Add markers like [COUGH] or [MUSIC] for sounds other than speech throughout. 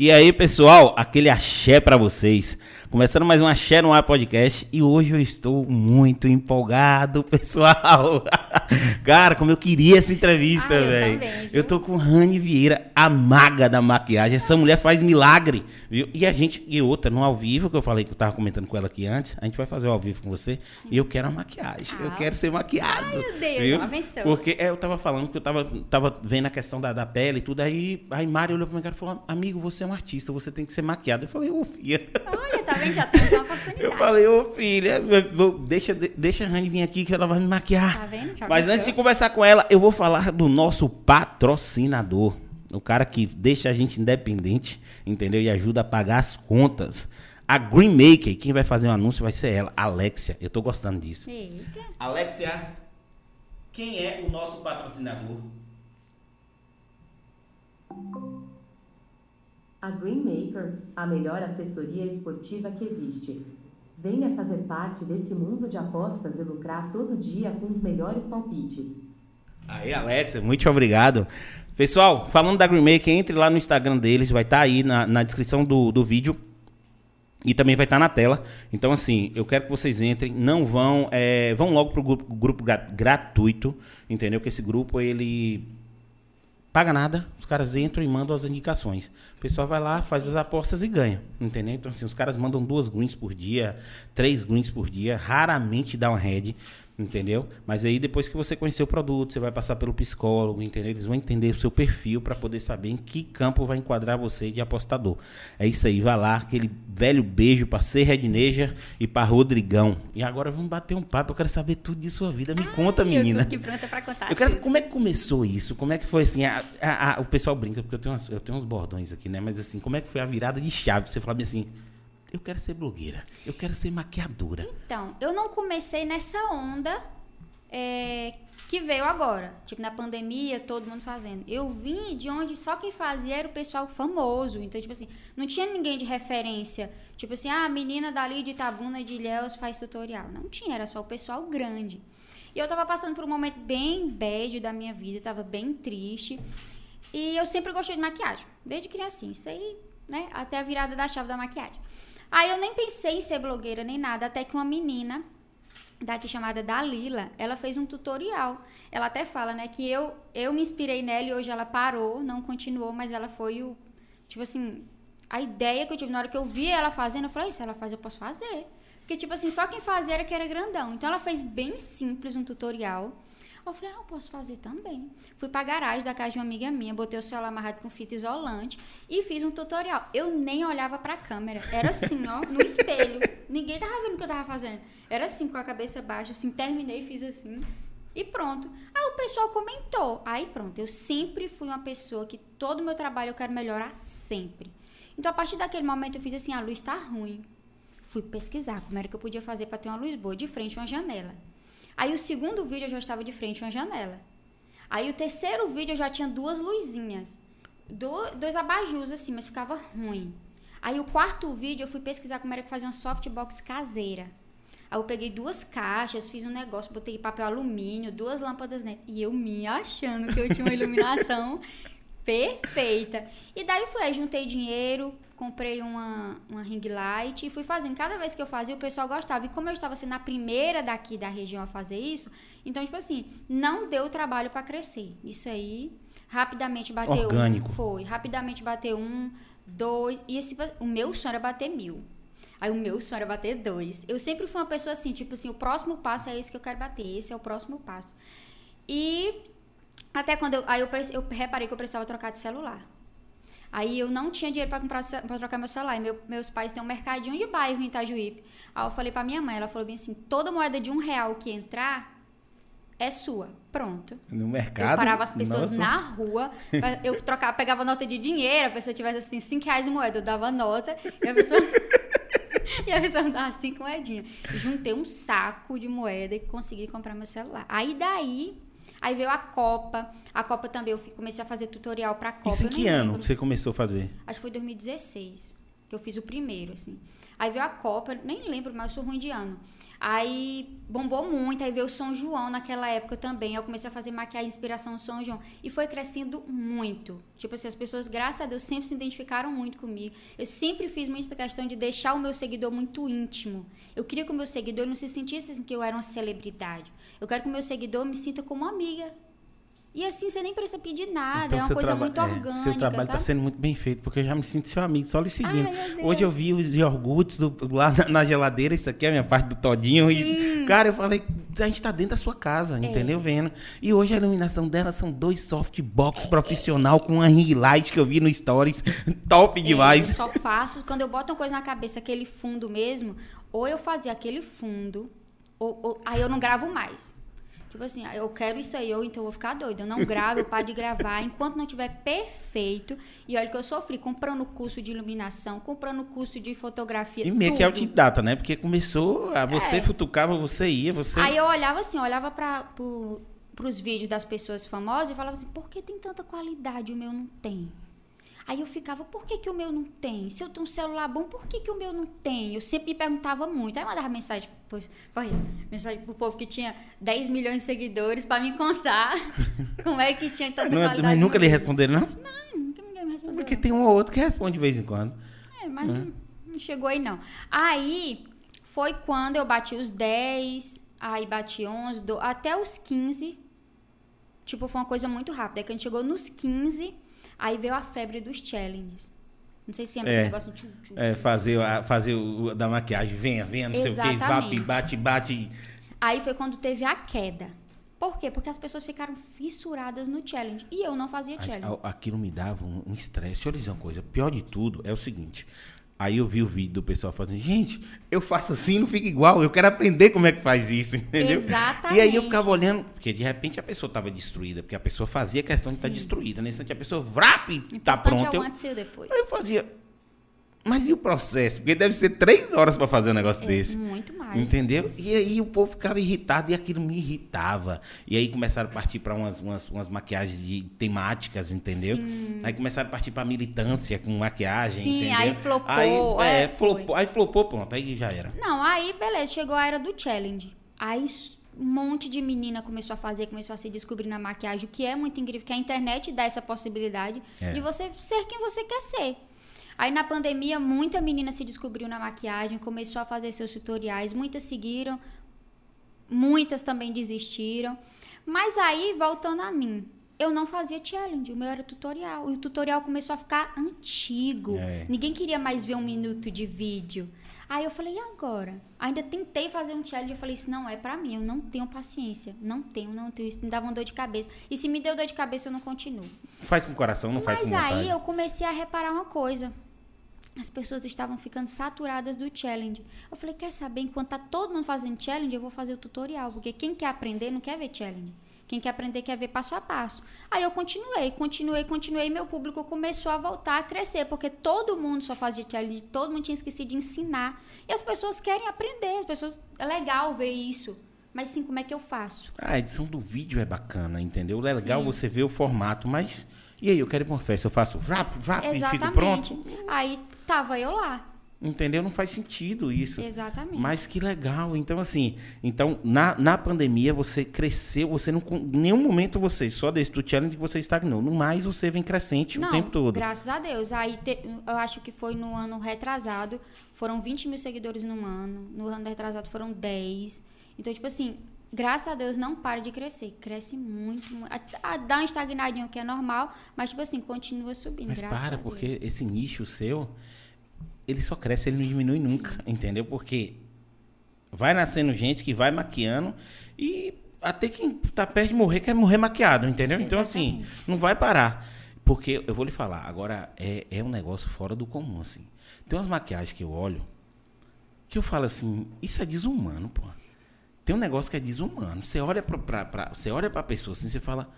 E aí, pessoal, aquele axé para vocês. Começando mais um Axé no Ar Podcast e hoje eu estou muito empolgado, [LAUGHS] pessoal. Cara, como eu queria essa entrevista, Ah, eu velho. também, Eu tô com Rani Vieira, a maga da maquiagem. Essa mulher faz milagre, viu? E a gente, e outra, no ao vivo, que eu falei que eu tava comentando com ela aqui antes, a gente vai fazer o ao vivo com você. E eu quero a maquiagem, eu Ah. quero ser maquiado. Ai, meu Deus, viu? ela venceu. Porque é, eu tava falando que eu tava, tava vendo a questão da, da pele e tudo, aí, aí Mário olhou pra mim e falou, amigo, você é um artista, você tem que ser maquiado. Eu falei, ô filha. Olha, tá uma oportunidade. Eu falei, ô filha, deixa, deixa a Rani vir aqui que ela vai me maquiar. Tá vendo? Já Mas antes de conversar com ela, eu vou falar do nosso patrocinador. O cara que deixa a gente independente, entendeu? E ajuda a pagar as contas. A Green Maker, quem vai fazer o anúncio vai ser ela, Alexia. Eu tô gostando disso. Eita. Alexia, quem é o nosso patrocinador? A Greenmaker, a melhor assessoria esportiva que existe. Venha fazer parte desse mundo de apostas e lucrar todo dia com os melhores palpites. Aí, Alexia, muito obrigado. Pessoal, falando da Green Maker, entre lá no Instagram deles, vai estar aí na, na descrição do, do vídeo. E também vai estar na tela. Então, assim, eu quero que vocês entrem. Não vão. é, vão logo pro grupo, grupo gra- gratuito. Entendeu? Que esse grupo, ele. Paga nada, os caras entram e mandam as indicações. O pessoal vai lá, faz as apostas e ganha. Entendeu? Então, assim, os caras mandam duas greens por dia, três greens por dia, raramente dá uma head. Entendeu? Mas aí depois que você conhecer o produto, você vai passar pelo psicólogo, entendeu? Eles vão entender o seu perfil para poder saber em que campo vai enquadrar você de apostador. É isso aí, vai lá, aquele velho beijo para ser Redneja e para Rodrigão. E agora vamos bater um papo, eu quero saber tudo de sua vida. Me conta, Ai, menina. Eu tô aqui pronta pra contar. Eu quero saber como é que começou isso? Como é que foi assim? a- a- a- o pessoal brinca, porque eu tenho, umas- eu tenho uns bordões aqui, né? Mas assim, como é que foi a virada de chave? Você fala bem assim, eu quero ser blogueira, eu quero ser maquiadora. Então, eu não comecei nessa onda é, que veio agora. Tipo, na pandemia, todo mundo fazendo. Eu vim de onde só quem fazia era o pessoal famoso. Então, tipo assim, não tinha ninguém de referência. Tipo assim, ah, a menina dali de Itabuna de Ilhéus faz tutorial. Não tinha, era só o pessoal grande. E eu tava passando por um momento bem bad da minha vida, tava bem triste. E eu sempre gostei de maquiagem, desde criancinha. Isso aí, né, até a virada da chave da maquiagem. Aí eu nem pensei em ser blogueira nem nada, até que uma menina daqui chamada Dalila, ela fez um tutorial. Ela até fala, né, que eu eu me inspirei nela e hoje ela parou, não continuou, mas ela foi o tipo assim, a ideia que eu tive na hora que eu vi ela fazendo, eu falei, se ela faz, eu posso fazer. Porque tipo assim, só quem fazia era que era grandão. Então ela fez bem simples um tutorial. Eu falei, ah, eu posso fazer também. Fui pra garagem da casa de uma amiga minha, botei o celular amarrado com fita isolante e fiz um tutorial. Eu nem olhava pra câmera. Era assim, ó, no espelho. Ninguém tava vendo o que eu tava fazendo. Era assim, com a cabeça baixa, assim, terminei, fiz assim. E pronto. Aí o pessoal comentou. Aí pronto, eu sempre fui uma pessoa que todo o meu trabalho eu quero melhorar sempre. Então a partir daquele momento eu fiz assim, a luz tá ruim. Fui pesquisar como era que eu podia fazer para ter uma luz boa, de frente a uma janela. Aí o segundo vídeo eu já estava de frente a uma janela. Aí o terceiro vídeo eu já tinha duas luzinhas. Do- dois abajus assim, mas ficava ruim. Aí o quarto vídeo eu fui pesquisar como era que fazia uma softbox caseira. Aí eu peguei duas caixas, fiz um negócio, botei papel alumínio, duas lâmpadas dentro. E eu me achando que eu tinha uma iluminação [LAUGHS] perfeita. E daí foi, aí juntei dinheiro, comprei uma, uma ring light e fui fazendo. Cada vez que eu fazia, o pessoal gostava. E como eu estava sendo a primeira daqui da região a fazer isso, então, tipo assim, não deu trabalho para crescer. Isso aí, rapidamente bateu Orgânico. um. Foi, rapidamente bateu um, dois. E esse, o meu sonho era bater mil. Aí o meu sonho era bater dois. Eu sempre fui uma pessoa assim, tipo assim, o próximo passo é esse que eu quero bater, esse é o próximo passo. E até quando eu, aí eu, eu reparei que eu precisava trocar de celular. Aí eu não tinha dinheiro para comprar para trocar meu celular. E meu- meus pais têm um mercadinho de bairro em Itajuípe. Aí eu falei para minha mãe, ela falou bem assim: toda moeda de um real que entrar é sua. Pronto. No mercado. Eu parava as pessoas nossa. na rua, eu trocava, pegava nota de dinheiro, a pessoa tivesse assim, 5 reais de moeda, eu dava nota, e a pessoa. [LAUGHS] e a pessoa me dava 5 moedinhas. Juntei um saco de moeda e consegui comprar meu celular. Aí daí. Aí veio a Copa. A Copa também, eu comecei a fazer tutorial pra Copa. Isso em que ano lembro. que você começou a fazer? Acho que foi 2016. Que eu fiz o primeiro, assim. Aí veio a Copa, nem lembro, mas eu sou ruim de ano. Aí bombou muito, aí veio o São João naquela época também. Eu comecei a fazer maquiagem inspiração no São João. E foi crescendo muito. Tipo assim, as pessoas, graças a Deus, sempre se identificaram muito comigo. Eu sempre fiz muita questão de deixar o meu seguidor muito íntimo. Eu queria que o meu seguidor não se sentisse assim, que eu era uma celebridade. Eu quero que o meu seguidor me sinta como amiga. E assim, você nem precisa pedir nada, Então, é uma coisa muito é, orgânica. Seu trabalho está sendo muito bem feito, porque eu já me sinto seu amigo, só lhe seguindo. Ai. Hoje eu vi os iogurtes do- lá na, na geladeira, isso aqui é a minha parte do todinho. E, cara, eu falei, a gente tá dentro da sua casa, É. entendeu? Vendo. E hoje a iluminação dela são dois softbox profissional com uma ring light que eu vi no Stories. [LAUGHS] Top É, demais. Eu só faço, quando eu boto uma coisa na cabeça, aquele fundo mesmo, ou eu fazia aquele fundo, ou, ou- aí eu não gravo mais. Tipo assim, ah, eu quero isso aí, ou então eu vou ficar doida. Eu não gravo, eu paro de gravar enquanto não tiver perfeito. E olha que eu sofri comprando curso de iluminação, comprando curso de fotografia. E meio que tudo. outdata, né? Porque começou, a você É. futucava, você ia, você. Aí eu olhava assim, eu olhava para os vídeos das pessoas famosas e falava assim, por que tem tanta qualidade o meu não tem? Aí eu ficava, por que, que o meu não tem? Se eu tenho um celular bom, por que, que o meu não tem? Eu sempre me perguntava muito. Aí eu mandava mensagem pro, mensagem pro povo que tinha 10 milhões de seguidores para me contar [LAUGHS] como é que tinha tanta Não- qualidade. mas nunca lhe responderam, não? Nunca ninguém me respondeu. Porque tem um ou outro que responde de vez em quando. É, mas não, não chegou aí, não. Aí foi quando eu bati os 10, aí bati 11, do- até os 15. Tipo, foi uma coisa muito rápida. Aí quando chegou nos 15, aí veio a febre dos challenges. Não sei se É. aquele negócio tchum, tchum, É, fazer, a- fazer o da maquiagem, venha, venha, não sei o que, Exatamente. bate, bate. Aí foi quando teve a queda. Por quê? Porque as pessoas ficaram fissuradas no challenge. E eu não fazia challenge. Aquilo me dava um um estresse. Deixa eu lhe dizer uma coisa. Pior de tudo é o seguinte. Aí eu vi o vídeo do pessoal fazendo, gente, eu faço assim, não fica igual. Eu quero aprender como é que faz isso, [LAUGHS] entendeu? Exatamente. E aí eu ficava olhando, porque de repente a pessoa estava destruída, porque a pessoa fazia questão de estar Sim. destruída. Nesse instante a pessoa, vrap, tá importante pronto. é o Eu, antes e o depois. aí eu fazia, mas e o processo? Porque deve ser três horas para fazer um negócio desse. Muito mais. Entendeu? E aí o povo ficava irritado e aquilo me irritava. E aí começaram a partir para umas, umas, umas maquiagens de temáticas, entendeu? Aí começaram a partir para militância com maquiagem, Sim, entendeu? aí flopou, Aí, é, é, flopou, aí flopou, pronto, aí já era. Não, aí beleza, chegou a era do challenge. Aí um monte de menina começou a fazer, começou a se descobrir na maquiagem, o que é muito incrível, que a internet dá essa possibilidade É. de você ser quem você quer ser. Aí na pandemia, muita menina se descobriu na maquiagem, começou a fazer seus tutoriais, muitas seguiram, muitas também desistiram. Mas aí, voltando a mim, eu não fazia challenge, o meu era tutorial. E o tutorial começou a ficar antigo. É. Ninguém queria mais ver um minuto de vídeo. Aí eu falei, e agora? Ainda tentei fazer um challenge, eu falei, isso não é pra mim, eu não tenho paciência. Não tenho, não tenho, isso me dava uma dor de cabeça. E se me deu dor de cabeça, eu não continuo. Faz com o coração, não faz Mas com vontade. aí eu comecei a reparar uma coisa. As pessoas estavam ficando saturadas do challenge. Eu falei, quer saber? Enquanto tá todo mundo fazendo challenge, eu vou fazer o tutorial. Porque quem quer aprender não quer ver challenge. Quem quer aprender quer ver passo a passo. Aí eu continuei, continuei, continuei. Meu público começou a voltar a crescer. Porque todo mundo só fazia challenge, todo mundo tinha esquecido de ensinar. E as pessoas querem aprender. As pessoas. É legal ver isso. Mas sim, como é que eu faço? A edição do vídeo é bacana, entendeu? É legal Sim. você ver o formato, mas. E aí, eu quero ir pra uma festa, eu faço vrap, vrap e fico Exatamente. pronto. Aí tava eu lá. Entendeu? Não faz sentido isso. Exatamente. Mas que legal. Então, assim, então, na, na pandemia você cresceu, você não. Em nenhum momento você, só desse do challenge que você estagnou. No mais, você vem crescente Não, o tempo todo. graças a Deus. Aí te- eu acho que foi no ano retrasado, foram 20 mil seguidores num ano. No ano retrasado foram 10. Então, tipo assim, graças a Deus não para de crescer. Cresce muito. muito. A- a- Dá um estagnadinho que é normal, mas, tipo assim, continua subindo. Mas para, porque esse nicho seu, ele só cresce, ele não diminui nunca, entendeu? Porque vai nascendo gente que vai maquiando e até quem tá perto de morrer quer morrer maquiado, entendeu? Então, assim, Exatamente. não vai parar. Porque, eu vou lhe falar, agora é, é um negócio fora do comum, assim. Tem umas maquiagens que eu olho que eu falo assim, isso é desumano, pô. Tem um negócio que é desumano. Você olha pra, pra, pra- você olha pra pessoa assim, você fala,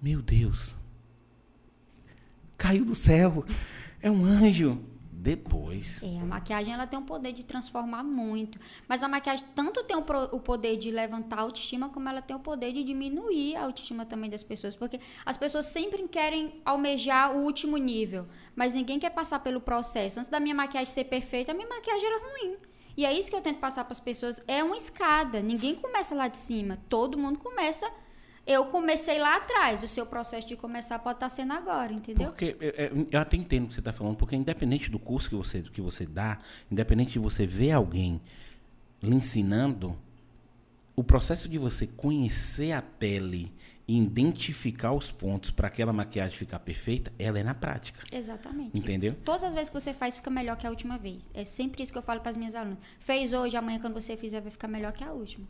meu Deus, caiu do céu, é um anjo. Depois. É, a maquiagem ela tem o poder de transformar muito. Mas a maquiagem tanto tem o, pro- o poder de levantar a autoestima, como ela tem o poder de diminuir a autoestima também das pessoas. Porque as pessoas sempre querem almejar o último nível. Mas ninguém quer passar pelo processo. Antes da minha maquiagem ser perfeita, a minha maquiagem era ruim. E é isso que eu tento passar para as pessoas. É uma escada. Ninguém começa lá de cima. Todo mundo começa. Eu comecei lá atrás. O seu processo de começar pode estar sendo agora, entendeu? Porque é, é, eu até entendo o que você está falando, porque independente do curso que você, que você dá, independente de você ver alguém lhe ensinando, o processo de você conhecer a pele e identificar os pontos para aquela maquiagem ficar perfeita, ela é na prática. Exatamente. Entendeu? Todas as vezes que você faz, fica melhor que a última vez. É sempre isso que eu falo para as minhas alunas. Fez hoje, amanhã, quando você fizer, vai ficar melhor que a última.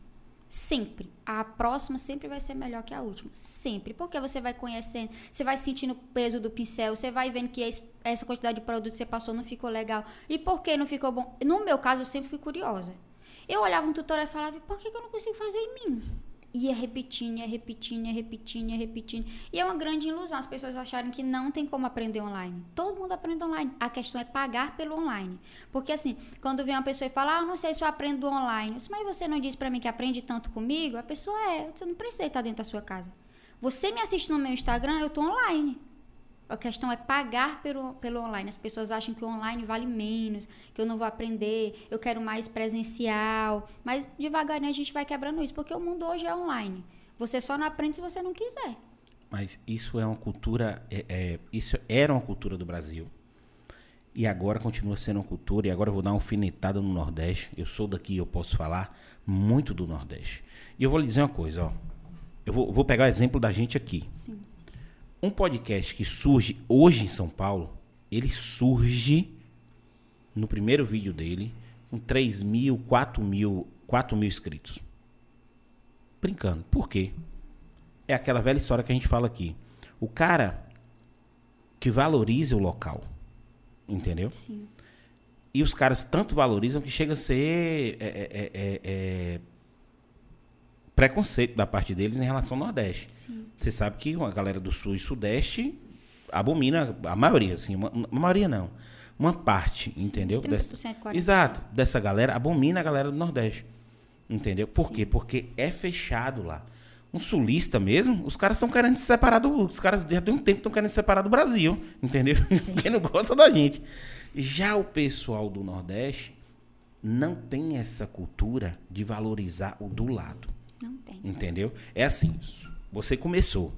Sempre. A próxima sempre vai ser melhor que a última. Sempre. Porque você vai conhecendo, você vai sentindo o peso do pincel, você vai vendo que essa quantidade de produto que você passou não ficou legal. E por que não ficou bom? No meu caso, eu sempre fui curiosa. Eu olhava um tutorial e falava, por que eu não consigo fazer em mim? Ia repetindo, ia repetindo, ia repetindo, ia repetindo. E é uma grande ilusão as pessoas acharem que não tem como aprender online. Todo mundo aprende online. A questão é pagar pelo online. Porque assim, quando vem uma pessoa e fala, ah, eu não sei se eu aprendo online. Disse, Mas você não disse pra mim que aprende tanto comigo? A pessoa é, você não precisa estar dentro da sua casa. Você me assiste no meu Instagram, eu tô online. A questão é pagar pelo, pelo online. As pessoas acham que o online vale menos, que eu não vou aprender, eu quero mais presencial. Mas devagarinho a gente vai quebrando isso, porque o mundo hoje é online. Você só não aprende se você não quiser. Mas isso é uma cultura, é- é- isso era uma cultura do Brasil. E agora continua sendo uma cultura, e agora eu vou dar uma alfinetada no Nordeste. Eu sou daqui, eu posso falar muito do Nordeste. E eu vou lhe dizer uma coisa, ó. Eu vou, vou pegar o exemplo da gente aqui. Sim. Um podcast que surge hoje em São Paulo, ele surge no primeiro vídeo dele com 3 mil, 4 mil, 4 mil inscritos. Brincando. Por quê? É aquela velha história que a gente fala aqui. O cara que valoriza o local. Entendeu? Sim. E os caras tanto valorizam que chega a ser é, é, é, é, é, preconceito da parte deles em relação ao Nordeste. Sim. Você sabe que a galera do Sul e Sudeste abomina a maioria, assim, uma, uma maioria não. Uma parte, entendeu? uns 30%, Dessa- 40%. Exato, dessa galera abomina a galera do Nordeste. Entendeu? Por Sim. quê? Porque é fechado lá. Um sulista mesmo, os caras estão querendo se separar do. Os caras já tem um tempo que estão querendo se separar do Brasil. Entendeu? Quem [LAUGHS] não gosta da gente. Já o pessoal do Nordeste não tem essa cultura de valorizar o do lado. Não tem. Entendeu? É assim, você começou.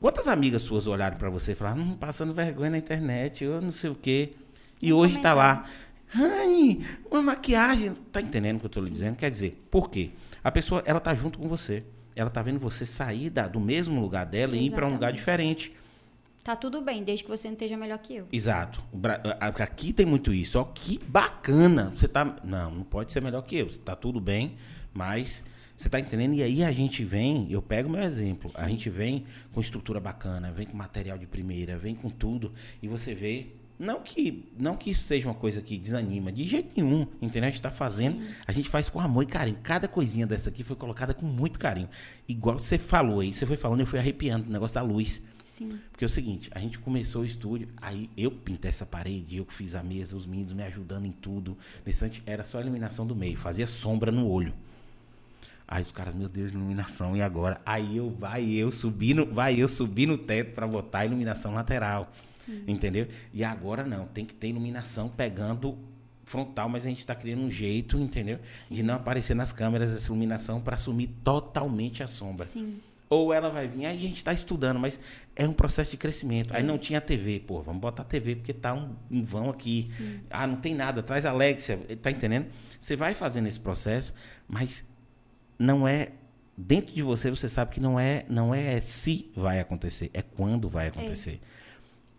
Quantas amigas suas olharam pra você e falaram, hum, passando vergonha na internet, eu não sei o quê. E Nem hoje tá lá, ai, uma maquiagem. Tá entendendo o que eu tô lhe dizendo? Quer dizer, por quê? A pessoa, ela tá junto com você. Ela tá vendo você sair da- do mesmo lugar dela e ir pra um lugar Exatamente. diferente. Tá tudo bem, desde que você não esteja melhor que eu. Exato. Aqui tem muito isso. Ó, que bacana. Você tá. Não, não pode ser melhor que eu. Você tá tudo bem, mas. Você tá entendendo? E aí a gente vem, eu pego meu exemplo, a gente vem com estrutura bacana, vem com material de primeira, vem com tudo, e você vê. Não que, não que isso seja uma coisa que desanima, de jeito nenhum, entendeu? A gente tá fazendo, a gente faz com amor e carinho. Cada coisinha dessa aqui foi colocada com muito carinho. Igual você falou aí, você foi falando, eu fui arrepiando o negócio da luz. Sim. Porque é o seguinte, a gente começou o estúdio, aí eu pintei essa parede, eu fiz a mesa, os meninos me ajudando em tudo. Nesse era só a iluminação do meio, fazia sombra no olho. Aí os caras, meu Deus, iluminação, e agora? Aí eu, vai eu subir no, vai eu subir no teto para botar a iluminação lateral. Entendeu? E agora não, tem que ter iluminação pegando frontal, mas a gente está criando um jeito, entendeu? De não aparecer nas câmeras essa iluminação para assumir totalmente a sombra. Sim. Ou ela vai vir, aí a gente está estudando, mas é um processo de crescimento. Aí não tinha TV, pô, vamos botar TV porque tá um, um vão aqui. Sim. Ah, não tem nada, traz a Alexia, tá entendendo? Você vai fazendo esse processo, mas não é dentro de você, você sabe que não é, não é se vai acontecer, é quando vai acontecer.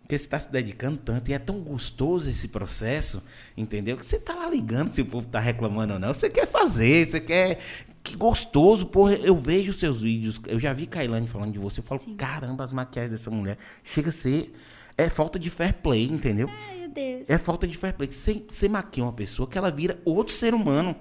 Porque você está se dedicando tanto e é tão gostoso esse processo, entendeu? Que você tá lá ligando se o povo tá reclamando ou não. Você quer fazer, você quer. Que gostoso, porra. Eu vejo seus vídeos. Eu já vi Kailane falando de você. Eu falo, Sim. caramba, as maquiagens dessa mulher. Chega a ser. É falta de fair play, entendeu? Ai, meu Deus. É falta de fair play. Você, você maquia uma pessoa que ela vira outro ser humano.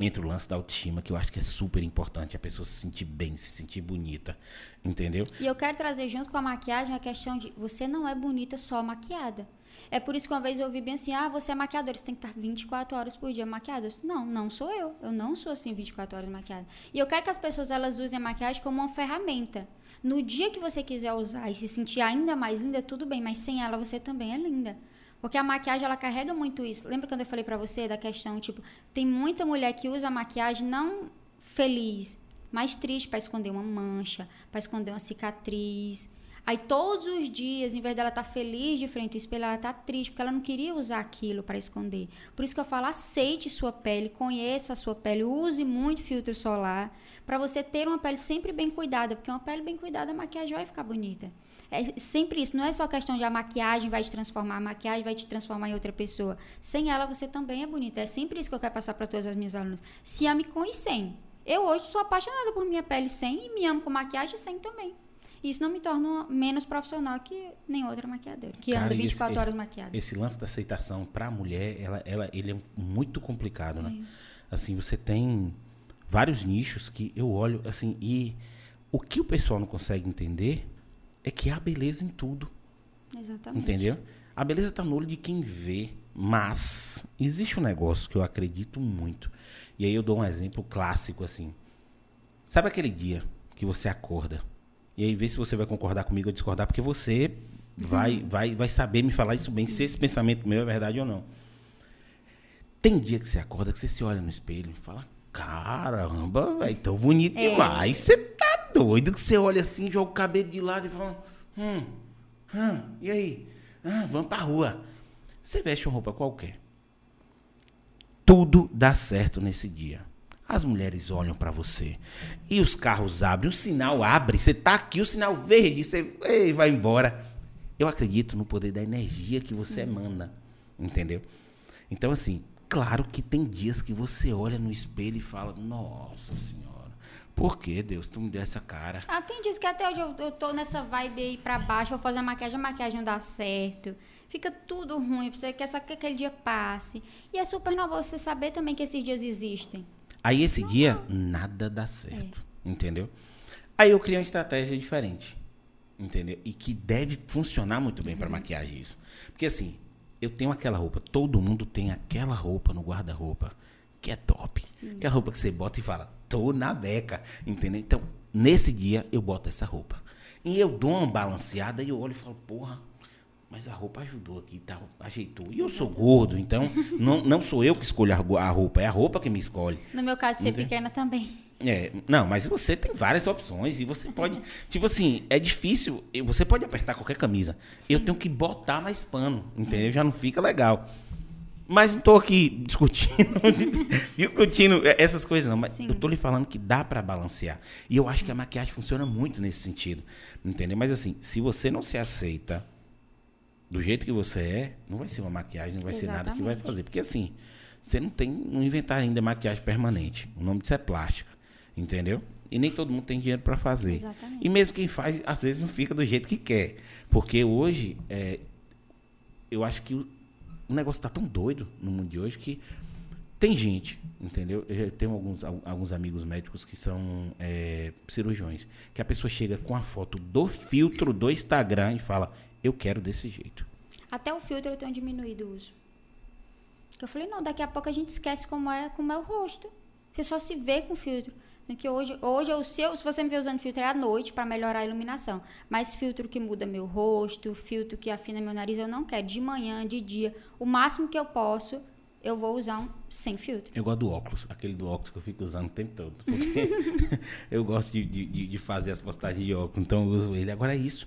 Entre o lance da autoestima, que eu acho que é super importante. A pessoa se sentir bem, se sentir bonita. Entendeu? E eu quero trazer junto com a maquiagem a questão de você não é bonita só maquiada. É por isso que uma vez eu ouvi bem assim: ah, você é maquiadora, você tem que estar 24 horas por dia maquiada. Eu disse, não, não sou eu. Eu não sou assim 24 horas maquiada. E eu quero que as pessoas elas usem a maquiagem como uma ferramenta. No dia que você quiser usar e se sentir ainda mais linda, tudo bem, mas sem ela você também é linda. Porque a maquiagem ela carrega muito isso. Lembra quando eu falei para você da questão, tipo, tem muita mulher que usa maquiagem não feliz, mas triste para esconder uma mancha, para esconder uma cicatriz. Aí todos os dias, em vez dela estar tá feliz de frente ao espelho, ela está triste, porque ela não queria usar aquilo para esconder. Por isso que eu falo, aceite sua pele, conheça a sua pele, use muito filtro solar, para você ter uma pele sempre bem cuidada, porque uma pele bem cuidada, a maquiagem vai ficar bonita. É sempre isso, não é só questão de a maquiagem vai te transformar, a maquiagem vai te transformar em outra pessoa. Sem ela, você também é bonita. É sempre isso que eu quero passar para todas as minhas alunas. Se ame com e sem. Eu hoje sou apaixonada por minha pele sem e me amo com maquiagem sem também. Isso não me torna menos profissional que nem outra maquiadora, que Cara, anda 24 esse, horas maquiada. Esse lance da aceitação para a mulher, ela, ela, ele é muito complicado, né? É. Assim, você tem vários nichos que eu olho, assim, e o que o pessoal não consegue entender é que há beleza em tudo. Exatamente. Entendeu? A beleza está no olho de quem vê, mas existe um negócio que eu acredito muito. E aí eu dou um exemplo clássico assim. Sabe aquele dia que você acorda e aí vê se você vai concordar comigo ou discordar, porque você uhum. vai, vai, vai saber me falar isso bem, se esse pensamento meu é verdade ou não. Tem dia que você acorda, que você se olha no espelho e fala, caramba, velho, tão bonito é. demais. Você tá doido que você olha assim, joga o cabelo de lado e fala, hum, hum, e aí? Ah, vamos pra rua. Você veste uma roupa qualquer. Tudo dá certo nesse dia. As mulheres olham para você. E os carros abrem, o sinal abre, você tá aqui, o sinal verde, você ei, vai embora. Eu acredito no poder da energia que você Sim. emana, entendeu? Então assim, claro que tem dias que você olha no espelho e fala: "Nossa Senhora, por que Deus tu me deu essa cara?" Ah, tem dias que até hoje eu, eu tô nessa vibe aí para baixo, vou fazer a maquiagem, a maquiagem não dá certo fica tudo ruim, você quer só que aquele dia passe. E é super normal você saber também que esses dias existem. Aí esse dia, nada dá certo. É. Entendeu? Aí eu criei uma estratégia diferente. Entendeu? E que deve funcionar muito bem uhum. para maquiagem isso. Porque assim, eu tenho aquela roupa, todo mundo tem aquela roupa no guarda-roupa que é top. Sim. Aquela roupa que você bota e fala, tô na beca, entendeu? Então, nesse dia eu boto essa roupa. E eu dou uma balanceada e eu olho e falo, porra, mas a roupa ajudou aqui, tá, ajeitou. E eu sou gordo, então [LAUGHS] não, não sou eu que escolho a roupa, é a roupa que me escolhe. No meu caso, ser pequena também. É, não, mas você tem várias opções e você pode, tipo assim, é difícil, você pode apertar qualquer camisa. Sim. Eu tenho que botar mais pano, entendeu? Já não fica legal. Mas não estou aqui discutindo, [LAUGHS] discutindo essas coisas não, mas Sim. eu estou lhe falando que dá para balancear. E eu acho que a maquiagem funciona muito nesse sentido, entendeu? Mas assim, se você não se aceita, do jeito que você é, não vai ser uma maquiagem, não vai Exatamente. ser nada que vai fazer. Porque assim, você não tem, não inventar ainda maquiagem permanente. O nome disso é plástica, entendeu? E nem todo mundo tem dinheiro para fazer. Exatamente. E mesmo quem faz, às vezes não fica do jeito que quer. Porque hoje, é, eu acho que o, o negócio está tão doido no mundo de hoje que tem gente, entendeu? Eu tenho alguns, alguns amigos médicos que são é, cirurgiões, que a pessoa chega com a foto do filtro do Instagram e fala: eu quero desse jeito. Até o filtro eu tenho diminuído o uso. Eu falei, não, daqui a pouco a gente esquece como é, como é o rosto. Você só se vê com filtro. Que hoje, hoje é o seu, se você me vê usando filtro é à noite para melhorar a iluminação. Mas filtro que muda meu rosto, filtro que afina meu nariz, eu não quero. De manhã, de dia, o máximo que eu posso, eu vou usar um sem filtro. Eu gosto do óculos, aquele do óculos que eu fico usando o tempo todo. [LAUGHS] Porque [LAUGHS] eu gosto de, de, de fazer as postagens de óculos, então eu uso ele. Agora é isso.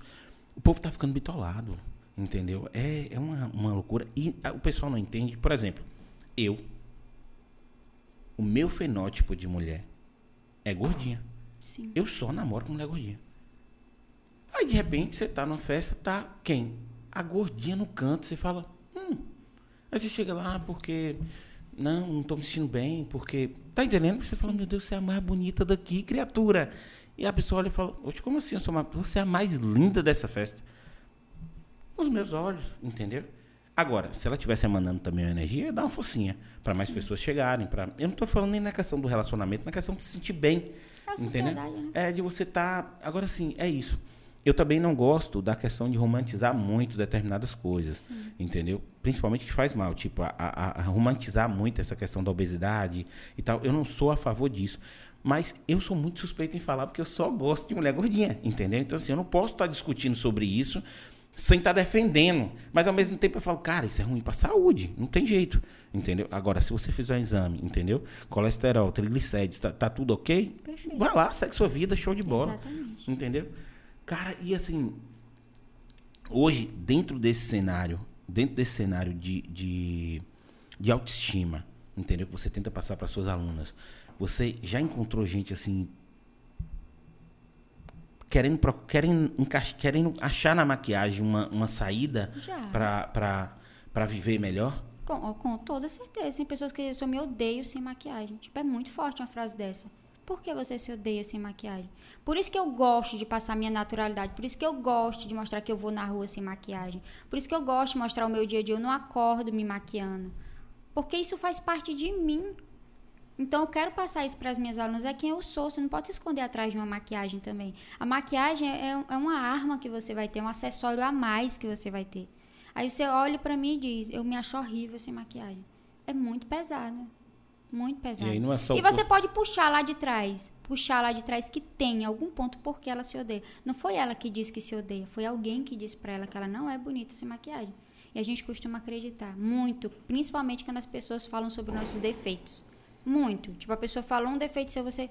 O povo tá ficando bitolado, entendeu? É, é uma, uma loucura. E o pessoal não entende. Por exemplo, eu, o meu fenótipo de mulher é gordinha. Sim. Eu só namoro com mulher gordinha. Aí, de repente, você tá numa festa, tá quem? A gordinha no canto, você fala, hum. Aí você chega lá, porque. Não, não tô me sentindo bem, porque. Tá entendendo? Você Sim. fala, meu Deus, você é a mais bonita daqui, criatura. E a pessoa olha e fala: Oxe, como assim? Uma... Você é a mais linda dessa festa. Nos meus olhos, entendeu? Agora, se ela tivesse emanando também a energia, ia dar uma focinha para mais Sim. pessoas chegarem. Pra... Eu não estou falando nem na questão do relacionamento, na questão de se sentir bem. É a entendeu? Né? É de você estar. Tá... Agora sim, é isso. eu também não gosto da questão de romantizar muito determinadas coisas, entendeu? Principalmente que faz mal, tipo, a, a- a romantizar muito essa questão da obesidade e tal. Eu não sou a favor disso. Mas eu sou muito suspeito em falar porque eu só gosto de mulher gordinha, entendeu? Então, assim, eu não posso estar discutindo sobre isso sem estar defendendo. Mas, ao mesmo tempo, eu falo, cara, isso é ruim para saúde. Não tem jeito, entendeu? Agora, se você fizer um exame, entendeu? Colesterol, triglicérides, tá, tá tudo ok? Perfeito. Vai lá, segue sua vida, show de bola. Exatamente. Entendeu? Cara, e assim, hoje, dentro desse cenário, dentro desse cenário de, de, de autoestima, entendeu? Que você tenta passar para suas alunas, você já encontrou gente assim. Querendo, querendo, querendo achar na maquiagem uma, uma saída para viver melhor? Com, com toda certeza. Tem pessoas que dizem, eu me odeio sem maquiagem. Tipo, é muito forte uma frase dessa. Por que você se odeia sem maquiagem? Por isso que eu gosto de passar minha naturalidade. Por isso que eu gosto de mostrar que eu vou na rua sem maquiagem. Por isso que eu gosto de mostrar o meu dia a dia. Eu não acordo me maquiando. Porque isso faz parte de mim. Então eu quero passar isso para as minhas alunas. É quem eu sou. Você não pode se esconder atrás de uma maquiagem também. A maquiagem é, é uma arma que você vai ter, um acessório a mais que você vai ter. Aí você olha para mim e diz: Eu me acho horrível sem maquiagem. É muito pesado. Muito pesado. E é E você pode puxar lá de trás. Puxar lá de trás que tem algum ponto porque ela se odeia. Não foi ela que disse que se odeia. Foi alguém que disse para ela que ela não é bonita sem maquiagem. E a gente costuma acreditar muito. Principalmente quando as pessoas falam sobre nossos defeitos. Muito. Tipo, a pessoa falou um defeito seu, você.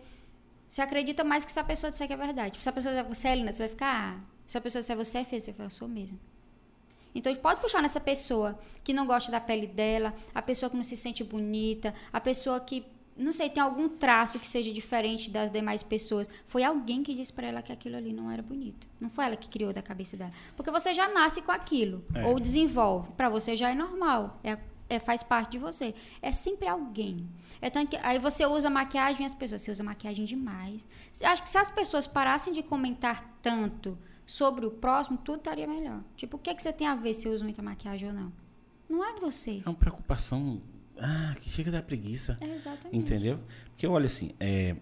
Você acredita mais que se a pessoa disser que é verdade. Tipo, se a pessoa disser você é linda, você vai ficar. Ah. Se a pessoa disser você é feia, você vai sou mesmo. Então, a gente pode puxar nessa pessoa que não gosta da pele dela, a pessoa que não se sente bonita, a pessoa que, não sei, tem algum traço que seja diferente das demais pessoas. Foi alguém que disse pra ela que aquilo ali não era bonito. Não foi ela que criou da cabeça dela. Porque você já nasce com aquilo, É. ou desenvolve. Pra você já é normal. É, é- faz parte de você. É sempre alguém. É tanto que, aí você usa maquiagem as pessoas, você usa maquiagem demais. Acho que se as pessoas parassem de comentar tanto sobre o próximo, tudo estaria melhor. Tipo, o que, é que você tem a ver se eu uso muita maquiagem ou não? Não é você. É uma preocupação ah, que chega da preguiça. É exatamente. Entendeu? Porque olha assim, é,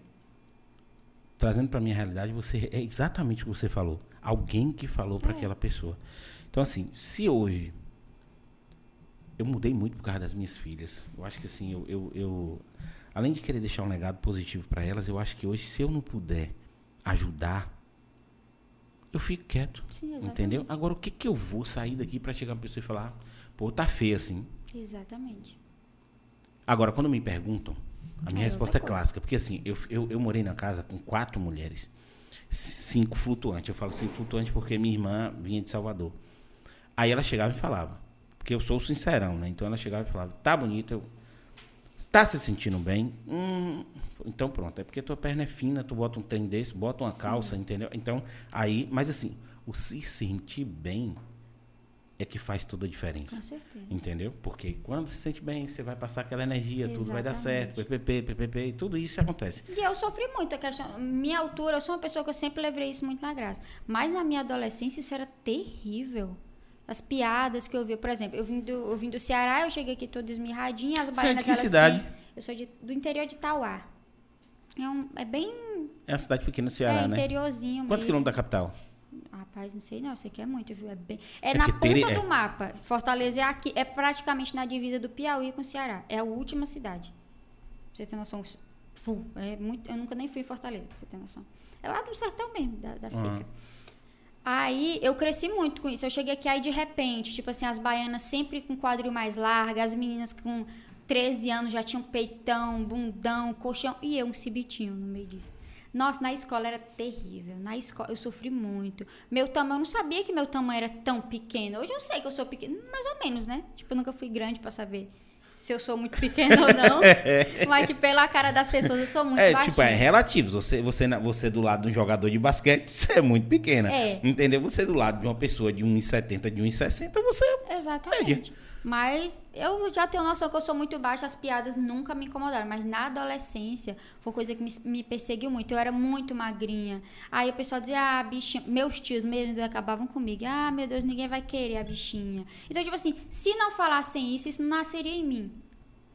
trazendo para minha realidade, você é exatamente o que você falou. Alguém que falou para É. aquela pessoa. Então assim, se hoje eu mudei muito por causa das minhas filhas. Eu acho que assim, eu, eu, eu- além de querer deixar um legado positivo para elas, eu acho que hoje se eu não puder ajudar, eu fico quieto. Sim. Entendeu? Agora o que que eu vou sair daqui para chegar uma pessoa e falar, pô, tá feio assim. Exatamente. Agora, quando me perguntam, a minha É resposta é clássica. Porque assim, eu, eu, eu morei na casa com quatro mulheres, cinco flutuantes. Eu falo cinco flutuantes porque minha irmã vinha de Salvador. Aí ela chegava e falava, porque eu sou sincerão, né? Então ela chegava e falava, tá bonita, eu... Tá se sentindo bem? Hum, então pronto, é porque tua perna é fina, tu bota um trem desse, bota uma calça, entendeu? Então, aí, mas assim, o se sentir bem é que faz toda a diferença. Com certeza. Entendeu? Porque quando se sente bem, você vai passar aquela energia, tudo vai dar certo, Exatamente. PPP, PPP, e tudo isso acontece. E eu sofri muito a questão. Minha altura, eu sou uma pessoa que eu sempre levei isso muito na graça. Mas na minha adolescência isso era terrível. As piadas que eu via, por exemplo, eu vim do, eu vim do Ceará, eu cheguei aqui toda esmirradinha, as Você é de baianas que cidade? têm- Eu sou de- do interior de Tauá. É, um, é bem É uma cidade pequena do Ceará, é, né? interiorzinho Quantos mesmo. quilômetros da capital? Rapaz, não sei não, você quer muito, viu? É, bem... é, É na ponta Tere- é. do mapa. Fortaleza é aqui, é praticamente na divisa do Piauí com o Ceará. É a última cidade. Pra você ter noção. Full. É muito, eu nunca nem fui em Fortaleza, pra você ter noção. É lá do sertão mesmo, da, da Uhum. Aí eu cresci muito com isso. Eu cheguei aqui aí de repente, tipo assim, as baianas sempre com quadril mais largo, as meninas com 13 anos já tinham peitão, bundão, colchão, e eu um cibitinho no meio disso. Nossa, na escola era terrível. Na escola eu sofri muito. Meu tamanho, eu não sabia que meu tamanho era tão pequeno. Hoje eu sei que eu sou pequeno, mais ou menos, né? Tipo, eu nunca fui grande pra saber se eu sou muito pequena ou não. [LAUGHS] Mas, tipo, pela cara das pessoas, eu sou muito é, baixinha. tipo, é relativo. Você, você, você do lado de um jogador de basquete, [LAUGHS] você é muito pequena. É. Entendeu? Você do lado de uma pessoa de 1,70, de 1,60, você é Exatamente. Mas eu já tenho noção que eu sou muito baixa, as piadas nunca me incomodaram. Mas na adolescência foi coisa que me, me perseguiu muito. Eu era muito magrinha. Aí o pessoal dizia, ah, bichinha. Meus tios mesmo acabavam comigo. Ah, meu Deus, ninguém vai querer a bichinha. Então, tipo assim, se não falassem isso, isso não nasceria em mim.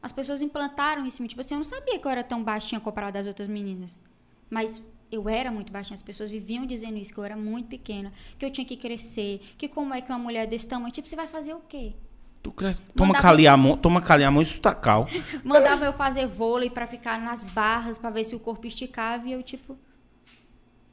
As pessoas implantaram isso em mim. Tipo assim, eu não sabia que eu era tão baixinha comparada às outras meninas. Mas eu era muito baixinha. As pessoas viviam dizendo isso, que eu era muito pequena, que eu tinha que crescer, que como é que uma mulher desse tamanho, tipo, você vai fazer o quê? Tu cresce, toma Mandava- caliamon, toma caliamon e sutacal. [LAUGHS] Mandava eu fazer vôlei pra ficar nas barras pra ver se o corpo esticava e eu tipo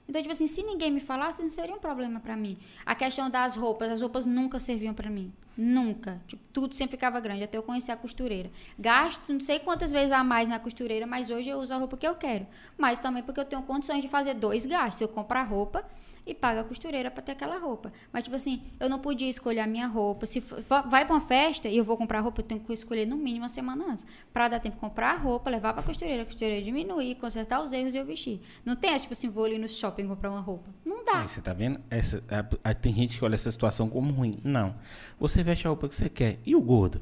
então, tipo assim, se ninguém me falasse, não seria um problema pra mim. A questão das roupas, as roupas nunca serviam pra mim. Nunca. Tipo, tudo sempre ficava grande, até eu conhecer a costureira. Gasto não sei quantas vezes a mais na costureira, mas hoje eu uso a roupa que eu quero. Mas também porque eu tenho condições de fazer dois gastos. Eu compro a roupa e pago a costureira pra ter aquela roupa. Mas, tipo assim, eu não podia escolher a minha roupa. Se vai pra uma festa e eu vou comprar roupa, eu tenho que escolher no mínimo uma semana antes. Pra dar tempo de comprar a roupa, levar pra costureira, a costureira diminuir, consertar os erros e eu vestir. Não tem, tipo assim, vou ali no shopping comprar uma roupa. Não dá. Aí, você tá vendo? Essa, a- a- tem gente que olha essa situação como ruim. Não. Você veste a roupa que você quer. E o gordo?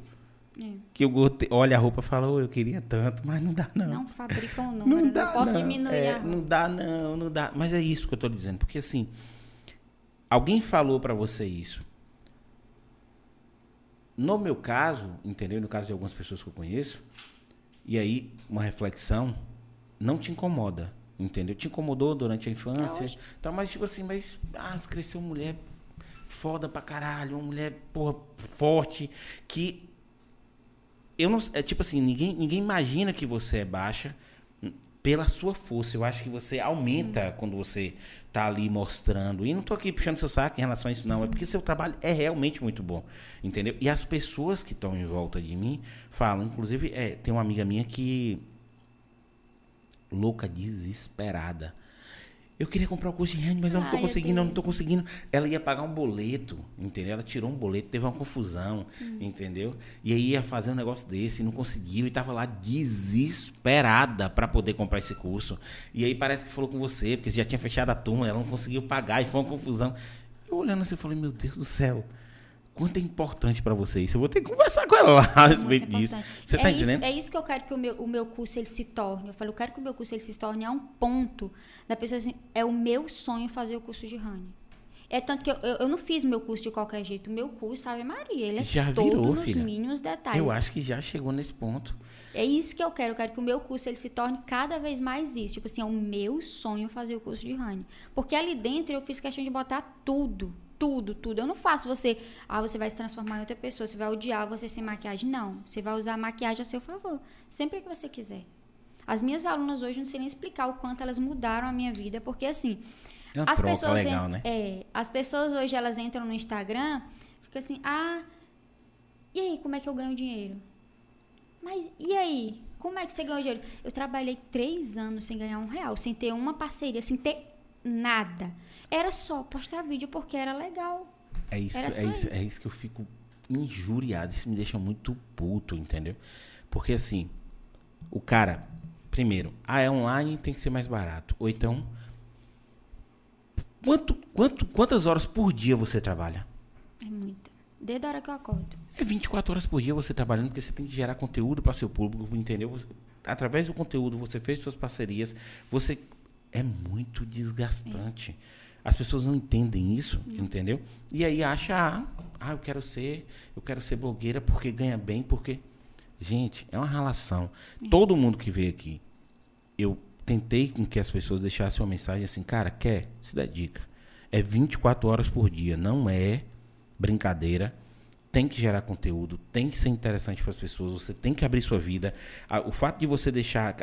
É. Que o gordo te- olha a roupa e fala, "Ô, eu queria tanto, mas não dá não. Não fabricam o [LAUGHS] Não número. Não, dá, posso não. diminuir É, a roupa. Não dá, não, não dá. Mas é isso que eu tô dizendo. Porque assim, alguém falou pra você isso. No meu caso, entendeu? No caso de algumas pessoas que eu conheço, e aí uma reflexão não te incomoda, entendeu? Te incomodou durante a infância, tá, mas tipo assim, mas ah, cresceu uma mulher foda pra caralho, uma mulher, porra, forte, que eu não é tipo assim, ninguém, ninguém imagina que você é baixa pela sua força. Eu acho que você aumenta quando você tá ali mostrando. E não tô aqui puxando seu saco em relação a isso, não. É porque seu trabalho é realmente muito bom. Entendeu? E as pessoas que estão em volta de mim falam, inclusive, é, tem uma amiga minha que. louca, desesperada. Eu queria comprar o curso de rende, mas eu não tô Ai, eu conseguindo, eu não tô conseguindo. Ela ia pagar um boleto, entendeu? Ela tirou um boleto, teve uma confusão, entendeu? E aí ia fazer um negócio desse, não conseguiu, e tava lá desesperada para poder comprar esse curso. E aí parece que falou com você, porque você já tinha fechado a turma, ela não conseguiu pagar, e foi uma confusão. Eu olhando assim, eu falei, meu Deus do céu, quanto é importante para você isso? Eu vou ter que conversar com ela lá a respeito disso. Você é tá isso, entendendo? É isso que eu quero que o meu, o meu curso ele se torne. Eu falo, eu quero que o meu curso ele se torne a um ponto da pessoa assim, é o meu sonho fazer o curso de Rani. É tanto que eu, eu, eu não fiz meu curso de qualquer jeito. O meu curso, Ave Maria, ele é Já todo virou, nos filha. mínimos detalhes. Eu acho que já chegou nesse ponto. É isso que eu quero. Eu quero que o meu curso ele se torne cada vez mais isso. Tipo assim, é o meu sonho fazer o curso de Rani. Porque ali dentro eu fiz questão de botar tudo. Tudo, tudo. Eu não faço você. Ah, você vai se transformar em outra pessoa. Você vai odiar você sem maquiagem. Não. Você vai usar a maquiagem a seu favor. Sempre que você quiser. As minhas alunas hoje não sei nem explicar o quanto elas mudaram a minha vida. Porque assim. É as pessoas legal, en- né? É, as pessoas hoje elas entram no Instagram, fica assim, ah, e aí, como é que eu ganho dinheiro? Mas e aí? Como é que você ganhou dinheiro? Eu trabalhei três anos sem ganhar um real, sem ter uma parceria, sem ter nada. Era só postar vídeo porque era legal. É isso, Era que, é, isso, é isso. isso que eu fico injuriado. Isso me deixa muito puto, entendeu? Porque assim, o cara, primeiro, ah, é online, tem que ser mais barato. Ou então, quanto, quanto, quantas horas por dia você trabalha? É muita. Desde a hora que eu acordo. É 24 horas por dia você trabalhando, porque você tem que gerar conteúdo para seu público, entendeu? Você- através do conteúdo, você fez suas parcerias, você é muito desgastante. As pessoas não entendem isso, entendeu? E aí acha, ah, ah, eu quero ser, eu quero ser blogueira porque ganha bem, porque gente, é uma relação. Todo mundo que veio aqui, eu tentei com que as pessoas deixassem uma mensagem assim, cara, quer? Se dedica. É 24 horas por dia, não é brincadeira. Tem que gerar conteúdo, tem que ser interessante para as pessoas, você tem que abrir sua vida. O fato de você deixar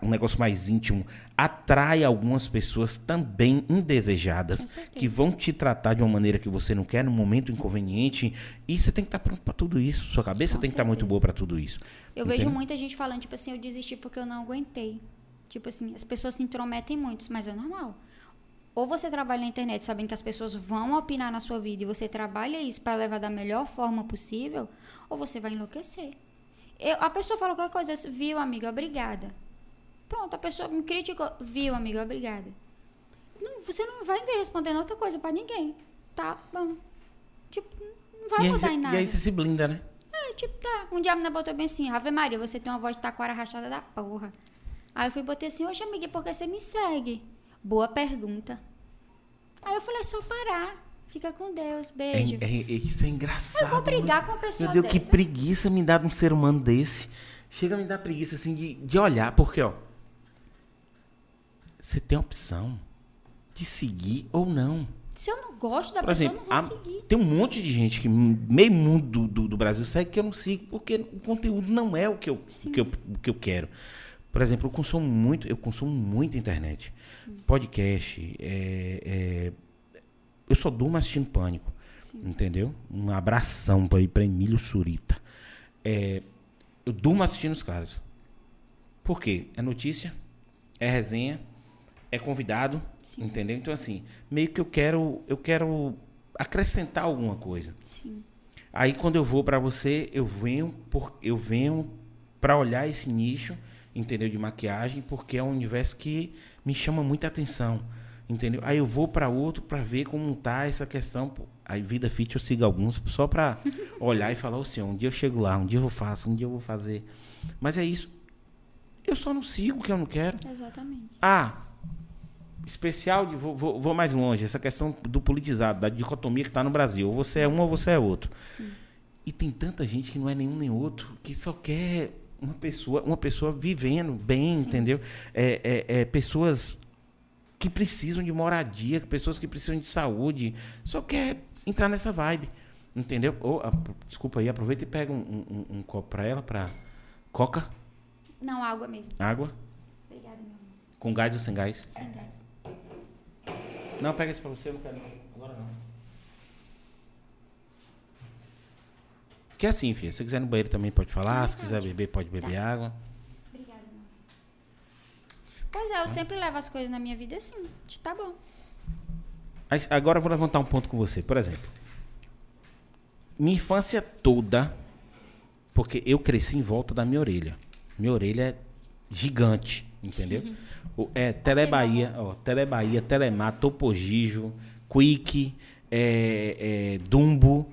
um negócio mais íntimo atrai algumas pessoas também indesejadas que vão te tratar de uma maneira que você não quer, num momento inconveniente. E você tem que estar pronto para tudo isso. Sua cabeça Com tem que estar muito certeza. boa para tudo isso. Eu vejo muita gente falando, tipo assim, eu desisti porque eu não aguentei. Tipo assim, as pessoas se intrometem muito, mas é normal. Ou você trabalha na internet sabendo que as pessoas vão opinar na sua vida e você trabalha isso para levar da melhor forma possível, ou você vai enlouquecer. Eu- a pessoa fala qualquer coisa, viu, amiga, obrigada. Pronto, a pessoa me criticou, viu, amiga, obrigada. Não, você não vai ver respondendo outra coisa para ninguém. Tá, bom. Tipo, não vai e, aí mudar você, em nada. e aí você se blinda, né? É, tipo, tá. Um dia a menina botou bem assim, Ave Maria, você tem uma voz de taquara rachada da porra. Aí eu fui botei assim, oxe, amiga, por que você me segue? Boa pergunta. Aí eu falei, é só parar. Fica com Deus, É, beijo. é- é- isso é engraçado. eu vou brigar com uma pessoa Meu Deus, que dessa. preguiça me dá de um ser humano desse. Chega a me dar preguiça, assim, de, de olhar, porque, ó. você tem a opção de seguir ou não. Se eu não gosto da Por pessoa, exemplo, eu não a- vou seguir. tem um monte de gente que meio mundo do, do Brasil segue que eu não sigo, porque o conteúdo não é o que eu, o que eu, o que eu quero. Por exemplo, eu consumo muito, eu consumo muito internet. Podcast, é, é, eu só durmo assistindo Pânico. Entendeu? Um abração pra, pra Emílio Surita. É, eu durmo assistindo os caras. Por quê? É notícia, é resenha, é convidado, entendeu? Então, assim, meio que eu quero, eu quero acrescentar alguma coisa. Sim. Aí quando eu vou pra você, eu venho por eu venho para olhar esse nicho, entendeu, de maquiagem, porque é um universo que me chama muita atenção, entendeu? Aí eu vou pra outro pra ver como tá essa questão. pô. Aí vida fit eu sigo alguns só pra [LAUGHS] olhar e falar, senhor, um dia eu chego lá, um dia eu faço, um dia eu vou fazer. Mas é isso. Eu só não sigo o que eu não quero. Exatamente. Ah, especial de. Vou, vou, vou mais longe, essa questão do politizado, da dicotomia que está no Brasil. Ou você é um ou você é outro. E tem tanta gente que não é nenhum nem outro, que só quer uma pessoa, uma pessoa vivendo bem, entendeu? É, é, é, pessoas que precisam de moradia, pessoas que precisam de saúde, só quer entrar nessa vibe. Entendeu? Ou, ah, desculpa aí, aproveita e pega um, um- um- copo para ela, para coca, Não, água mesmo. água, Obrigada, meu amor. com gás ou sem gás. Sem gás. Não, pega esse pra você, eu não quero não. Agora não. Que é assim, filha. Se você quiser ir no banheiro também pode falar. Se quiser beber, pode beber água. Obrigada. Pois é, eu sempre levo as coisas na minha vida assim. Tá bom. Agora eu vou levantar um ponto com você. Por exemplo, minha infância toda, porque eu cresci em volta da minha orelha. Minha orelha é gigante, entendeu? É Telebahia, ó, Telebahia, Telemar, Topogijo, Quick, é, é, Dumbo,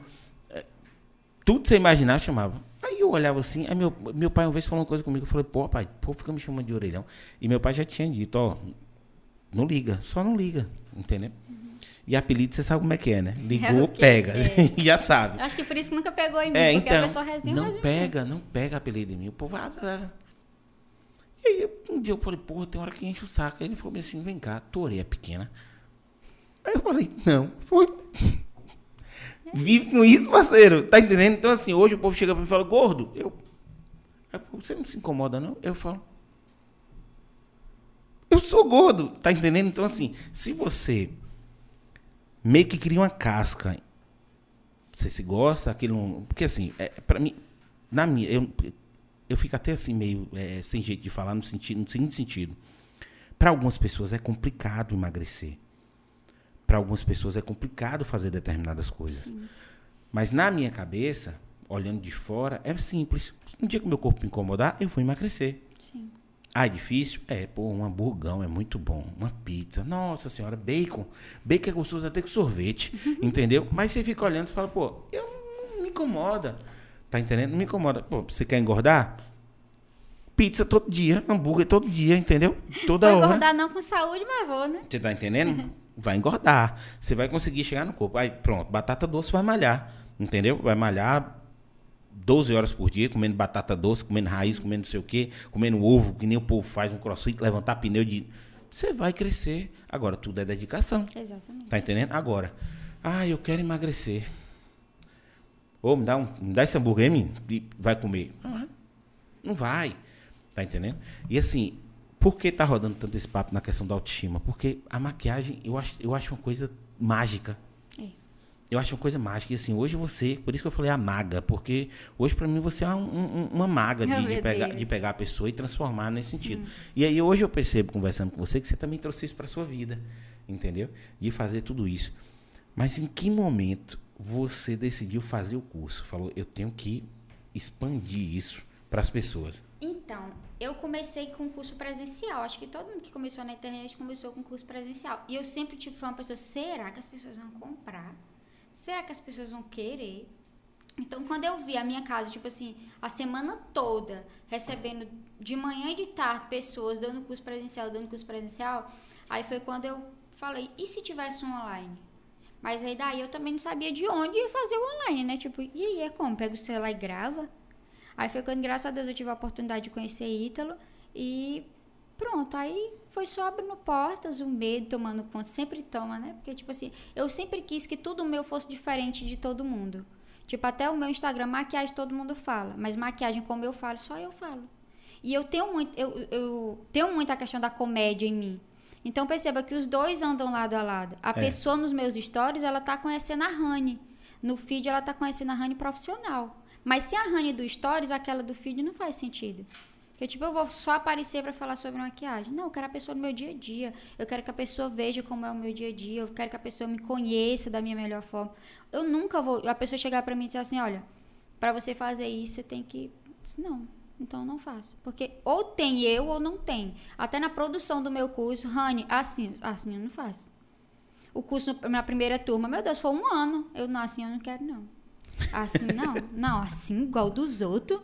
tudo você imaginar eu chamava. Aí eu olhava assim, aí meu, meu pai uma vez falou uma coisa comigo, eu falei, pô, pai, pô, fica me chamando de orelhão. E meu pai já tinha dito, ó, não liga, só não liga, entendeu? E apelido, você sabe como é que é, né? [LAUGHS] Ligou, quê? pega. É. [LAUGHS] Já sabe. Acho que por isso que nunca pegou em mim, É, porque então, a pessoa resenha não pega, não pega apelido em mim. O povo, ah, ah. E aí, um dia eu falei, porra, tem hora que enche o saco. Aí ele falou assim, vem cá, tua orelha é pequena. Aí eu falei, não, foi. Vive com isso, parceiro. Tá entendendo? Então, assim, hoje o povo chega pra mim e fala, gordo, eu. Você não se incomoda, não? Eu falo. Eu sou gordo, tá entendendo? Então, assim, se você meio que cria uma casca você se gosta, aquilo. Porque assim, é, para mim, na minha, eu, eu fico até assim meio é, sem jeito de falar no sentido, no seguinte sentido. Para algumas pessoas é complicado emagrecer. Para algumas pessoas é complicado fazer determinadas coisas. Mas na minha cabeça, olhando de fora, é simples. Um dia que o meu corpo me incomodar, eu vou emagrecer. Sim. Ah, é difícil? É, pô, um hamburgão é muito bom. Uma pizza. Nossa senhora, bacon. Bacon é gostoso até que sorvete. [LAUGHS] entendeu? Mas você fica olhando e fala, pô, eu não me incomoda. Tá entendendo? Não me incomoda. Pô, você quer engordar? Pizza todo dia, hambúrguer todo dia, entendeu? Toda Vou hora. engordar não com saúde, mas vou, né? Você tá entendendo? [LAUGHS] Vai engordar. Você vai conseguir chegar no corpo. Aí, pronto, batata doce vai malhar. Entendeu? Vai malhar 12 horas por dia, comendo batata doce, comendo raiz, comendo não sei o quê, comendo ovo, que nem o povo faz um crossfit, levantar pneu de. Você vai crescer. Agora, tudo é dedicação. Exatamente. Tá entendendo? Agora, ah, eu quero emagrecer. Ô, me dá, um, me dá esse hambúrguer aí, menino, e vai comer. Ah, não vai. Tá entendendo? E assim, por que tá rodando tanto esse papo na questão da autoestima? Porque a maquiagem, eu acho, eu acho uma coisa mágica. É. Eu acho uma coisa mágica. E assim, hoje você, por isso que eu falei a maga, porque hoje pra mim você é um- um- uma maga de, de pegar, de pegar a pessoa e transformar nesse sentido. E aí hoje eu percebo, conversando com você, que você também trouxe isso pra sua vida. Entendeu? De fazer tudo isso. Mas em que momento você decidiu fazer o curso? Falou, eu tenho que expandir isso para as pessoas. Então, eu comecei com curso presencial. Acho que todo mundo que começou na internet começou com curso presencial. E eu sempre, tipo, fui uma pessoa, será que as pessoas vão comprar? Será que as pessoas vão querer? Então, quando eu vi a minha casa, tipo assim, a semana toda, recebendo de manhã e de tarde pessoas dando curso presencial, dando curso presencial, aí foi quando eu falei, e se tivesse um online? Mas aí daí eu também não sabia de onde fazer o online, né? Tipo, e aí é como? Pega o celular e grava? Aí foi quando, graças a Deus, eu tive a oportunidade de conhecer Ítalo e Pronto, aí foi só abrindo portas, o medo tomando conta, sempre toma, né? Porque, tipo assim, eu sempre quis que tudo meu fosse diferente de todo mundo. Tipo, até o meu Instagram, maquiagem todo mundo fala, mas maquiagem como eu falo, só eu falo. E eu tenho muito, eu, eu tenho muito a questão da comédia em mim. Então perceba que os dois andam lado a lado. A É. pessoa nos meus stories, ela tá conhecendo a Rani. No feed, ela tá conhecendo a Rani profissional. Mas se a Rani do stories, aquela do feed não faz sentido. Porque, tipo, eu vou só aparecer pra falar sobre maquiagem. Não, eu quero a pessoa no meu dia a dia. Eu quero que a pessoa veja como é o meu dia a dia. Eu quero que a pessoa me conheça da minha melhor forma. Eu nunca vou. A pessoa chegar pra mim e dizer assim: olha, pra você fazer isso, você tem que. Não, então não faço. Porque ou tem eu ou não tem. Até na produção do meu curso, Rani, assim, assim eu não faço. O curso na primeira turma, meu Deus, foi um ano. Eu não, assim eu não quero, não. Assim não. Não, assim igual dos outros.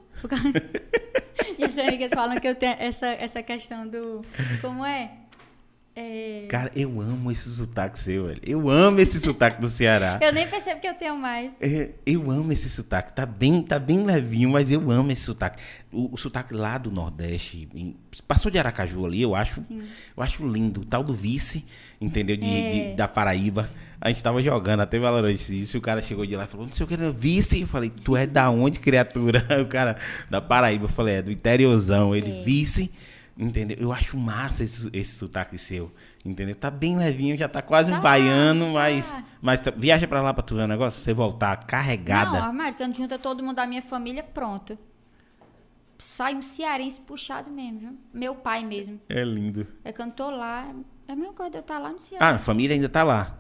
e as amigas falam que eu tenho essa, essa questão do. Como é? É, Cara, eu amo esse sotaque seu, velho. Eu amo esse sotaque do Ceará. Eu nem percebo que eu tenho mais. É, eu amo esse sotaque. Tá bem, tá bem levinho, mas eu amo esse sotaque. O, o sotaque lá do Nordeste, em- passou de Aracaju ali, eu acho, eu acho lindo. O tal do vice, entendeu? De, É. de- da Paraíba. A gente tava jogando, até valorou isso. O cara chegou de lá e falou: Não sei o que, era vice. Eu falei: Tu é da onde, criatura? [LAUGHS] O cara da Paraíba. Eu falei: É do interiorzão. Ele, vice. Entendeu? Eu acho massa esse, esse sotaque seu. Entendeu? Tá bem levinho, já tá quase um Tá, baiano, tá. mas. Mas tá- viaja pra lá pra tu ver o negócio, você voltar carregada. Não, armário, quando junta todo mundo da minha família, pronto. Sai um cearense puxado mesmo, viu? Meu pai mesmo. É lindo. É quando eu tô lá, é a mesma coisa eu estar lá no Ceará. Ah, a família ainda tá lá.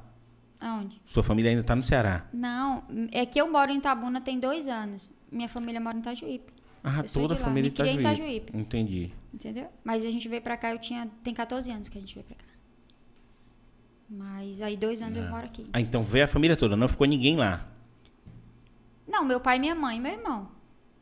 Aonde? Sua família ainda tá no Ceará. Não, é que eu moro em Itabuna tem dois anos. Minha família mora em Itajuípe, Ah, Eu toda a de lá, família me em Itajuípe. Itajuípe. Entendi. entendeu? Mas a gente veio pra cá, eu tinha. Tem 14 anos que a gente veio pra cá. Mas aí dois anos eu moro aqui. Ah, então veio a família toda, não ficou ninguém lá. Não, meu pai, minha mãe e meu irmão.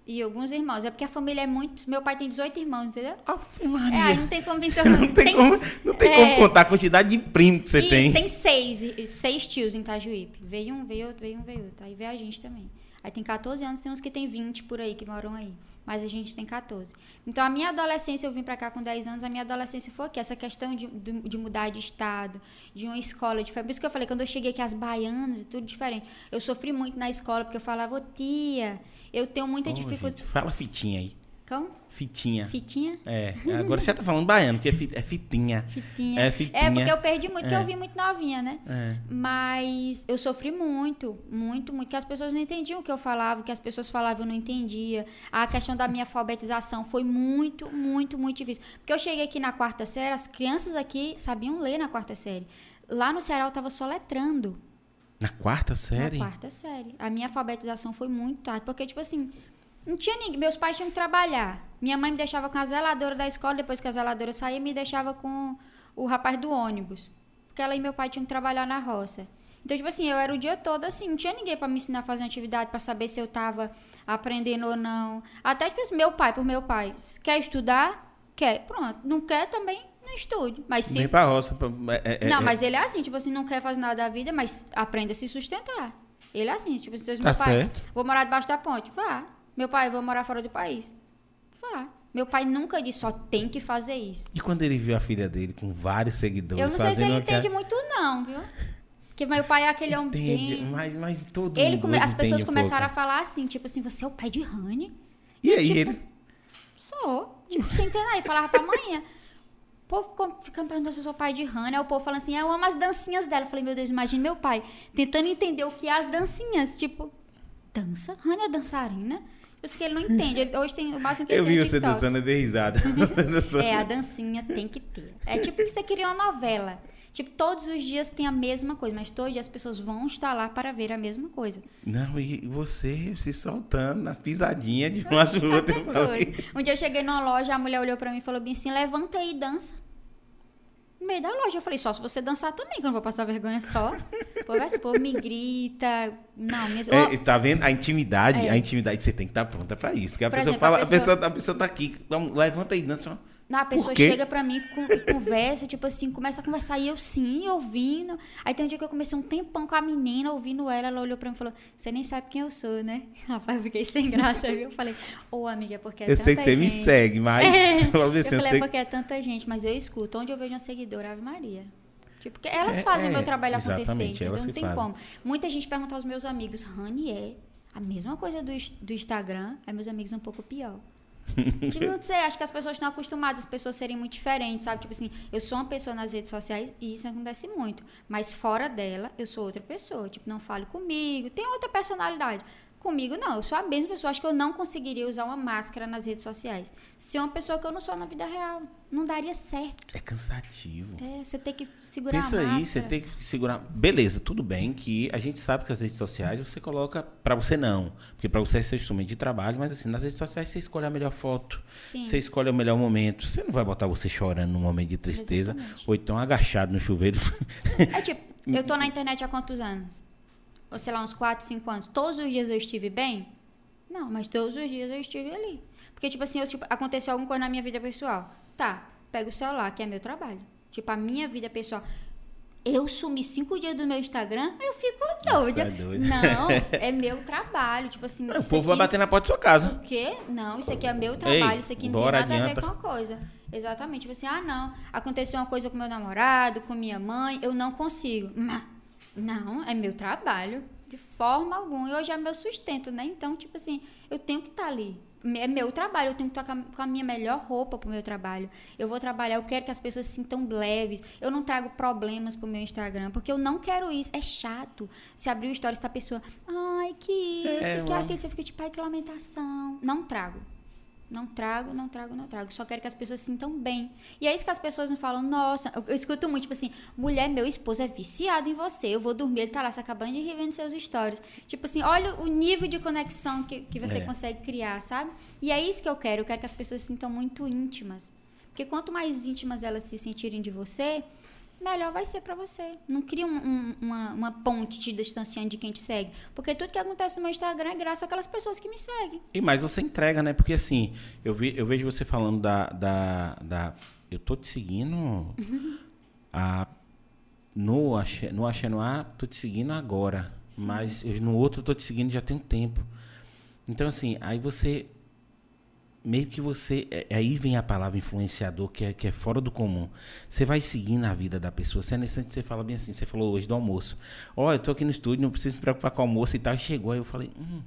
E alguns irmãos. É porque a família é muito. Meu pai tem 18 irmãos, entendeu? É, Maria. aí não tem como [LAUGHS] vir todo não mundo. tem, como, não tem como é, contar a quantidade de primo que você Isso, tem. tem seis, seis tios em Itajuípe. Veio um, veio outro, veio um, veio outro. Aí veio a gente também. Aí tem 14 anos, tem uns que tem 20 por aí, que moram aí. Mas a gente tem 14. Então, a minha adolescência, eu vim pra cá com 10 anos, a minha adolescência foi aqui. Essa questão de, de, de mudar de estado, de uma escola diferente. Por isso que eu falei, quando eu cheguei aqui, as baianas e tudo diferente. Eu sofri muito na escola, porque eu falava, ô tia, eu tenho muita dificuldade. fala fitinha aí. Como? Fitinha. Fitinha? É, agora você tá falando baiano, porque é, é fitinha. Fitinha. É, fitinha. É, porque eu perdi muito, porque É. eu vim muito novinha, né? É. Mas eu sofri muito, muito, muito, que as pessoas não entendiam o que eu falava, o que as pessoas falavam eu não entendia. A questão da minha alfabetização foi muito, muito, muito difícil. Porque eu cheguei aqui na quarta série, as crianças aqui sabiam ler na quarta série. Lá no Ceará eu tava soletrando. Na quarta série? Na quarta série. A minha alfabetização foi muito tarde, porque, tipo assim, não tinha ninguém. Meus pais tinham que trabalhar. Minha mãe me deixava com a zeladora da escola, depois que a zeladora saía, me deixava com o rapaz do ônibus. Porque ela e meu pai tinham que trabalhar na roça. Então, tipo assim, eu era o dia todo assim, não tinha ninguém pra me ensinar a fazer uma atividade, pra saber se eu tava aprendendo ou não. Até, tipo assim, meu pai, por meu pai, quer estudar? Quer. Pronto. Não quer também, não estude. Mas se Vem pra roça. pra- é- é- não, é- mas ele é assim, tipo assim, não quer fazer nada da vida, mas aprende a se sustentar. Ele é assim, tipo assim, Tá meu pai, certo. vou morar debaixo da ponte, vá. Meu pai, vou morar fora do país, vá. Meu pai nunca disse, só tem que fazer isso. E quando ele viu a filha dele com vários seguidores Eu não sei se ele aquela- entende muito não, viu? Porque meu pai é aquele homem Entende, bem... mas, mas todo Ele mundo come- As pessoas começaram a falar assim, tipo assim, você é o pai de Rani? E aí, tipo, ele... Sou. Tipo, sem entender. Aí falava pra manhã. O povo ficou, ficando perguntando se eu sou pai de Hannah. Aí o povo falando assim, eu amo as dancinhas dela. Eu falei, meu Deus, imagine meu pai tentando entender o que é as dancinhas. Tipo, dança? Hannah é dançarina? Por isso que ele não entende. Ele, hoje tem o máximo que Eu tem vi é você dançando, dei risada. [LAUGHS] É, a dancinha tem que ter. É tipo que você queria uma novela. Tipo, todos os dias tem a mesma coisa, mas todos os dias as pessoas vão estar lá para ver a mesma coisa. Não, e você se soltando na pisadinha de uma [LAUGHS] outra. Eu falei, Foi. Um dia eu cheguei numa loja, a mulher olhou pra mim e falou bem assim: levanta aí e dança. No meio da loja, eu falei, só se você dançar também, que eu não vou passar vergonha só. Esse povo me grita. Não, minhas. É, tá vendo? A intimidade, É. a intimidade, você tem que estar pronta pra isso. Que a Por pessoa exemplo, a fala, a, pessoa... pessoa- a pessoa tá aqui, vamos, levanta aí, dança. Não, a pessoa chega pra mim e conversa, tipo assim, começa a conversar e eu sim, ouvindo. Aí tem um dia que eu comecei um tempão com a menina, ouvindo ela, ela olhou pra mim e falou: Você nem sabe quem eu sou, né? [LAUGHS] Rapaz, eu fiquei sem graça, viu? Eu falei: Ô, amiga, é porque é Eu tanta sei que você me gente." segue, mas. [LAUGHS] É. [LAUGHS] Eu eu falei: É porque é tanta gente, mas eu escuto. Onde eu vejo uma seguidora, Ave Maria. Porque elas É, fazem o é, meu trabalho acontecer, entendeu? Não tem fazem. como. Muita gente pergunta aos meus amigos: Rani é a mesma coisa do, do Instagram, aí meus amigos um pouco pior. [LAUGHS] Tipo, não sei, acho que as pessoas estão acostumadas, as pessoas serem muito diferentes, sabe? Tipo assim, eu sou uma pessoa nas redes sociais e isso acontece muito. Mas fora dela, eu sou outra pessoa. Tipo, não fale comigo, tem outra personalidade. Comigo, não, eu sou a mesma pessoa. Acho que eu não conseguiria usar uma máscara nas redes sociais. Ser uma pessoa que eu não sou na vida real. Não daria certo. É cansativo. É, você tem que segurar Pensa a máscara. aí, você tem que segurar. Beleza, tudo bem que a gente sabe que as redes sociais você coloca pra você não, porque pra você é seu instrumento de trabalho, mas assim, nas redes sociais você escolhe a melhor foto, Sim. você escolhe o melhor momento. Você não vai botar você chorando num momento de tristeza Exatamente. ou então agachado no chuveiro. É tipo, eu tô na internet há quantos anos? Ou sei lá, uns 4, 5 anos. Todos os dias eu estive bem? Não, mas todos os dias eu estive ali. Porque, tipo assim, eu, tipo, aconteceu alguma coisa na minha vida pessoal. Tá, pega o celular, que é meu trabalho. Tipo, a minha vida pessoal. Eu sumi cinco dias do meu Instagram, eu fico doida. é doido. Não, [LAUGHS] é meu trabalho. Tipo assim. o isso povo vai aqui- bater na porta da sua casa. o quê? Não, isso aqui é meu trabalho, isso aqui não tem nada a adianta. ver com a coisa. Exatamente. Tipo assim, ah, não, aconteceu uma coisa com meu namorado, com minha mãe, eu não consigo. Mas, não, é meu trabalho, de forma alguma. E hoje é meu sustento, né? Então, tipo assim, eu tenho que estar ali. É meu trabalho, eu tenho que estar com a- com a minha melhor roupa pro meu trabalho. Eu vou trabalhar, eu quero que as pessoas se sintam leves. Eu não trago problemas pro meu Instagram, porque eu não quero isso. É chato. Se abrir o stories, tá a pessoa, ai, que isso, É, que uma- aquilo, você fica tipo, ai, que lamentação. Não trago. Não trago, não trago, não trago. Só quero que as pessoas se sintam bem. E é isso que as pessoas não falam, nossa, eu, eu escuto muito, tipo assim, mulher, meu esposo é viciado em você. Eu vou dormir, ele tá lá se acabando de rir vendo seus stories. Tipo assim, olha o nível de conexão que, que você É. consegue criar, sabe? E é isso que eu quero. Eu quero que as pessoas se sintam muito íntimas. Porque quanto mais íntimas elas se sentirem de você, melhor vai ser pra você. Não cria um- um- uma, uma ponte te distanciando de quem te segue. Porque tudo que acontece no meu Instagram é graças àquelas pessoas que me seguem. E mais você entrega, né? Porque assim, eu, vi, eu vejo você falando da, da, da- Eu tô te seguindo. [LAUGHS] a, no Axé, no Axé no Ar, tô te seguindo agora. Mas eu- no outro eu tô te seguindo já tem um tempo. Então, assim, aí você. Meio que você. é- Aí vem a palavra influenciador, que é, que é fora do comum. Você vai seguindo a vida da pessoa. Você é necessário você fala bem assim. Você falou hoje do almoço. Ó, eu tô aqui no estúdio, não preciso me preocupar com o almoço e tal. E chegou, aí eu falei. Hum,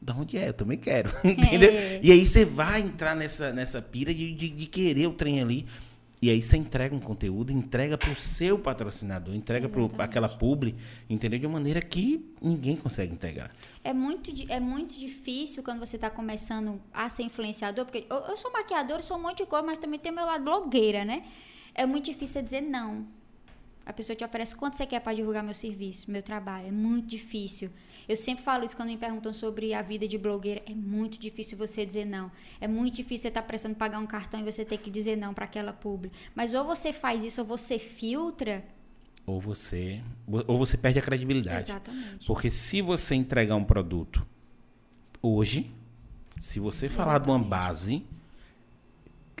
da onde é? Eu também quero. [LAUGHS] Entendeu? É. E aí você vai entrar nessa, nessa pira de, de, de querer o trem ali. E aí você entrega um conteúdo, entrega pro seu patrocinador, entrega para aquela publi, entendeu? De uma maneira que ninguém consegue entregar. É muito, é muito difícil quando você está começando a ser influenciador, porque eu, eu sou maquiadora, sou um monte de coisa, mas também tenho meu lado blogueira, né? É muito difícil dizer não. A pessoa te oferece quanto você quer para divulgar meu serviço, meu trabalho. É muito difícil. Eu sempre falo isso quando me perguntam sobre a vida de blogueira. É muito difícil você dizer não. É muito difícil você estar precisando pagar um cartão e você ter que dizer não para aquela publi. Mas ou você faz isso ou você filtra. Ou você, ou você perde a credibilidade. Exatamente. Porque se você entregar um produto hoje, se você falar de uma Exatamente. base,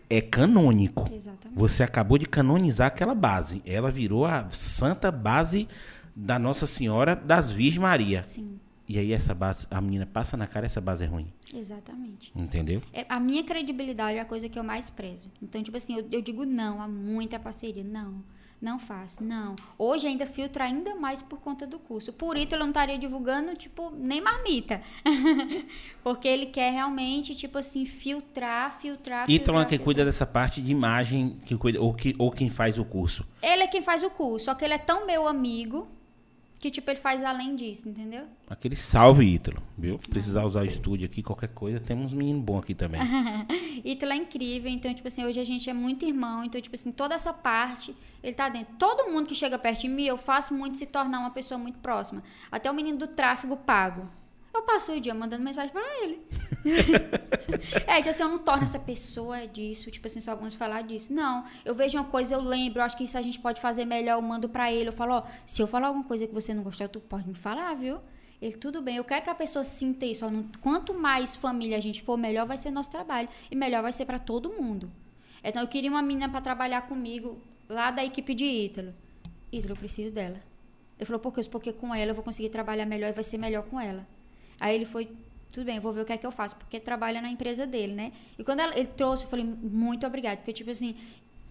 é canônico. Exatamente. Você acabou de canonizar aquela base. Ela virou a santa base da Nossa Senhora das Virgens Maria. Sim, E aí essa base, a menina passa na cara, essa base é ruim. exatamente. Entendeu? É, a minha credibilidade é a coisa que eu mais prezo. Então, tipo assim, eu, eu digo não a muita parceria. Não, não faço, não. Hoje ainda filtro ainda mais por conta do curso. Por isso eu não estaria divulgando, tipo, nem marmita. [LAUGHS] Porque ele quer realmente, tipo assim, filtrar, filtrar, Ítalo é quem cuida dessa parte de imagem, que cuida, ou, que, ou quem faz o curso. Ele é quem faz o curso, só que ele é tão meu amigo que, tipo, ele faz além disso, entendeu? Aquele salve, Ítalo. Viu? Precisar usar o estúdio aqui, qualquer coisa, temos um menino bom aqui também. [LAUGHS] Ítalo é incrível, então, tipo assim, hoje a gente é muito irmão, então, tipo assim, toda essa parte, ele tá dentro. Todo mundo que chega perto de mim, eu faço muito se tornar uma pessoa muito próxima. Até o menino do tráfego pago. Eu passo o dia mandando mensagem pra ele. [LAUGHS] é, tipo assim, eu não torno essa pessoa disso, tipo assim, só vamos falar disso. Não, eu vejo uma coisa, eu lembro, eu acho que isso a gente pode fazer melhor, eu mando pra ele, eu falo, ó, se eu falar alguma coisa que você não gostar, tu pode me falar, viu? Ele, tudo bem, eu quero que a pessoa sinta isso. ó, não- quanto mais família a gente for, melhor vai ser nosso trabalho. E melhor vai ser pra todo mundo. Então eu queria uma menina para trabalhar comigo lá da equipe de Ítalo. Ítalo, eu preciso dela. Ele falou, por quê? Porque com ela eu vou conseguir trabalhar melhor e vai ser melhor com ela. Aí ele foi, tudo bem, vou ver o que é que eu faço, porque trabalha na empresa dele, né? E quando ela, ele trouxe, eu falei, muito obrigado, porque tipo assim,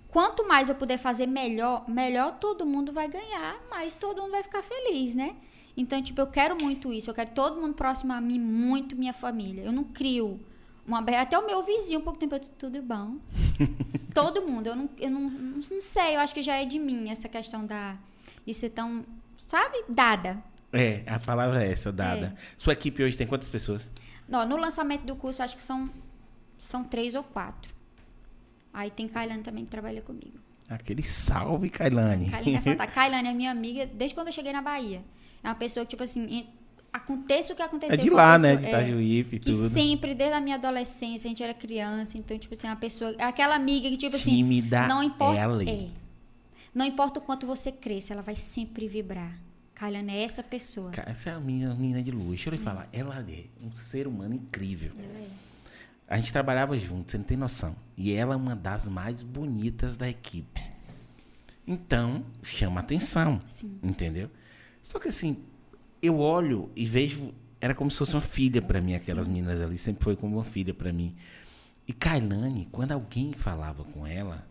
quanto mais eu puder fazer melhor, melhor todo mundo vai ganhar, mais todo mundo vai ficar feliz, né? Então, tipo, eu quero muito isso, eu quero todo mundo próximo a mim, muito minha família. Eu não crio uma até o meu vizinho, um pouco tempo eu disse, tudo bom. [LAUGHS] todo mundo, eu não, eu não, não sei, eu acho que já é de mim essa questão da de ser tão, sabe, dada. É, a palavra é essa, dada. É. Sua equipe hoje tem quantas pessoas? Não, no lançamento do curso, acho que são, são três ou quatro. Aí tem Kailane também que trabalha comigo. Aquele salve, Kailane. Kailane é fantástica. [LAUGHS] Kailane é minha amiga desde quando eu cheguei na Bahia. É uma pessoa que, tipo assim, aconteça o que acontecer. É de lá, né? De Itajuípe e tudo. Que sempre, desde a minha adolescência, a gente era criança. Então, tipo assim, uma pessoa... Aquela amiga que, tipo assim... Tímida não importa, ela. É, não importa o quanto você cresça, ela vai sempre vibrar. Kailane é essa pessoa. Essa é a minha menina de luz. Deixa eu lhe é. falar. Ela é um ser humano incrível. Ela é. A gente trabalhava junto, você não tem noção. E ela é uma das mais bonitas da equipe. Então, chama atenção. Sim. Entendeu? Só que assim, eu olho e vejo. Era como se fosse uma filha para mim, aquelas Sim. meninas ali. Sempre foi como uma filha para mim. E Kailane, quando alguém falava com ela,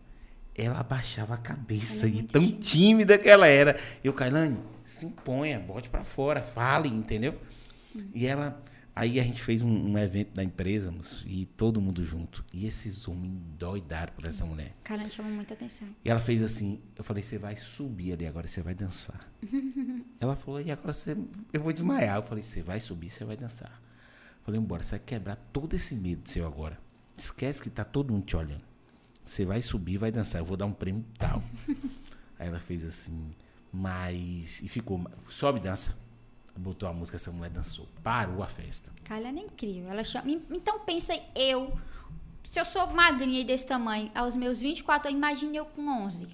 ela abaixava a cabeça. É e tão tímida. tímida que ela era. Eu, Kailane, se imponha, bote para fora, fale, entendeu? Sim. E ela Aí a gente fez um, um, evento da empresa e todo mundo junto. E esses homens doidaram por essa mulher. Cara, chama muita atenção. E ela fez assim, eu falei, você vai subir ali agora, você vai dançar. [LAUGHS] ela falou, e agora você, eu vou desmaiar. Eu falei, você vai subir, você vai dançar. Eu falei, embora, você vai quebrar todo esse medo seu agora. Esquece que tá todo mundo te olhando. Você vai subir, vai dançar, eu vou dar um prêmio tal. [LAUGHS] Aí ela fez assim, mas. E ficou, sobe dança botou a música, essa mulher dançou. Parou a festa. Cara, ela é incrível. Ela chama... Então pensa eu, se eu sou magrinha e desse tamanho, aos meus 24 anos, imagine eu com 11.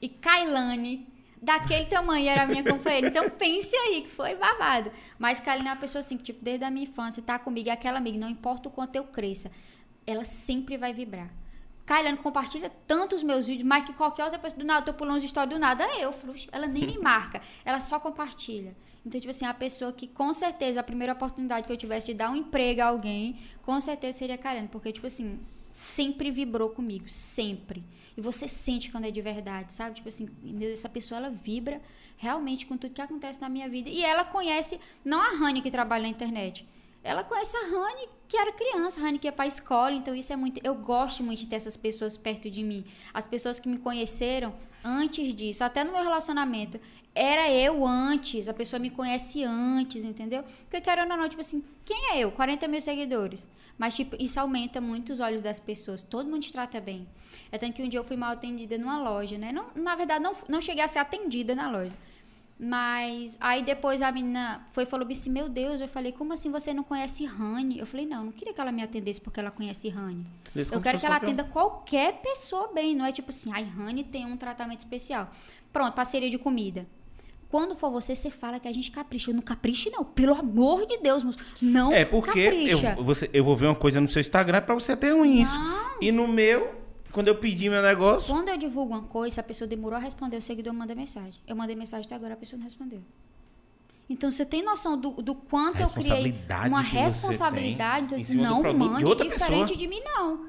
E Kailane, daquele tamanho, era a minha companheira. Então pense aí, que foi babado. Mas Kailane é uma pessoa assim, que tipo, desde a minha infância, tá comigo, é aquela amiga, não importa o quanto eu cresça, ela sempre vai vibrar. Kailane compartilha tantos meus vídeos, mais que qualquer outra pessoa. Do nada, eu tô pulando história do nada, eu. Ela nem me [LAUGHS] marca, ela só compartilha. Então, tipo assim, a pessoa que com certeza a primeira oportunidade que eu tivesse de dar um emprego a alguém, com certeza seria Karen, porque tipo assim, sempre vibrou comigo, sempre. E você sente quando é de verdade, sabe? Tipo assim, essa pessoa ela vibra realmente com tudo que acontece na minha vida. E ela conhece não a Rani que trabalha na internet. Ela conhece a Rani que era criança, a Rani que ia para a escola, então isso é muito, eu gosto muito de ter essas pessoas perto de mim. As pessoas que me conheceram antes disso, até no meu relacionamento, era eu antes, a pessoa me conhece antes, entendeu? Porque querendo ou não, tipo assim, quem é eu? 40 mil seguidores. Mas, tipo, isso aumenta muito os olhos das pessoas. Todo mundo te trata bem. É tanto que um dia eu fui mal atendida numa loja, né? Não, na verdade, não, não cheguei a ser atendida na loja. Mas aí depois a menina foi e falou assim: Meu Deus, eu falei, como assim você não conhece Rani? Eu falei, não, não queria que ela me atendesse porque ela conhece Rani. Eu quero que ela atenda qualquer pessoa bem, não é tipo assim, ai, Rani tem um tratamento especial. Pronto, parceria de comida. Quando for você, você fala que a gente capricha. Eu não capriche, não. Pelo amor de Deus, moço. Não É porque eu, você, eu vou ver uma coisa no seu Instagram para você ter um isso. E no meu, quando eu pedi meu negócio. Quando eu divulgo uma coisa, se a pessoa demorou a responder, o seguidor manda mensagem. Eu mandei mensagem até agora, a pessoa não respondeu. Então você tem noção do, do quanto eu criei uma responsabilidade. Então, não mande diferente pessoa. de mim, não.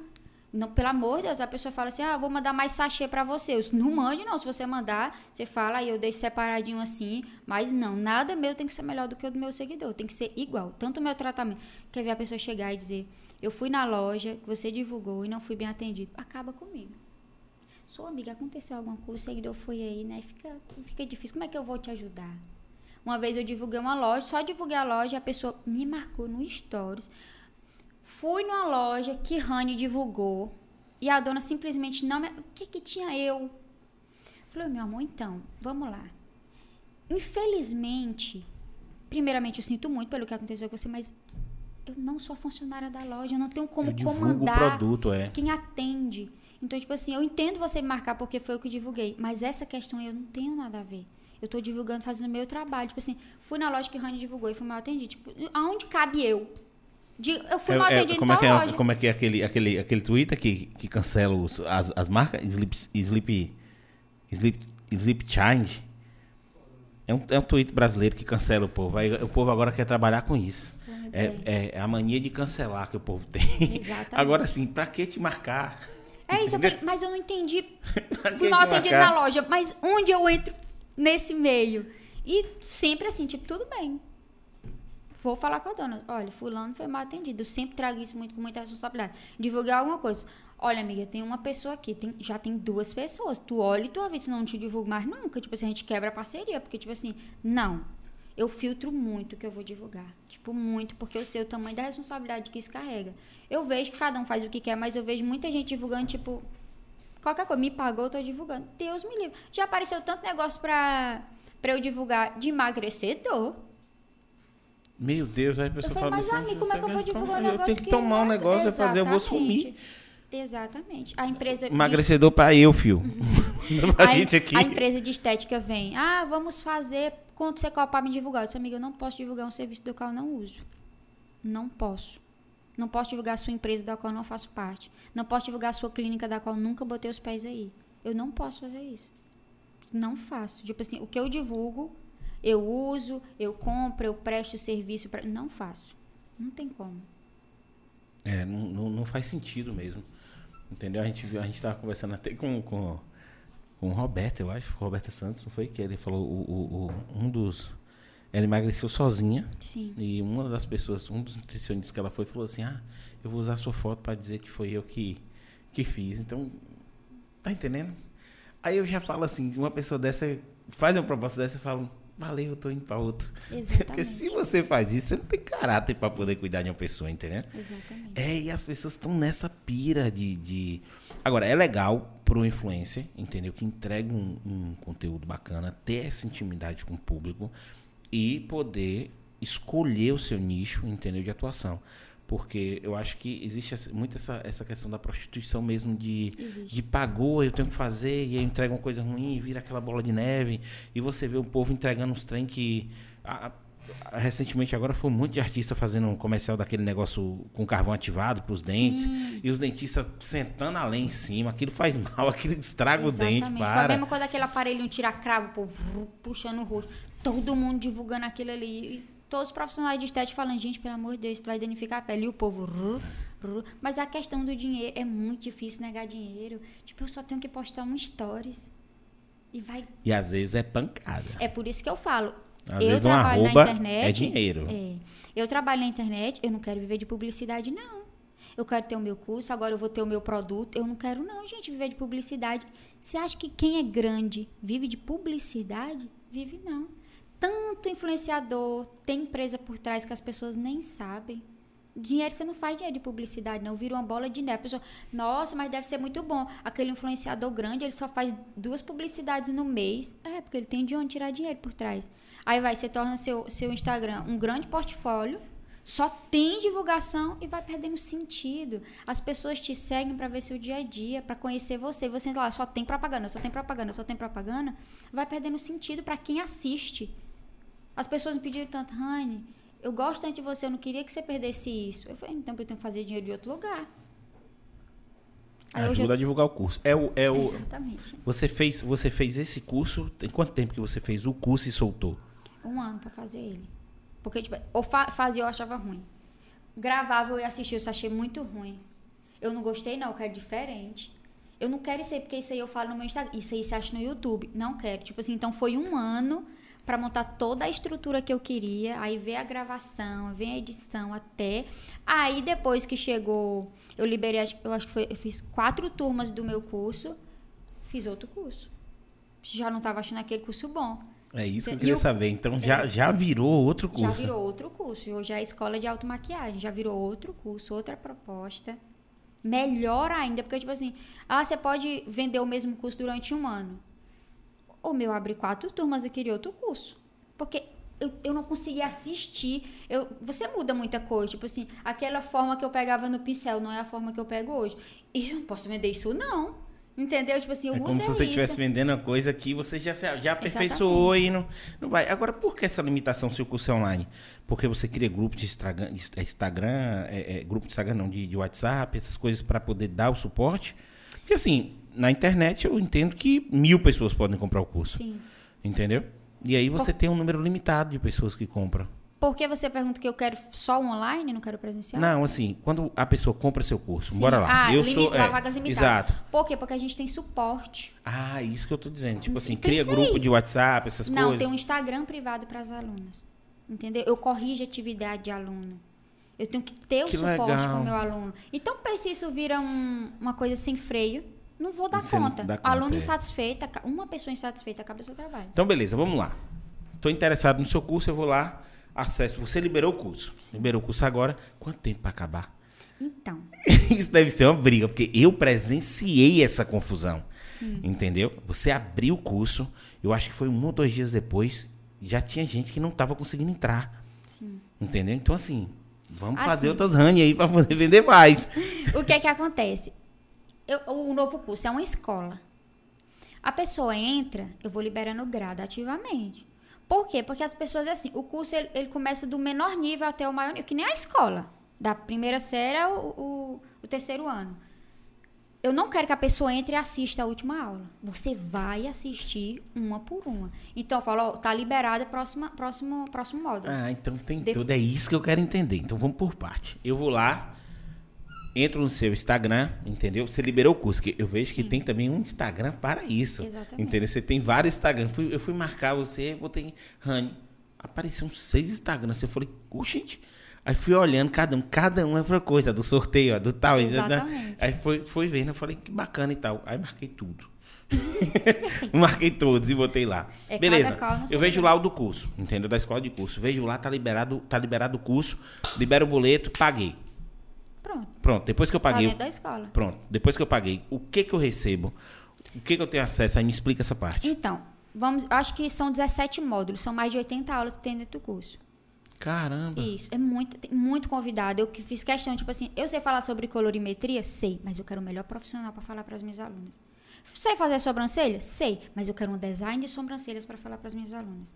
Não, pelo amor de Deus, a pessoa fala assim: ah, vou mandar mais sachê para você. Eu, não mande, não. Se você mandar, você fala, aí eu deixo separadinho assim. Mas não, nada meu tem que ser melhor do que o do meu seguidor. Tem que ser igual. Tanto o meu tratamento. Quer ver a pessoa chegar e dizer: eu fui na loja que você divulgou e não fui bem atendido. Acaba comigo. Sou amiga, aconteceu alguma coisa, o seguidor foi aí, né? Fica, fica difícil. Como é que eu vou te ajudar? Uma vez eu divulguei uma loja, só divulguei a loja, a pessoa me marcou no Stories Fui numa loja que Rani divulgou e a dona simplesmente não me... O que que tinha eu? Falei, meu amor, então, vamos lá. Infelizmente, primeiramente eu sinto muito pelo que aconteceu com você, mas eu não sou funcionária da loja, eu não tenho como eu comandar produto, é. quem atende. Então, tipo assim, eu entendo você marcar porque foi eu que divulguei, mas essa questão eu não tenho nada a ver. Eu estou divulgando, fazendo meu trabalho. Tipo assim, fui na loja que Rani divulgou e fui mal atendido. Tipo, aonde cabe eu? De- eu fui É- mal é- atendida como, é que tal é, loja. como é que é aquele, aquele, aquele Twitter que, que cancela os- as, as marcas? Sleep, Sleep, Sleep, Sleep Change? É um, é um tweet brasileiro que cancela o povo. Aí, o povo agora quer trabalhar com isso. É, é- é a mania de cancelar que o povo tem. [LAUGHS] Exatamente. Agora sim, pra que te marcar? É isso, eu falei, mas eu não entendi. [LAUGHS] Fui mal atendida marcar? na loja, mas onde eu entro nesse meio? E sempre assim, tipo, tudo bem. Vou falar com a dona. Olha, fulano foi mal atendido. Eu sempre trago isso muito com muita responsabilidade. Divulgar alguma coisa. Olha, amiga, tem uma pessoa aqui, tem- já tem duas pessoas. Tu olha e tu avisa, não te divulgo mais nunca. Tipo assim, a gente quebra a parceria. Porque, tipo assim, não. Eu filtro muito o que eu vou divulgar. Tipo, muito, porque eu sei o tamanho da responsabilidade que isso carrega. Eu vejo que cada um faz o que quer, mas eu vejo muita gente divulgando, tipo, qualquer coisa. Me pagou, eu tô divulgando. Deus me livre. Já apareceu tanto negócio pra, pra eu divulgar de emagrecedor. Meu Deus, aí a pessoa Eu falei, fala mas assim, amigo, como é que eu vou "Então, divulgar um Eu negócio tenho que tomar um é- negócio, eu fazer, eu vou sumir. Exatamente. A empresa de- Emagrecedor pra eu, fio. [LAUGHS] Pra a, gente aqui. a empresa de estética vem, ah, vamos fazer quanto você cobra pra me divulgar. Eu disse, amiga, eu não posso divulgar um serviço do qual eu não uso. Não posso. Não posso divulgar a sua empresa da qual eu não faço parte. Não posso divulgar a sua clínica da qual eu nunca botei os pés aí. Eu não posso fazer isso. Não faço. Tipo assim, o que eu divulgo, eu uso, eu compro, eu presto serviço para Não faço. Não tem como. É, não, não faz sentido mesmo. Entendeu? A gente, viu- a gente tava conversando até com, com, com o Roberto, eu acho, Roberta Santos, não foi? Que ele falou, o, o, o- um dos. Ela emagreceu sozinha. Sim. E uma das pessoas, um dos nutricionistas que ela foi, falou assim: Ah, eu vou usar a sua foto para dizer que foi eu que, que fiz. Então, tá entendendo? Aí eu já falo assim: uma pessoa dessa faz uma proposta dessa, eu falo: Valeu, eu tô indo para outro. Porque se Exatamente. você faz isso, você não tem caráter para poder cuidar de uma pessoa, entendeu? Exatamente. É, e as pessoas estão nessa pira de, de. Agora, é legal pro influencer, entendeu? Que entrega um, um conteúdo bacana, ter essa intimidade com o público e poder escolher o seu nicho, entendeu? De atuação. Porque eu acho que existe muito essa, essa questão da prostituição mesmo de, Existe. de pagou, eu tenho que fazer, e aí entrega uma coisa ruim, vira aquela bola de neve, e você vê o povo entregando uns trem que. a- recentemente agora foi um monte de artista fazendo um comercial daquele negócio com carvão ativado para os dentes, e os dentistas sentando a lenha em cima, aquilo faz mal, [LAUGHS] aquilo estraga o dente, Exatamente. Foi a para. mesma coisa daquele aparelho tira cravo, o povo vrr, puxando o rosto. Todo mundo divulgando aquilo ali. Todos os profissionais de estética falando, gente, pelo amor de Deus, tu vai danificar a pele. E o povo. vrr, vrr. Mas a questão do dinheiro é muito difícil negar dinheiro. Tipo, eu só tenho que postar um stories. E vai. E às vezes é pancada. É por isso que eu falo. Às eu trabalho na internet. é dinheiro. É. Eu trabalho na internet, eu não quero viver de publicidade, não. Eu quero ter o meu curso, agora eu vou ter o meu produto. Eu não quero, não, gente, viver de publicidade. Você acha que quem é grande vive de publicidade? Vive não. Tanto influenciador, tem empresa por trás que as pessoas nem sabem. Dinheiro, você não faz dinheiro de publicidade, não. Vira uma bola de neve. A pessoa, nossa, mas deve ser muito bom. Aquele influenciador grande, ele só faz duas publicidades no mês. É, porque ele tem de onde tirar dinheiro por trás. Aí vai, você torna seu, seu Instagram um grande portfólio, só tem divulgação e vai perdendo sentido. As pessoas te seguem para ver seu dia a dia, para conhecer você. Você lá, só tem propaganda, só tem propaganda, só tem propaganda. Vai perdendo sentido para quem assiste. As pessoas me pediram tanto, Rani, eu gosto tanto de você, eu não queria que você perdesse isso. Eu falei, então eu tenho que fazer dinheiro de outro lugar. Aí Ajuda eu- a divulgar o curso. É o, é o, Exatamente. você, fez, você fez esse curso, tem quanto tempo que você fez o curso e soltou? Um ano pra fazer ele. Porque, tipo, ou fa fazia eu achava ruim. Gravava eu ia assistir, eu achei muito ruim. Eu não gostei, não, eu quero diferente. Eu não quero isso aí, porque isso aí eu falo no meu Instagram. Isso aí você acha no YouTube. Não quero. Tipo assim, então foi um ano pra montar toda a estrutura que eu queria. Aí ver a gravação, ver a edição até. Aí depois que chegou, eu liberei, eu acho que foi, eu fiz quatro turmas do meu curso. Fiz outro curso. Já não tava achando aquele curso bom. É isso que eu queria saber. Então já, já virou outro curso. Já virou outro curso. Hoje é a escola de automaquiagem. Já virou outro curso, outra proposta. Melhor ainda, porque, tipo assim, ah, você pode vender o mesmo curso durante um ano. O meu abri quatro turmas e queria outro curso. Porque eu, eu não conseguia assistir. Eu, você muda muita coisa. Tipo assim, aquela forma que eu pegava no pincel não é a forma que eu pego hoje. E eu não posso vender isso, não. Entendeu? Tipo assim, o É como se você estivesse vendendo uma coisa que você já, já aperfeiçoou e não, não vai. Agora, por que essa limitação se o curso é online? Porque você cria grupo de Instagram, Instagram é, é, grupo de Instagram não, de, de WhatsApp, essas coisas para poder dar o suporte. Porque assim, na internet eu entendo que mil pessoas podem comprar o curso. Sim. Entendeu? E aí você tem um número limitado de pessoas que compram. Por que você pergunta que eu quero só o online não quero presencial? Não, assim, quando a pessoa compra seu curso, Sim. bora lá. Ah, eu limita- sou. é, vagas limitadas. exato. Por quê? Porque a gente tem suporte. Ah, isso que eu tô dizendo. Tipo assim, cria grupo de WhatsApp, essas não, coisas. tem um Instagram privado para as alunas. Entendeu? Eu corrijo atividade de aluno. Eu tenho que ter o Que suporte legal. com o meu aluno. Então, se isso vira um- uma coisa sem freio, não vou dar Você conta. dá conta, aluno é. uma pessoa insatisfeita acaba o seu trabalho. Então, beleza, vamos lá. Tô interessado no seu curso, eu vou lá, acesso. Você liberou o curso. Liberou o curso agora. Quanto tempo para acabar? Então, [LAUGHS] Isso deve ser uma briga, porque eu presenciei essa confusão. Entendeu? Você abriu o curso, eu acho que foi um ou dois dias depois, já tinha gente que não tava conseguindo entrar. sim. Entendeu? Então, assim, vamos Assim. fazer outras running aí para poder vender mais. [LAUGHS] o que é que acontece? Eu- o novo curso é uma escola. A pessoa entra, eu vou liberando gradativamente. Por quê? Porque as pessoas, assim, o curso ele, ele começa do menor nível até o maior nível, que nem a escola. Da primeira série ao o, o terceiro ano. Eu não quero que a pessoa entre e assista a última aula. Você vai assistir uma por uma. Então, eu falo, ó, tá liberada próxima, próximo, próximo módulo. Ah, então tem De- tudo. É isso que eu quero entender. Então vamos por parte. Eu vou lá, entro no seu Instagram, entendeu? Você liberou o curso, que eu vejo que Sim. tem também um Instagram para isso. Exatamente. Entendeu? Você tem vários Instagrams. Eu fui marcar você, botei Rani. Apareceu uns seis Instagrams. Eu falei, oxe, gente. Aí fui olhando cada um, cada um é outra coisa, do sorteio, ó, do tal. Exatamente. Aí foi, foi vendo, eu falei, que bacana e tal. Aí marquei tudo. [LAUGHS] Marquei todos e botei lá. É, Beleza. Eu vejo lá o do curso, entendeu? Da escola de curso. Vejo lá, tá liberado, tá liberado o curso, libera o boleto, paguei. Pronto. Pronto, depois que eu Tá paguei. dentro da escola. Pronto, depois que eu paguei, o que que eu recebo? O que que eu tenho acesso? Aí me explica essa parte. Então, vamos, acho que são 17 módulos, são mais de 80 aulas que tem dentro do curso. Caramba. Isso, é muito, muito convidado. Eu que fiz questão, tipo assim, eu sei falar sobre colorimetria? Sei, mas eu quero o melhor profissional para falar para as minhas alunas. Sei fazer sobrancelha? Sei, mas eu quero um design de sobrancelhas para falar para as minhas alunas.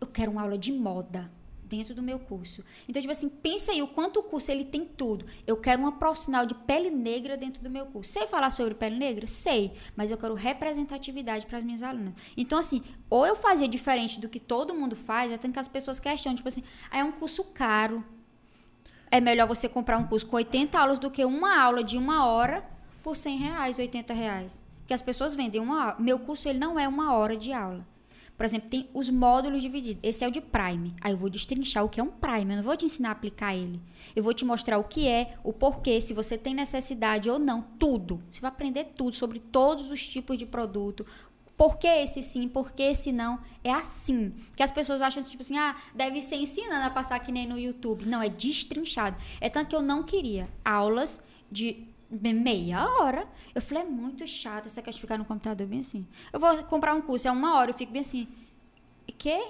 Eu quero uma aula de moda dentro do meu curso. Então, tipo assim, pensa aí o quanto o curso ele tem tudo. Eu quero uma profissional de pele negra dentro do meu curso. Sei falar sobre pele negra? Sei, mas eu quero representatividade para as minhas alunas. Então, assim, ou eu fazia diferente do que todo mundo faz, até que as pessoas questionam, tipo assim, ah, é um curso caro. É melhor você comprar um curso com 80 aulas do que uma aula de uma hora por 100 reais, 80 reais. Porque as pessoas vendem uma aula. Meu curso, ele não é uma hora de aula. Por exemplo, tem os módulos divididos. Esse é o de Prime. Aí eu vou destrinchar o que é um Prime. Eu não vou te ensinar a aplicar ele. Eu vou te mostrar o que é, o porquê, se você tem necessidade ou não. Tudo. Você vai aprender tudo sobre todos os tipos de produto. Por que esse sim, por que esse não? É assim. Que as pessoas acham tipo assim, ah, deve ser ensinando a passar que nem no YouTube. Não, é destrinchado. É tanto que eu não queria aulas de meia hora. Eu falei, é muito chato essa questão de ficar no computador bem assim. Eu vou comprar um curso, é uma hora, eu fico bem assim. Que?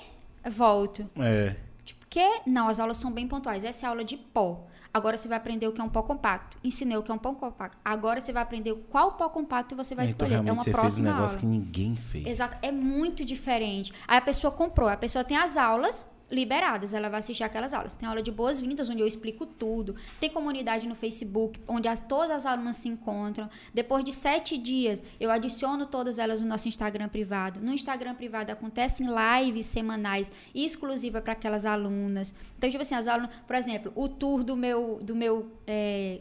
Volto. É. Tipo, que? Não, as aulas são bem pontuais. Essa é a aula de pó. Agora você vai aprender o que é um pó compacto. Ensinei o que é um pó compacto. Agora você vai aprender qual pó compacto você vai então escolher. É uma você fez um próxima negócio aula. que ninguém fez. Exato, é muito diferente. Aí a pessoa comprou, a pessoa tem as aulas liberadas, ela vai assistir aquelas aulas. Tem aula de boas-vindas, onde eu explico tudo. Tem comunidade no Facebook, onde as, todas as alunas se encontram. Depois de sete dias, eu adiciono todas elas no nosso Instagram privado. No Instagram privado acontecem lives semanais exclusiva para aquelas alunas. Então, tipo assim, as alunas, por exemplo, o tour do meu, do meu é,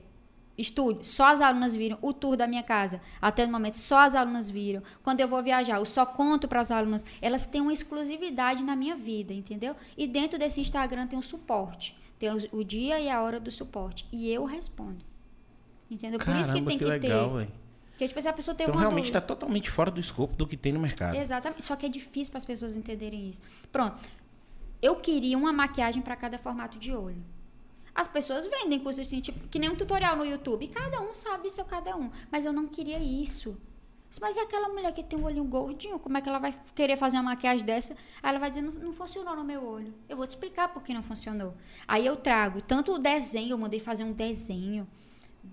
estúdio, só as alunas viram. O tour da minha casa, até no momento, só as alunas viram. Quando eu vou viajar, eu só conto para as alunas. Elas têm uma exclusividade na minha vida, entendeu? E dentro desse Instagram tem um suporte. Tem o, dia e a hora do suporte. E eu respondo. Entendeu? Por isso que Caramba, tem que, legal, ter. velho. Porque, tipo, se a pessoa teve Então uma realmente está totalmente fora do escopo do que tem no mercado. Exatamente. Só que é difícil para as pessoas entenderem isso. Pronto. Eu queria uma maquiagem para cada formato de olho. As pessoas vendem cursos assim, tipo, que nem um tutorial no YouTube. Cada um sabe seu cada um. Mas eu não queria isso. Mas e aquela mulher que tem um olhinho gordinho? Como é que ela vai querer fazer uma maquiagem dessa? Aí ela vai dizer, não, não funcionou no meu olho. Eu vou te explicar por que não funcionou. Aí eu trago tanto o desenho, eu mandei fazer um desenho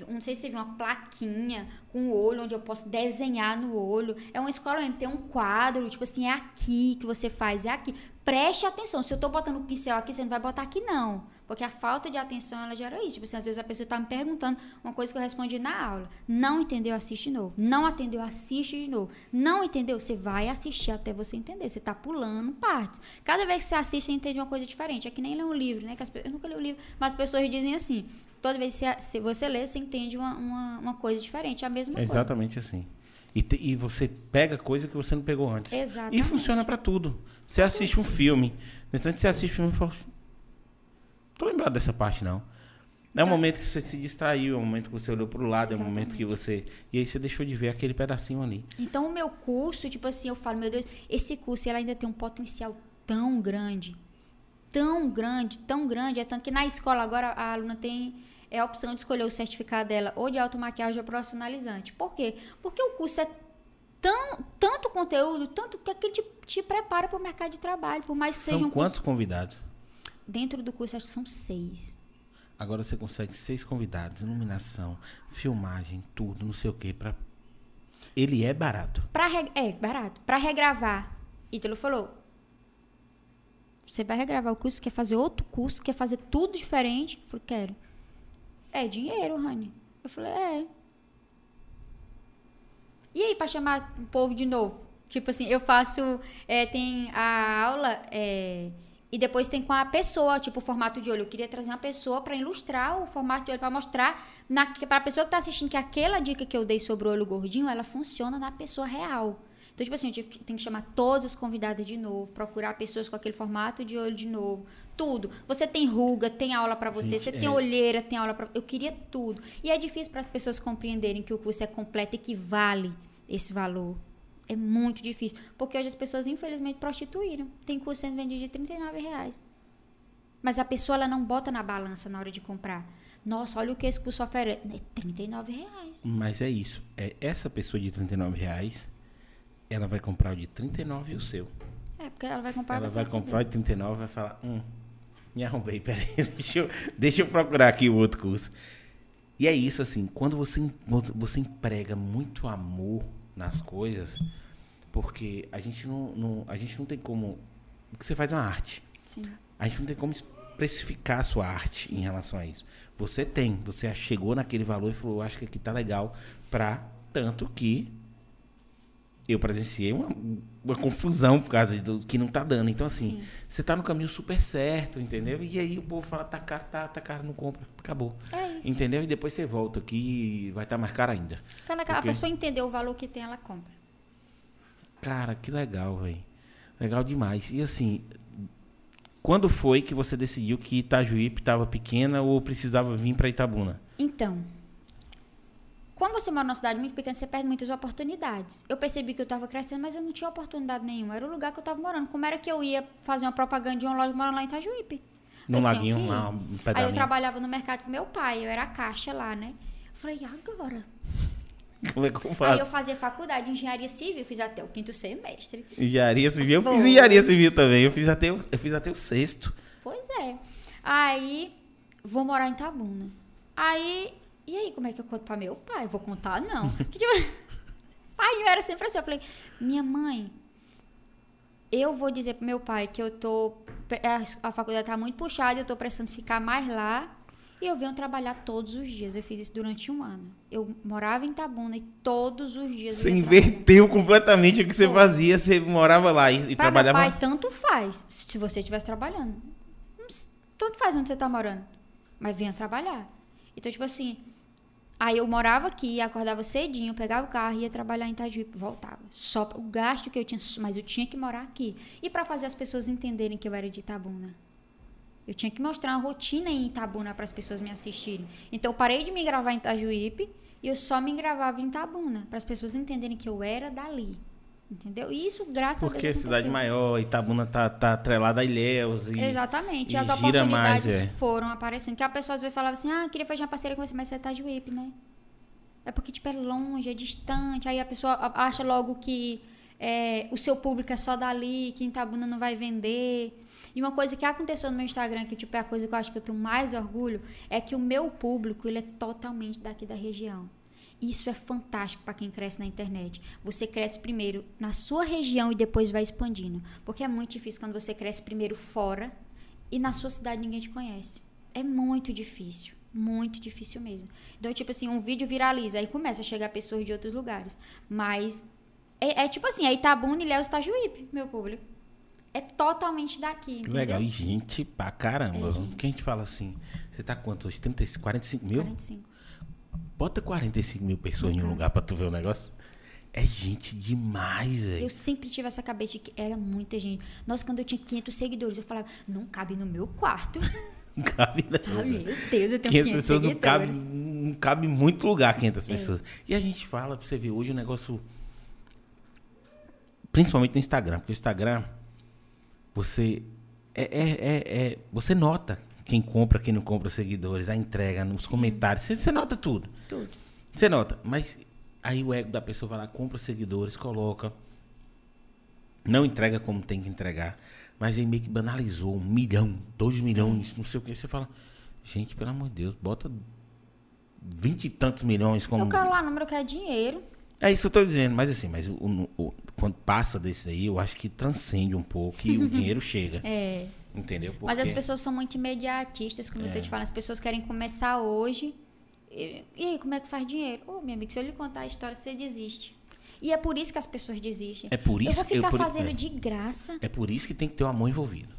não sei se você viu uma plaquinha com o olho, onde eu posso desenhar no olho. É uma escola mesmo, tem um quadro, tipo assim, é aqui que você faz, é aqui. Preste atenção, se eu tô botando o pincel aqui, você não vai botar aqui não. Porque a falta de atenção, ela gera isso. Tipo assim, às vezes a pessoa tá me perguntando uma coisa que eu respondi na aula. Não entendeu, assiste de novo. Não atendeu, assiste de novo. Não entendeu, você vai assistir até você entender. Você tá pulando partes. Cada vez que você assiste, você entende uma coisa diferente. É que nem ler um livro, né? Que as, eu nunca li o um livro, mas as pessoas dizem assim, toda vez que você, você lê, você entende uma, uma, uma coisa diferente. É a mesma é exatamente coisa. assim. E, te, e, você pega coisa que você não pegou antes. Exatamente. E funciona para tudo. Você assiste um filme. Nesse você assiste um filme e fala, tô lembrado dessa parte, não. É um momento que você se distraiu, é um momento que você olhou para o lado, Exatamente. é um momento que você. E aí você deixou de ver aquele pedacinho ali. Então, o meu curso, tipo assim, eu falo, meu Deus, esse curso ele ainda tem um potencial tão grande. Tão grande, tão grande. É tanto que na escola agora a aluna tem é a opção de escolher o certificado dela ou de automaquiagem ou profissionalizante. Por quê? Porque o curso é tão, tanto conteúdo, tanto que ele te, te prepara para o mercado de trabalho, por mais que são seja um quantos curso... convidados? Dentro do curso, acho que são seis. Agora você consegue seis convidados, iluminação, filmagem, tudo, não sei o quê. Pra... Ele é barato. Pra re... É, barato. Para regravar, Ítalo falou, você vai regravar o curso, quer fazer outro curso, quer fazer tudo diferente? Eu falei, quero. É dinheiro, Rani. Eu falei, é. E aí, para chamar o povo de novo? Tipo assim, eu faço. É, tem a aula. É, e depois tem com a pessoa, tipo, o formato de olho. Eu queria trazer uma pessoa para ilustrar o formato de olho, para mostrar para a pessoa que está assistindo que aquela dica que eu dei sobre o olho gordinho, ela funciona na pessoa real. Então, tipo assim, eu tive, tenho que chamar todas as convidadas de novo, procurar pessoas com aquele formato de olho de novo. Tudo. Você tem ruga, tem aula para você, Gente, você é. tem olheira, tem aula para. Eu queria tudo. E é difícil para as pessoas compreenderem que o curso é completo e que vale esse valor. É muito difícil. Porque hoje as pessoas, infelizmente, prostituíram. Tem curso sendo vendido de 39 reais. Mas a pessoa ela não bota na balança na hora de comprar. Nossa, olha o que esse curso oferece. É 39 reais. Mas é isso. É essa pessoa de 39 reais ela vai comprar o de 39 e o seu. É, porque ela vai comprar Ela vai comprar o de 39 e vai falar, hum, me arrombei, [LAUGHS] peraí, deixa eu, deixa eu procurar aqui o outro curso. E é isso, assim, quando você, você emprega muito amor nas coisas, porque a gente não, não, a gente não tem como. Porque você faz uma arte. Sim. A gente não tem como especificar a sua arte Sim. em relação a isso. Você tem, você chegou naquele valor e falou, acho que aqui tá legal para tanto que eu presenciei uma, uma, confusão por causa do que não tá dando. Então, assim, Sim. você tá no caminho super certo, entendeu? E aí o povo fala, tá caro, tá, tá caro, não compra. Acabou. É isso. Entendeu? E depois você volta aqui e vai estar tá mais caro ainda. Quando a Porque... pessoa entender o valor que tem, ela compra. Cara, que legal, velho. Legal demais. E assim, quando foi que você decidiu que Itajuípe estava pequena ou precisava vir para Itabuna? Então, quando você mora numa cidade muito pequena, você perde muitas oportunidades. Eu percebi que eu estava crescendo, mas eu não tinha oportunidade nenhuma. Era o lugar que eu estava morando. Como era que eu ia fazer uma propaganda de uma loja morando lá em Itajuípe? No laguinho, uma, um pedalinho. Aí eu trabalhava no mercado com meu pai, eu era caixa lá, né? Eu falei, e agora? Como é que eu faço? Aí eu fazia faculdade de engenharia civil, fiz até o quinto semestre. Engenharia civil? Eu fiz engenharia civil também, eu fiz até o, eu fiz até o sexto. Pois é. Aí, vou morar em Tabuna. Aí e aí, como é que eu conto pra meu pai? Vou contar, não. [LAUGHS] que, tipo, [LAUGHS] pai, eu era sempre assim. Eu falei, minha mãe, eu vou dizer pro meu pai que eu tô. A faculdade tá muito puxada, eu tô precisando ficar mais lá. E eu venho trabalhar todos os dias. Eu fiz isso durante um ano. Eu morava em Tabuna e todos os dias. Você inverteu completamente o que você fazia. Você morava lá e, e pra trabalhava. Meu pai, tanto faz se você estivesse trabalhando. Tanto faz onde você tá morando. Mas venha trabalhar. Então, tipo assim, Aí eu morava aqui, acordava cedinho, pegava o carro, ia trabalhar em Itajuípe, voltava. Só o gasto que eu tinha, mas eu tinha que morar aqui. E para fazer as pessoas entenderem que eu era de Itabuna. Eu tinha que mostrar uma rotina em Itabuna para as pessoas me assistirem. Então eu parei de me gravar em Itajuípe e eu só me gravava em Itabuna, para as pessoas entenderem que eu era dali. Entendeu? E isso, graças Porque a Deus. Porque cidade maior, Itabuna tá, tá atrelada a Ilhéus. E, Exatamente. E as oportunidades mais, é. foram aparecendo. Que a pessoa às vezes falava assim: ah, queria fazer uma parceria com você, mas você tá de Juípe, né? É porque, tipo, é longe, é distante. Aí a pessoa acha logo que é, o seu público é só dali, que Itabuna não vai vender. E uma coisa que aconteceu no meu Instagram, que tipo, é a coisa que eu acho que eu tenho mais orgulho, é que o meu público, ele é totalmente daqui da região. Isso é fantástico para quem cresce na internet. Você cresce primeiro na sua região e depois vai expandindo. Porque é muito difícil quando você cresce primeiro fora e na sua cidade ninguém te conhece. É muito difícil. Muito difícil mesmo. Então, tipo assim, um vídeo viraliza, aí começa a chegar pessoas de outros lugares. Mas é, é tipo assim, aí Itabuna, Ilhéus, Itajuípe, meu público. É totalmente daqui, entendeu? Legal. E gente pra caramba. É, gente. Quem te fala assim, você tá quanto hoje? 30, 45 mil? 45. Bota 45 mil pessoas em um Uhum. lugar pra tu ver o negócio. É gente demais, velho. Eu sempre tive essa cabeça de que era muita gente. Nossa, quando eu tinha 500 seguidores, eu falava, não cabe no meu quarto. [LAUGHS] Não cabe. Sabe? velho. Meu Deus, eu tenho 500 500 pessoas não cabe, seguidores. não cabe muito lugar 500 É. pessoas. E a gente fala, pra você ver, hoje o negócio. Principalmente no Instagram, porque o Instagram, você. É, é, é, é- você nota quem compra, quem não compra seguidores, a entrega, nos comentários. Você, você nota tudo. Tudo. Você nota. Mas aí o ego da pessoa vai lá, compra seguidores, coloca. Não entrega como tem que entregar. Mas aí meio que banalizou. Um milhão, dois milhões, não sei o que. Você fala, gente, pelo amor de Deus, bota vinte e tantos milhões como. Eu quero lá número, eu quero dinheiro. É isso que eu tô dizendo, mas assim, mas o, o- o- quando passa desse aí, eu acho que transcende um pouco e o [LAUGHS] dinheiro chega. É. Entendeu? Mas as pessoas são muito imediatistas, como eu tô É. te falando. As pessoas querem começar hoje. E, e aí, como é que faz dinheiro? Ô, meu amigo, se eu lhe contar a história, você desiste. E é por isso que as pessoas desistem. É por Eu isso vou ficar eu por- fazendo é. de graça. É por isso que tem que ter o amor envolvido.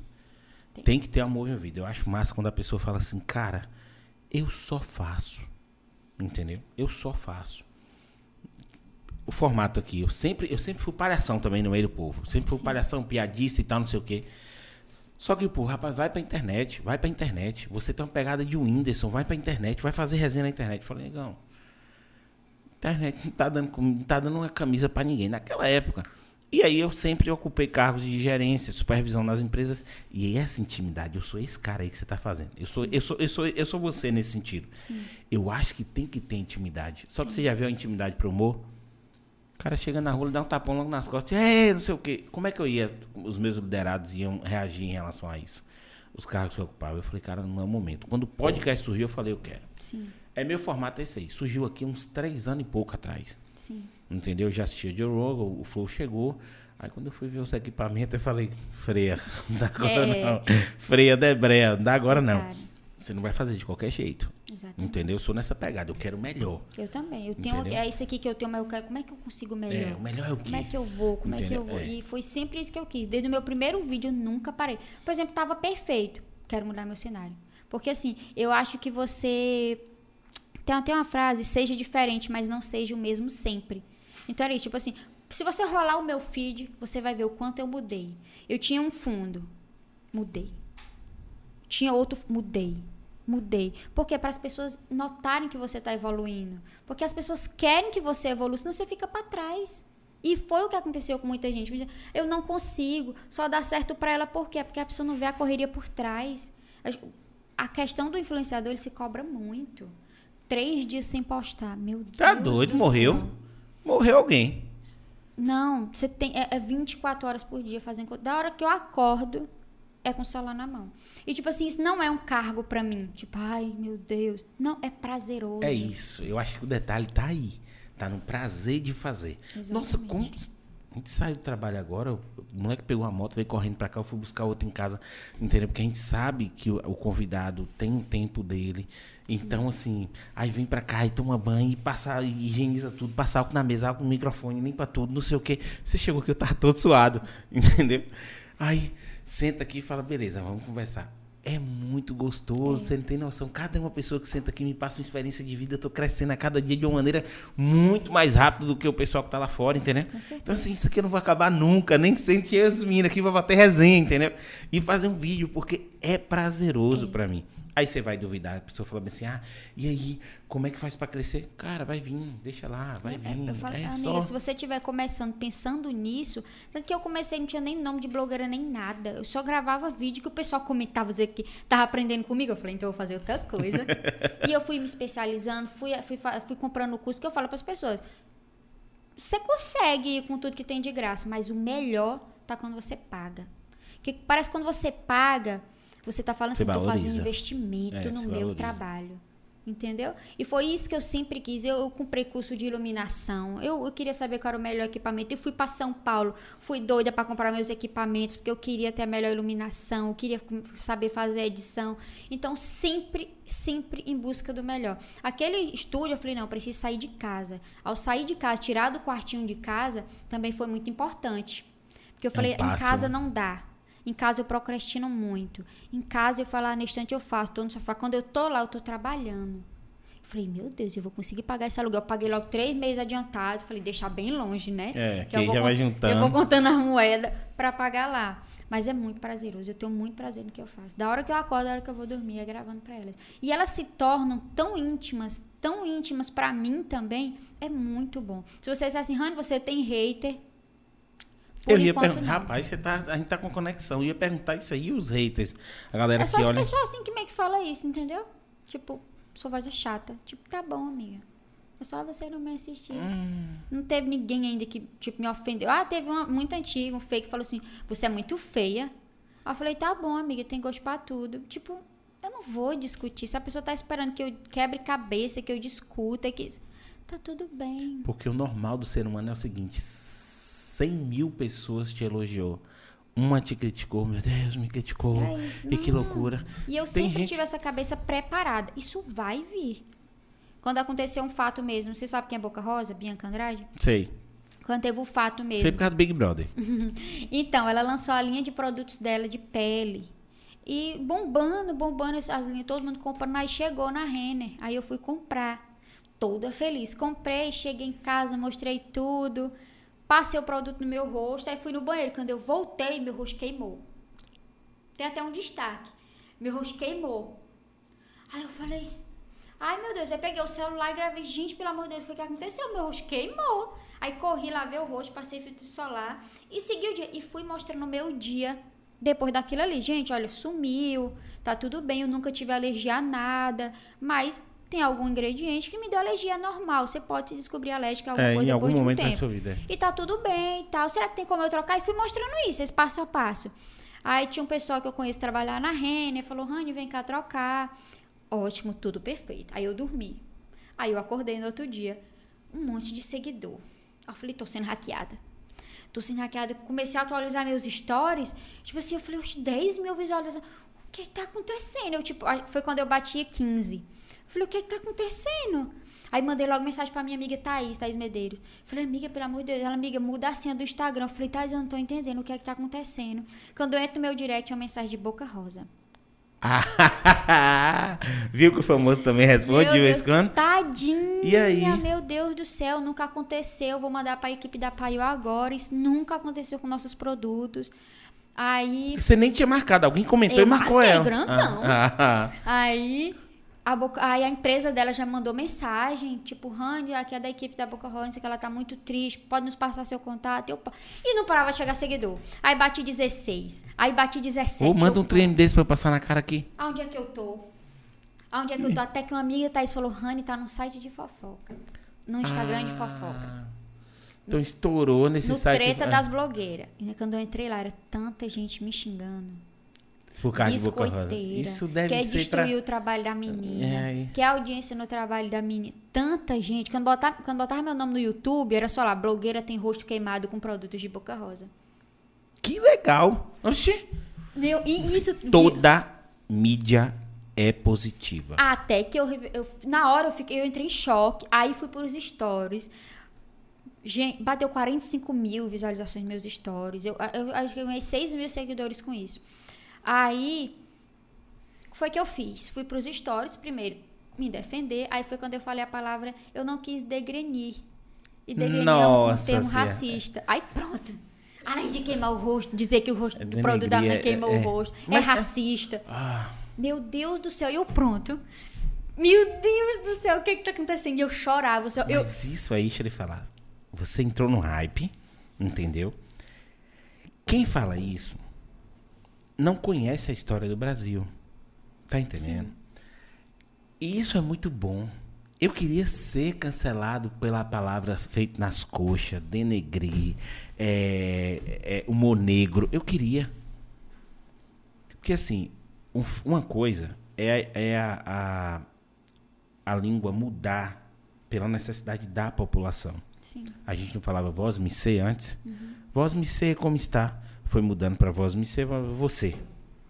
Tem. Tem. que ter amor envolvido. Eu acho massa quando a pessoa fala assim, cara, eu só faço. Entendeu? Eu só faço. O formato aqui, eu sempre, eu sempre fui palhação também no meio do povo. Sempre fui Sim. palhação, piadista e tal, não sei o quê. Só que, pô, rapaz, vai pra internet, vai pra internet. Você tem uma pegada de Whindersson, vai pra internet, vai fazer resenha na internet. Eu falei, negão, internet não tá dando, não tá dando uma camisa pra ninguém naquela época. E aí eu sempre ocupei cargos de gerência, supervisão nas empresas. E essa intimidade, eu sou esse cara aí que você tá fazendo. Eu sou, eu sou, eu sou, eu sou você nesse sentido. Sim. Eu acho que tem que ter intimidade. Só que você já viu a intimidade pro humor? Cara chega na rua, dá um tapão logo nas costas. É, não sei o quê. Como é que eu ia, os meus liderados iam reagir em relação a isso? Os cargos que eu ocupava. Eu falei, cara, não é o momento. Quando o podcast surgiu, eu falei, eu quero. Sim. É meu formato é esse aí. Surgiu aqui uns três anos e pouco atrás. Sim. Entendeu? Eu já assistia Joe Rogan, o Flow chegou. Aí quando eu fui ver os equipamentos, eu falei, freia, [LAUGHS] não dá agora É. não. Freia, Debreia, não dá agora não. Cara, Você não vai fazer de qualquer jeito. exatamente. Entendeu? Eu sou nessa pegada, eu quero melhor. Eu também. Eu tenho, Entendeu? é isso aqui que eu tenho, mas eu quero. Como é que eu consigo melhor? É, o melhor é o quê? Como é que eu vou? Como é que eu Entendeu? vou? É. E foi sempre isso que eu quis. Desde o meu primeiro vídeo, eu nunca parei. Por exemplo, tava perfeito. Quero mudar meu cenário. Porque assim, eu acho que você. Tem até uma frase, seja diferente, mas não seja o mesmo sempre. Então era isso, tipo assim, se você rolar o meu feed, você vai ver o quanto eu mudei. Eu tinha um fundo, mudei. Tinha outro, mudei. Mudei. Porque para as pessoas notarem que você está evoluindo. Porque as pessoas querem que você evolua, senão você fica para trás. E foi o que aconteceu com muita gente. Eu não consigo, só dá certo para ela por quê? Porque a pessoa não vê a correria por trás. A questão do influenciador, ele se cobra muito. Três dias sem postar. Meu Deus. Tá doido, do morreu. céu. Morreu alguém. Não, você tem. É, é 24 horas por dia fazendo. Da hora que eu acordo, é com o celular na mão. E, tipo assim, isso não é um cargo pra mim. Tipo, ai, meu Deus. Não, é prazeroso. É isso. Eu acho que o detalhe tá aí. Tá no prazer de fazer. Nossa, Exatamente. como. A gente saiu do trabalho agora, o moleque pegou a moto, veio correndo pra cá, eu fui buscar outro em casa, entendeu? Porque a gente sabe que o, o convidado tem um tempo dele. Então, assim, aí vem pra cá e toma banho e passa, e higieniza tudo, passa álcool na mesa, álcool no microfone, limpa tudo, não sei o quê. Você chegou aqui, eu tava todo suado, [LAUGHS] entendeu? Aí, senta aqui e fala, beleza, vamos conversar. É muito gostoso, você não tem noção. Cada uma pessoa que senta aqui me passa uma experiência de vida, eu tô crescendo a cada dia de uma maneira muito mais rápida do que o pessoal que tá lá fora, entendeu? Então, assim, isso aqui eu não vou acabar nunca, nem que sente as meninas aqui, vai bater resenha, entendeu? E fazer um vídeo, porque é prazeroso pra mim. Aí você vai duvidar, a pessoa fala assim, ah, e aí, como é que faz pra crescer? Cara, vai vir, deixa lá, vai É, vir. eu falo, é amiga, só... se você estiver começando pensando nisso, tanto que eu comecei, não tinha nem nome de blogueira nem nada. Eu só gravava vídeo que o pessoal comentava dizer que tava aprendendo comigo. Eu falei, então eu vou fazer outra coisa. [LAUGHS] e eu fui me especializando, fui, fui, fui comprando o curso que eu falo para as pessoas. Você consegue ir com tudo que tem de graça, mas o melhor tá quando você paga. Porque parece que quando você paga, você tá falando Você assim, tô fazendo investimento É, no meu valoriza. trabalho. Entendeu? E foi isso que eu sempre quis. Eu, eu comprei curso de iluminação. Eu, eu queria saber qual era o melhor equipamento. Eu fui para São Paulo, fui doida para comprar meus equipamentos, porque eu queria ter a melhor iluminação, eu queria saber fazer a edição. Então, sempre, sempre em busca do melhor. Aquele estúdio, eu falei, não, eu preciso sair de casa. Ao sair de casa, tirar do quartinho de casa, também foi muito importante. Porque eu falei, em passo, casa né? não dá. Em casa eu procrastino muito. Em casa eu falo, ah, no instante eu faço, tô no sofá. Quando eu tô lá, eu tô trabalhando. Eu falei, meu Deus, eu vou conseguir pagar esse aluguel. Eu paguei logo três meses adiantado. Falei, deixar bem longe, né? É, que eu aí vou já vai juntando. Eu vou contando as moedas pra pagar lá. Mas é muito prazeroso. Eu tenho muito prazer no que eu faço. Da hora que eu acordo, da hora que eu vou dormir, é gravando pra elas. E elas se tornam tão íntimas, tão íntimas pra mim também. É muito bom. Se você disser assim, Rani, você tem hater. Por eu ia perguntar, não. rapaz, você tá, a gente tá com conexão. Eu ia perguntar isso aí, os haters. A galera É só que as olha. pessoas assim que meio que fala isso, entendeu? Tipo, sua voz é chata. Tipo, tá bom, amiga. É só você não me assistir. Hum. Não teve ninguém ainda que, tipo, me ofendeu. Ah, teve uma muito antiga, um fake que falou assim, você é muito feia. Aí eu falei, tá bom, amiga, tem gosto pra tudo. Tipo, eu não vou discutir. Se a pessoa tá esperando que eu quebre cabeça, que eu discuta, que... Tá tudo bem. Porque o normal do ser humano é o seguinte: 100 mil pessoas te elogiou. Uma te criticou, meu Deus, me criticou. É isso, e que não. loucura. E eu Tem sempre gente- tive essa cabeça preparada. Isso vai vir. Quando aconteceu um fato mesmo, você sabe quem é Boca Rosa? Bianca Andrade? Sei. Quando teve o fato mesmo. Sei por causa do Big Brother. [LAUGHS] Então, ela lançou a linha de produtos dela de pele. E bombando, bombando as as linhas, todo mundo comprando. Aí chegou na Renner. Aí eu fui comprar. Toda feliz. Comprei, cheguei em casa, mostrei tudo. Passei o produto no meu rosto. Aí fui no banheiro. Quando eu voltei, meu rosto queimou. Tem até um destaque. Meu rosto queimou. Aí eu falei, ai meu Deus, eu peguei o celular e gravei, gente, pelo amor de Deus, foi o que aconteceu? Meu rosto queimou. Aí corri, lavei o rosto, passei filtro solar e segui o dia. E fui mostrando o meu dia depois daquilo ali. Gente, olha, sumiu, tá tudo bem, eu nunca tive alergia a nada, mas tem algum ingrediente que me deu alergia normal. Você pode se descobrir alérgica a alguma É, coisa em depois algum de um momento da tempo. sua vida. E tá tudo bem e tal. Será que tem como eu trocar? E fui mostrando isso, esse passo a passo. Aí tinha um pessoal que eu conheço trabalhar na Renner, falou, Rani, vem cá trocar. Ótimo, tudo perfeito. Aí eu dormi. Aí eu acordei no outro dia, um monte de seguidor. Eu falei, tô sendo hackeada. Tô sendo hackeada. Comecei a atualizar meus stories. Tipo assim, eu falei, os 10 mil visualizações. O que tá acontecendo? Eu, tipo, foi quando eu bati 15. Eu falei, o que que tá acontecendo? Aí mandei logo mensagem pra minha amiga Thaís, Thaís Medeiros. Falei, amiga, pelo amor de Deus, ela, amiga, muda a senha do Instagram. Eu falei, Thaís, eu não tô entendendo o que é que tá acontecendo. Quando eu entro no meu direct, é uma mensagem de boca rosa. [LAUGHS] Viu que o famoso também responde de vez em quando? Tadinha, E aí? meu Deus do céu, nunca aconteceu. Vou mandar pra equipe da Paio agora. Isso nunca aconteceu com nossos produtos. Aí Você nem tinha marcado, alguém comentou Eu e marcou ela. grandão. Ah, ah, [LAUGHS] ah. Aí a, Boca, aí a empresa dela já mandou mensagem, tipo, Rani, aqui é da equipe da Boca Rosa, que ela tá muito triste, pode nos passar seu contato. Eu, e não parava de chegar seguidor. Aí bati 16, aí bati 17. Ô, manda um treino desse pra eu passar na cara aqui. Aonde é que eu tô? Aonde é que eu tô? Até que uma amiga Thaís falou, Rani, tá no site de fofoca. No Instagram de fofoca. Então estourou nesse No site. treta ah, das blogueiras. E quando eu entrei lá, era tanta gente me xingando. Por causa de Boca Rosa. Isso deve quer ser destruir pra... o trabalho da menina, É, quer audiência no trabalho da menina. Tanta gente. Quando botava, quando botava meu nome no YouTube, era só lá, blogueira tem rosto queimado com produtos de boca rosa. Que legal. Oxi. Meu, e isso... Toda mídia é positiva. Até que eu, eu- na hora eu fiquei, eu entrei em choque, aí fui pros stories. Gente, bateu 45 mil visualizações nos meus stories. Eu, eu acho que eu ganhei 6 mil seguidores com isso. Aí, foi que eu fiz? Fui pros stories primeiro, me defender. Aí foi quando eu falei a palavra, eu não quis degrenir. E degrenir é um- Nossa termo Senhora. racista. Aí pronto. Além de queimar o rosto, dizer que o rosto É do produto da denegrir, é- queimou é- o rosto, Mas- é racista. Ah, Meu Deus do céu, e eu pronto. Meu Deus do céu, o que que tá acontecendo? E eu chorava. Eu, mas isso aí, deixa ele falar. Você entrou no hype, entendeu? Quem fala isso não conhece a história do Brasil. Tá entendendo? E isso é muito bom. Eu queria ser cancelado pela palavra feito nas coxas, denegrir, é, é, humor negro. Eu queria. Porque assim, um- uma coisa é, é a, a, a língua mudar pela necessidade da população. Sim. A gente não falava voz me sei antes. Voz me sei como está. Foi mudando para voz me sei você.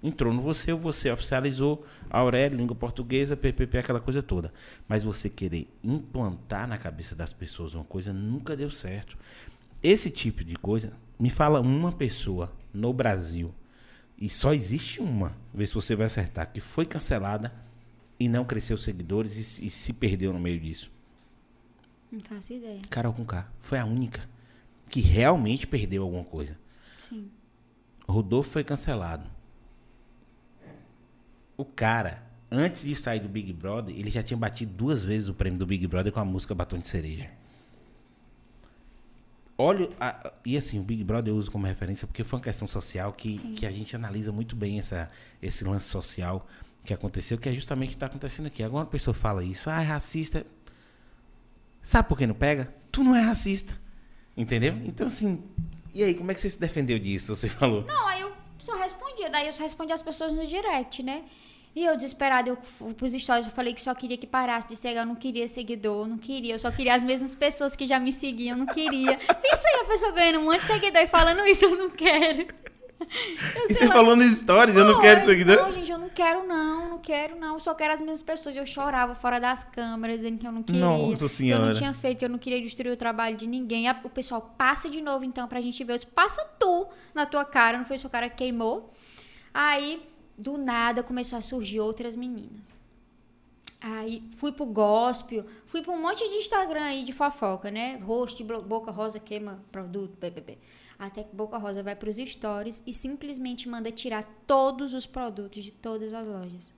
Entrou no você, você oficializou Aurélio, língua portuguesa, PPP, aquela coisa toda. Mas você querer implantar na cabeça das pessoas uma coisa nunca deu certo. Esse tipo de coisa, me fala uma pessoa no Brasil, e só existe uma, vê se você vai acertar, que foi cancelada e não cresceu seguidores e, se- e se perdeu no meio disso. Não faço ideia. Carol com K. Foi a única que realmente perdeu alguma coisa. Sim. Rodolfo foi cancelado. O cara, antes de sair do Big Brother, ele já tinha batido duas vezes o prêmio do Big Brother com a música Batom de Cereja. Olha, a- e assim, o Big Brother eu uso como referência porque foi uma questão social que, que a gente analisa muito bem essa, esse lance social que aconteceu, que é justamente o que está acontecendo aqui. Agora uma pessoa fala isso, ah, é racista. Sabe por que não pega? Tu não é racista. Entendeu? Então, assim, e aí, como é que você se defendeu disso? Você [LAUGHS] falou. Não, aí eu só respondia. Daí eu só respondia as pessoas no direct, né? E eu, desesperada, eu fui pros stories, eu falei que só queria que parasse de seguir, eu não queria seguidor, eu não queria, eu só queria as mesmas pessoas que já me seguiam, eu não queria. [LAUGHS] Pensa aí, a pessoa ganhando um monte de seguidor e falando isso, eu não quero. [LAUGHS] E você lá. falou nos stories, eu não quero eu- seguidor. Não, gente, eu não quero não, não quero não. Eu só quero as mesmas pessoas. Eu chorava fora das câmeras, dizendo que eu não queria. Nossa Que eu Senhora. não tinha feito, que eu não queria destruir o trabalho de ninguém. O pessoal passa de novo, então, pra gente ver. Eu disse, passa tu na tua cara, não foi seu cara que queimou. Aí, do nada, começou a surgir outras meninas. Aí fui pro gospel, fui pra um monte de Instagram aí de fofoca, né? Rosto, Boca Rosa queima produto, ppp. Até que Boca Rosa vai pros stories e simplesmente manda tirar todos os produtos de todas as lojas.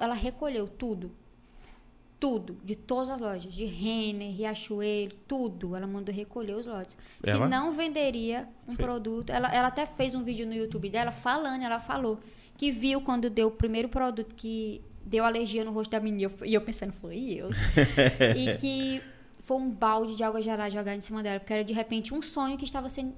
Ela recolheu tudo. Tudo, de todas as lojas. De Renner, Riachuelo, tudo. Ela mandou recolher os lotes. Ela? Que não venderia um produto. Ela, ela até fez um vídeo no YouTube dela falando, ela falou que viu quando deu o primeiro produto que deu alergia no rosto da menina. E eu- E eu pensando, foi eu. [LAUGHS] e que foi um balde de água gelada jogado em cima dela. Porque era de repente um sonho que estava sendo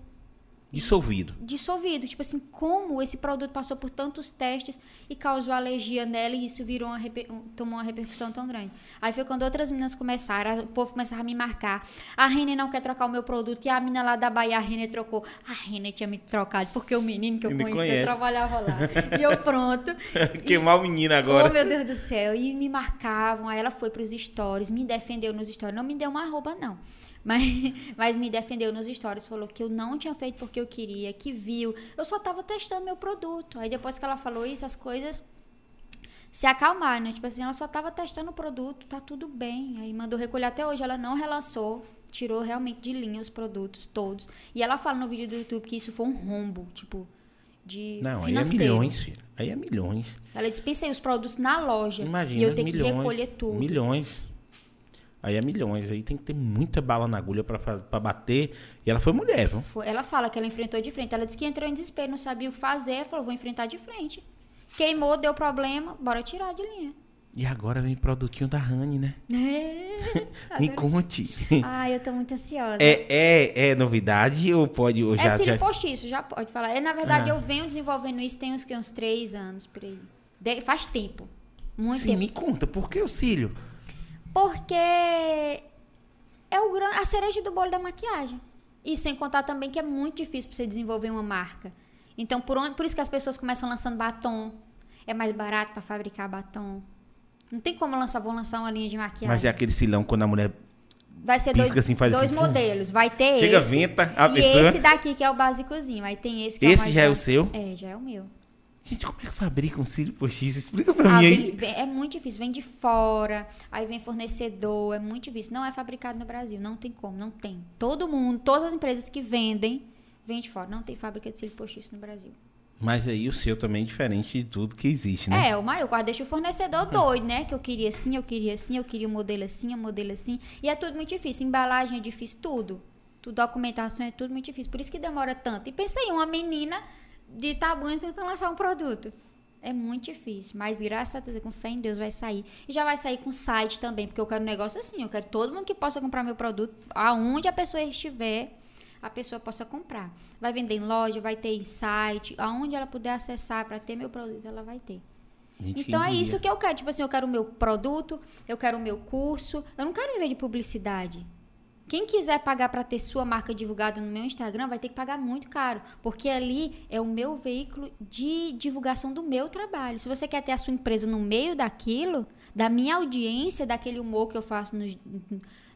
Dissolvido. dissolvido. Tipo assim, como esse produto passou por tantos testes e causou alergia nela e isso virou uma reper- tomou uma repercussão tão grande. Aí foi quando outras meninas começaram, o povo começava a me marcar. A Renner não quer trocar o meu produto e a menina lá da Bahia, a Renner trocou. A Renner tinha me trocado porque o menino que eu conhecia conhece. trabalhava lá. E eu pronto. [LAUGHS] Queimar o menino Oh, agora. meu Deus do céu. E me marcavam. Aí ela foi pros stories, me defendeu nos stories. Não me deu uma arroba, não. Mas, [LAUGHS] mas me defendeu nos stories. Falou que eu não tinha feito porque eu queria, que viu. Eu só tava testando meu produto. Aí depois que ela falou isso, as coisas se acalmaram, né? Tipo assim, ela só tava testando o produto, tá tudo bem. Aí mandou recolher até hoje. Ela não relançou. Tirou realmente de linha os produtos todos. E ela fala no vídeo do YouTube que isso foi um rombo, tipo, de Não, aí é financeiro. milhões, filho. Aí é milhões. Ela dispensei os produtos na loja. Imagina, e eu tenho milhões. que recolher tudo. Milhões. Aí é milhões. Aí tem que ter muita bala na agulha pra bater. E ela foi mulher, viu? Ela fala que ela enfrentou de frente. Ela disse que entrou em desespero, não sabia o que fazer. Falou, vou enfrentar de frente. Queimou, deu problema, bora tirar de linha. E agora vem produtinho da Rani, né? [LAUGHS] Me Agora- conte. Ai, eu tô muito ansiosa. É, é, é novidade ou pode. Ou É já, cílio já... postiço, já pode falar. É, na verdade, Ah. eu venho desenvolvendo isso tem uns, que, uns três anos por aí. De- faz tempo. Muito Sim, tempo. me conta, por que o cílio? Porque é o a cereja do bolo da maquiagem. E sem contar também que é muito difícil para você desenvolver uma marca. Então, por, onde... por isso que as pessoas começam lançando batom. É mais barato para fabricar batom. Não tem como lançar, vou lançar uma linha de maquiagem. Mas é aquele silão quando a mulher. Vai ser pisca dois, assim, dois assim, modelos. Vai ter Chega, esse. venta a e pessoa. esse daqui que é o básicozinho. Aí tem esse que é o Esse mais já é o seu? É, já é o meu. Gente, como é que fabrica um cílio postiço? Explica pra Ah, mim aí. vem- é muito difícil, vem de fora, aí vem fornecedor, é muito difícil. Não é fabricado no Brasil, não tem como, não tem. Todo mundo, todas as empresas que vendem, vem de fora. Não tem fábrica de cílio postiço no Brasil. Mas aí o seu também é diferente de tudo que existe, né? É, o Mário, quase deixa o fornecedor doido, né? Que eu queria assim, eu queria assim, eu queria o modelo assim, o modelo assim. E é tudo muito difícil. Embalagem é difícil, tudo. tudo documentação é tudo muito difícil. Por isso que demora tanto. E pensei, uma menina de Itabuna tentando lançar um produto. É muito difícil, mas graças a Deus, com fé em Deus, vai sair. E já vai sair com site também, porque eu quero um negócio assim. Eu quero todo mundo que possa comprar meu produto, aonde a pessoa estiver, a pessoa possa comprar. Vai vender em loja, vai ter em site, aonde ela puder acessar para ter meu produto, ela vai ter. Então é isso que eu quero. Tipo assim, eu quero o meu produto, eu quero o meu curso. Eu não quero viver de publicidade. Quem quiser pagar para ter sua marca divulgada no meu Instagram vai ter que pagar muito caro, porque ali é o meu veículo de divulgação do meu trabalho. Se você quer ter a sua empresa no meio daquilo, da minha audiência, daquele humor que eu faço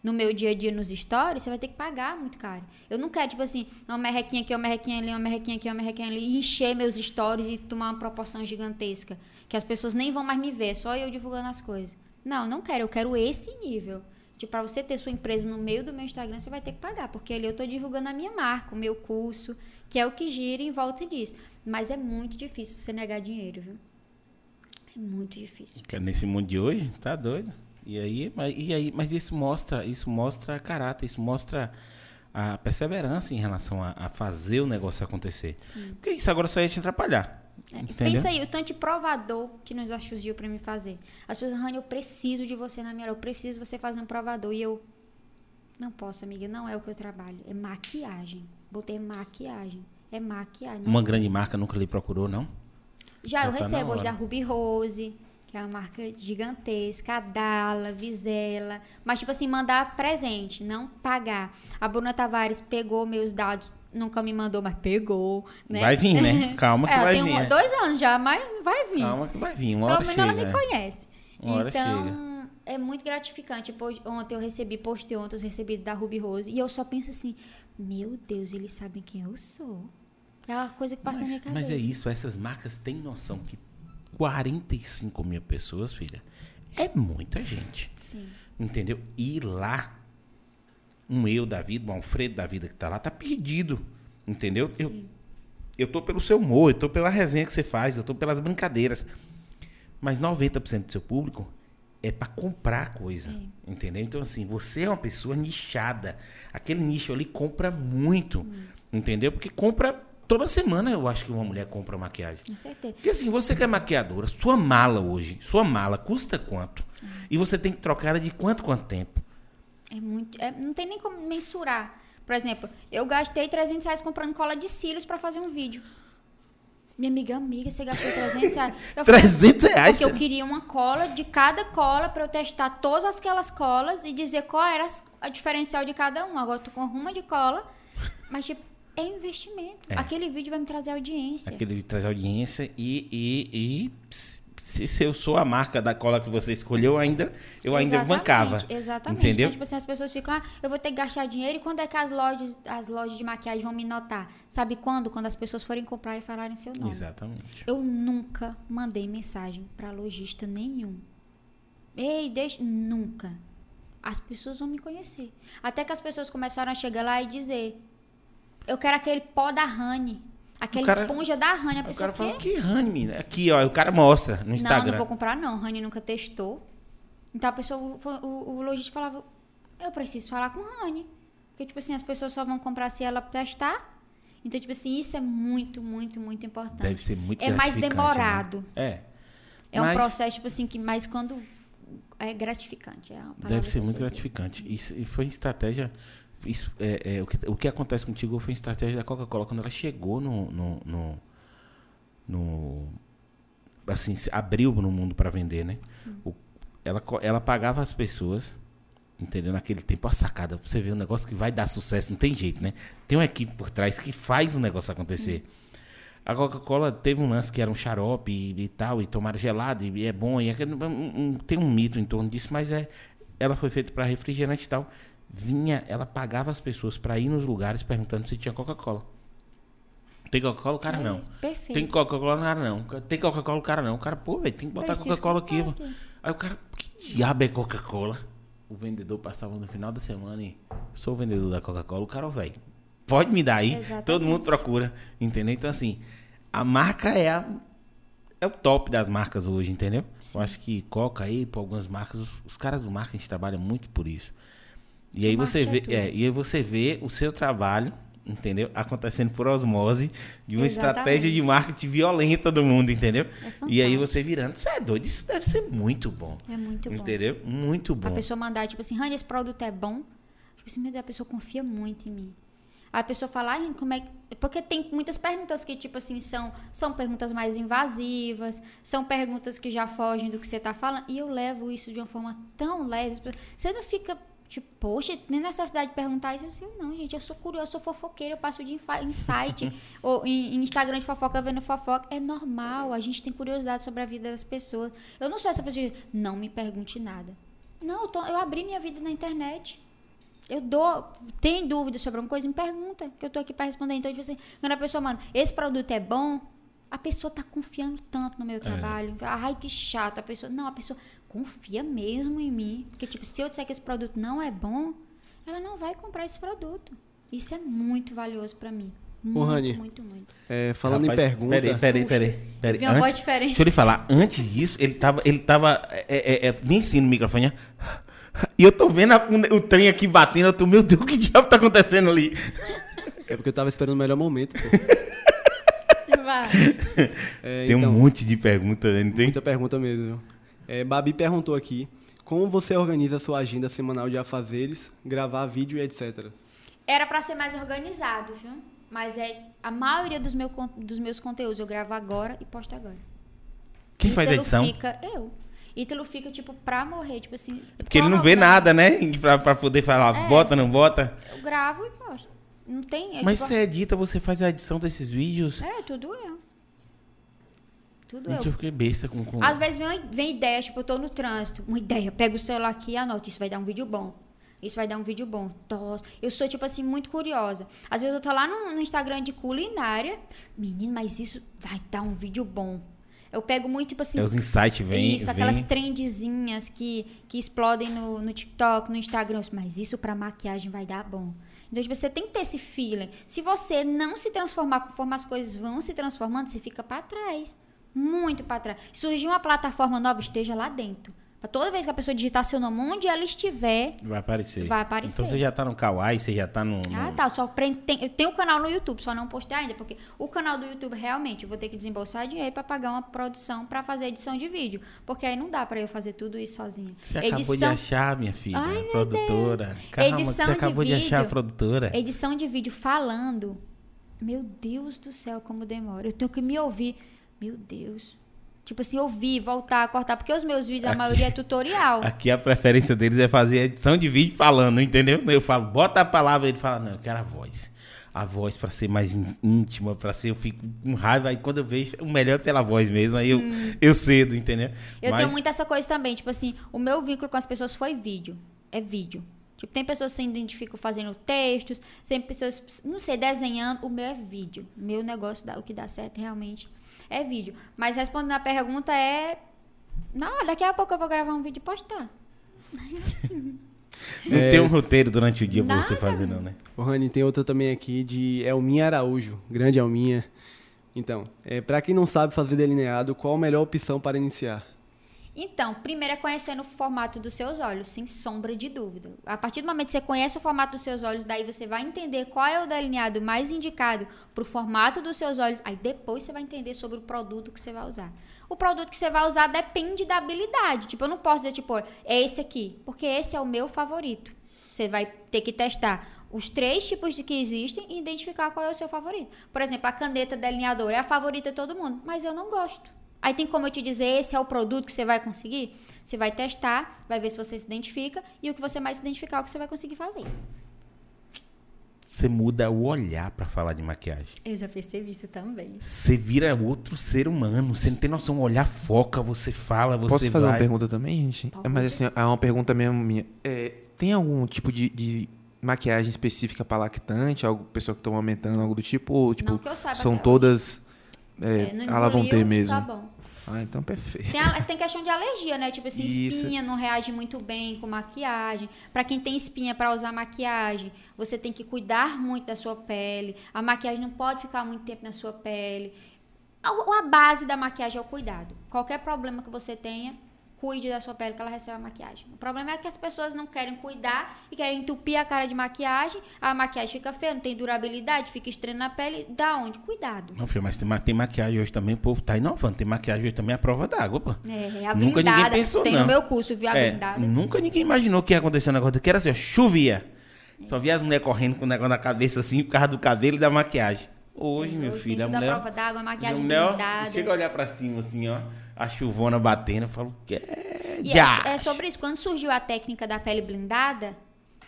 no meu dia a dia nos stories, você vai ter que pagar muito caro. Eu não quero, tipo assim, uma merrequinha aqui, uma merrequinha ali, uma merrequinha aqui, uma merrequinha ali, e encher meus stories e tomar uma proporção gigantesca. Que as pessoas nem vão mais me ver, só eu divulgando as coisas. Não, não quero, eu quero esse nível. Tipo, pra você ter sua empresa no meio do meu Instagram, você vai ter que pagar, porque ali eu tô divulgando a minha marca, o meu curso, que é o que gira em volta disso. Mas é muito difícil você negar dinheiro, viu? É muito difícil. Nesse mundo de hoje, tá doido. E aí, mas, e aí, mas isso mostra, isso mostra caráter, isso mostra a perseverança em relação a, a fazer o negócio acontecer. Porque isso agora só ia te atrapalhar. É, entendeu? pensa aí, o tanto de provador que nos surgiu pra me fazer. As pessoas, Rani, eu preciso de você na minha aula, eu preciso de você fazer um provador. E eu, não posso, amiga, não é o que eu trabalho. É maquiagem. Botei maquiagem. É maquiagem. Uma grande marca nunca lhe procurou, não? Já eu Já tá na recebo hoje da Ruby Rose, que é uma marca gigantesca, a Dala, Visela. Mas, tipo assim, mandar presente, não pagar. A Bruna Tavares pegou meus dados, nunca me mandou, mas pegou, né? Vai vir, né? [LAUGHS] Calma que é, vai eu tenho vir. um- é. dois anos já, mas vai vir. Calma que vai vir. Uma Pelo hora menos chega. ela me é. conhece. Uma hora então, é muito gratificante. Ontem eu recebi, postei ontem, recebi da Ruby Rose. E eu só penso assim, meu Deus, eles sabem quem eu sou. É uma coisa que passa na minha Mas, cabeça. mas é isso, essas marcas têm noção que 45 mil pessoas, filha, é muita gente. Sim. Entendeu? E lá, um eu da vida, um Alfredo da vida que tá lá, tá perdido. Entendeu? Eu, Sim. eu tô pelo seu humor, eu tô pela resenha que você faz, eu tô pelas brincadeiras. Mas 90% do seu público é para comprar coisa. Entendeu? Então, assim, você é uma pessoa nichada. Aquele nicho ali compra muito. Entendeu? Porque compra. Toda semana eu acho que uma mulher compra maquiagem. Com certeza. Porque assim, você que é maquiadora, sua mala hoje, sua mala custa quanto? E você tem que trocar ela de quanto quanto tempo? É muito. é- não tem nem como mensurar. Por exemplo, eu gastei 300 reais comprando cola de cílios pra fazer um vídeo. Minha amiga, amiga, você gastou 300 reais. [LAUGHS] Eu falei, 300 reais? Porque eu queria uma cola de cada cola pra eu testar todas aquelas colas e dizer qual era a diferencial de cada uma. Agora eu tô com uma de cola, mas tipo, é investimento. É. Aquele vídeo vai me trazer audiência. Aquele traz audiência e, e, e se, se eu sou a marca da cola que você escolheu, ainda eu ainda Exatamente, bancava. Exatamente. Entendeu? Então, tipo assim, as pessoas ficam, ah, eu vou ter que gastar dinheiro e quando é que as lojas, as lojas de maquiagem vão me notar? Sabe quando? Quando as pessoas forem comprar e falarem seu nome. Exatamente. Eu nunca mandei mensagem pra lojista nenhum. Ei, deixa. Nunca. As pessoas vão me conhecer. Até que as pessoas começaram a chegar lá e dizer: Eu quero aquele pó da Honey. Aquela cara- esponja da Honey. A Aí o pessoa cara fala, que Rani, menina? Aqui, ó, o cara mostra no Não, Instagram. não vou comprar, não. Honey nunca testou. Então a pessoa, o, o, o lojista falava: Eu preciso falar com Honey. Porque, tipo assim, as pessoas só vão comprar se ela testar. Então, tipo assim, isso é muito, muito, muito importante. Deve ser muito É mais gratificante, demorado. né? É. É um Mas processo, tipo assim, que mais quando é gratificante. É Deve ser muito gratificante. Isso e foi estratégia. Isso, é, é, o, que, o que acontece contigo foi estratégia da Coca-Cola quando ela chegou no. no, no, no- assim, abriu no mundo para vender, né? O- ela, ela pagava as pessoas, entendeu? Naquele tempo, a sacada. Você vê um negócio que vai dar sucesso, não tem jeito, né? Tem uma equipe por trás que faz o negócio acontecer. A Coca-Cola teve um lance que era um xarope e, e tal, e tomaram gelado, e é bom, e aquele- um- um- tem um mito em torno disso, mas é, ela foi feita para refrigerante e tal. Vinha, ela pagava as pessoas para ir nos lugares perguntando se tinha Coca-Cola. Tem Coca-Cola? O cara É não. perfeito. Tem Coca-Cola? O cara não. Tem Coca-Cola? O cara não. O cara, pô, velho, tem que botar Coca-Cola aqui. aqui. Aí o cara, que diabo é Coca-Cola? O vendedor passava no final da semana e sou o vendedor da Coca-Cola. O cara, velho, pode me dar aí. Exatamente. Todo mundo procura, entendeu? Então, assim, a marca é a, é o top das marcas hoje, entendeu? Eu acho que Coca aí, por algumas marcas, os, os caras do marketing trabalham muito por isso. E aí você vê, é é, e aí você vê o seu trabalho, entendeu? Acontecendo por osmose de uma estratégia de Exatamente. marketing violenta do mundo, entendeu? É e aí você virando, você é doido, isso deve ser muito bom. É muito bom. Entendeu? Muito A bom. pessoa mandar, tipo assim, Rani, esse produto é bom. Tipo assim, meu Deus, a pessoa confia muito em mim. A pessoa fala, Ai, como é que. Porque tem muitas perguntas que, tipo assim, são, são perguntas mais invasivas, são perguntas que já fogem do que você está falando. E eu levo isso de uma forma tão leve. Você não fica Tipo, poxa, nem necessidade de perguntar isso assim. Não, gente, eu sou curiosa, eu sou fofoqueira, eu passo de em site [LAUGHS] ou em, em, Instagram de fofoca vendo fofoca. É normal, a gente tem curiosidade sobre a vida das pessoas. Eu não sou essa pessoa que não me pergunte nada. Não, eu, tô, eu abri minha vida na internet. Eu dou. Tem dúvida sobre alguma coisa? Me pergunta, que eu tô aqui para responder. Então, tipo assim, quando a pessoa manda, esse produto é bom, a pessoa tá confiando tanto no meu é. trabalho. É. Ai, que chato. A pessoa. Não, a pessoa confia mesmo em mim. Porque, tipo, se eu disser que esse produto não é bom, ela não vai comprar esse produto. Isso é muito valioso para mim. Muito, Ô, Rani, muito, muito. É, falando Rapaz, em perguntas. Peraí, peraí, peraí. peraí. Antes, voz diferente. Deixa eu lhe falar. Antes disso, ele tava. Ele tava é, é, é, me ensina o microfone. E eu tô vendo a, o trem aqui batendo. Eu tô, meu Deus, que diabo tá acontecendo ali? É porque eu tava esperando o melhor momento. É, [LAUGHS] tem então, um monte de perguntas, né? Tem? Muita pergunta mesmo. É, Babi perguntou aqui: como você organiza a sua agenda semanal de afazeres, gravar vídeo e etc? Era para ser mais organizado, viu? Mas é a maioria dos, meu, dos meus conteúdos eu gravo agora e posto agora. Quem faz a edição? Fica eu. Ítalo fica, tipo, pra morrer, tipo assim. É porque ele não vê nada, né? Pra, pra poder falar, é, bota, não bota. Eu gravo e posto. Não tem. É Mas tipo, você edita, você faz a edição desses vídeos? É, tudo eu. Tudo Gente, eu. eu fiquei besta com, com. Às vezes vem, vem ideia, tipo, eu tô no trânsito. Uma ideia, pego o celular aqui e anoto. Isso vai dar um vídeo bom. Isso vai dar um vídeo bom. Nossa, eu sou, tipo assim, muito curiosa. Às vezes eu tô lá no, no Instagram de culinária. Menino, mas isso vai dar um vídeo bom. Eu pego muito, tipo assim. É os insights, vem. Isso, vem... aquelas trendezinhas que, que explodem no, no TikTok, no Instagram. Mas isso pra maquiagem vai dar bom. Então, tipo, você tem que ter esse feeling. Se você não se transformar conforme as coisas vão se transformando, você fica para trás. Muito para trás. Surgiu uma plataforma nova, esteja lá dentro. Pra toda vez que a pessoa digitar seu nome, onde ela estiver. Vai aparecer. Vai aparecer. Então você já tá no Kawaii, você já tá no. no... Ah, tá. Só tem, eu tenho o um canal no YouTube, só não postei ainda, porque o canal do YouTube realmente eu vou ter que desembolsar dinheiro para pagar uma produção para fazer edição de vídeo. Porque aí não dá para eu fazer tudo isso sozinha. Você edição... acabou de achar, minha filha, Ai, produtora. Deus. Calma, edição você acabou de, vídeo, de achar a produtora. Edição de vídeo falando. Meu Deus do céu, como demora. Eu tenho que me ouvir. Meu Deus. Tipo assim, ouvir, voltar, cortar. Porque os meus vídeos, a aqui, maioria é tutorial. [LAUGHS] Aqui a preferência deles é fazer edição de vídeo falando, entendeu? Eu falo, bota a palavra, ele fala, não, eu quero a voz. A voz para ser mais íntima, para ser, eu fico com raiva. Aí quando eu vejo, o melhor é pela voz mesmo. Aí eu, eu cedo, entendeu? Eu Mas... tenho muito essa coisa também. Tipo assim, o meu vínculo com as pessoas foi vídeo. É vídeo. Tipo, tem pessoas que se identificam fazendo textos, tem pessoas, não sei, desenhando. O meu é vídeo. O meu negócio, o que dá certo realmente é vídeo. Mas respondendo a pergunta é. Não, daqui a pouco eu vou gravar um vídeo e postar. Não é... tem um roteiro durante o dia Nada. pra você fazer, não, né? O Rani, tem outra também aqui de Elminha Araújo. Grande Elminha. Então, é, para quem não sabe fazer delineado, qual a melhor opção para iniciar? Então, primeiro é conhecendo o formato dos seus olhos, sem sombra de dúvida. A partir do momento que você conhece o formato dos seus olhos, daí você vai entender qual é o delineado mais indicado para o formato dos seus olhos. Aí depois você vai entender sobre o produto que você vai usar. O produto que você vai usar depende da habilidade. Tipo, eu não posso dizer, tipo, é esse aqui, porque esse é o meu favorito. Você vai ter que testar os três tipos de que existem e identificar qual é o seu favorito. Por exemplo, a caneta delineador é a favorita de todo mundo, mas eu não gosto. Aí tem como eu te dizer, esse é o produto que você vai conseguir? Você vai testar, vai ver se você se identifica e o que você mais se identificar é o que você vai conseguir fazer. Você muda o olhar para falar de maquiagem. Eu já percebi isso também. Você vira outro ser humano. Você não tem noção. O olhar foca, você fala, você Posso fazer vai... uma pergunta também, gente? Pode. Mas assim, é uma pergunta mesmo minha. É, tem algum tipo de, de maquiagem específica para lactante? Algo, pessoa que toma aumentando, algo do tipo? Ou, tipo, não que eu saiba são todas é, é, elas vão ter mesmo. Tá bom. Ah, então perfeito. Tem, tem questão de alergia, né? Tipo assim, Isso. espinha não reage muito bem com maquiagem. Para quem tem espinha para usar maquiagem, você tem que cuidar muito da sua pele. A maquiagem não pode ficar muito tempo na sua pele. A, a base da maquiagem é o cuidado. Qualquer problema que você tenha, cuide da sua pele que ela receba a maquiagem. O problema é que as pessoas não querem cuidar e querem entupir a cara de maquiagem, a maquiagem fica feia, não tem durabilidade, fica estranho na pele. Da onde? Cuidado. Não, filho, mas tem, tem maquiagem hoje também, o povo tá inovando. Tem maquiagem hoje também a prova d'água, pô. É, a Nunca ninguém pensou, tem não. no meu curso, viu? A é, Nunca ninguém imaginou que ia acontecer um negócio que era assim, ó, chovia. Só via as mulheres correndo com o negócio na cabeça assim, por causa do cabelo e da maquiagem. Hoje, meu Hoje filho, tem a tudo a mulher. prova d'água, maquiagem mulher, blindada. Chega a olhar pra cima assim, ó. A chuvona batendo, eu falo, que é. E é, sobre isso. Quando surgiu a técnica da pele blindada,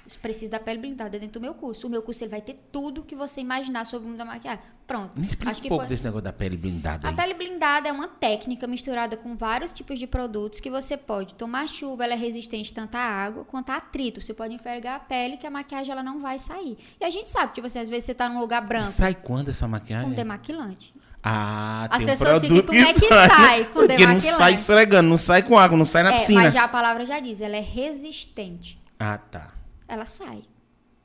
eu preciso da pele blindada dentro do meu curso. O meu curso ele vai ter tudo que você imaginar sobre o mundo da maquiagem. Pronto. Me explica Acho um pouco foi- desse negócio da pele blindada A aí. pele blindada é uma técnica misturada com vários tipos de produtos que você pode tomar chuva, ela é resistente tanto à água quanto a atrito. Você pode envergar a pele que a maquiagem ela não vai sair. E a gente sabe, tipo assim, às vezes você tá num lugar E branco sai quando essa maquiagem? com demaquilante. Ah, As tem pessoas um ficam, como é que sai com Porque não sai esfregando, não sai com água, não sai na é, piscina. mas já a palavra já diz, ela é resistente. Ah, tá. Ela sai,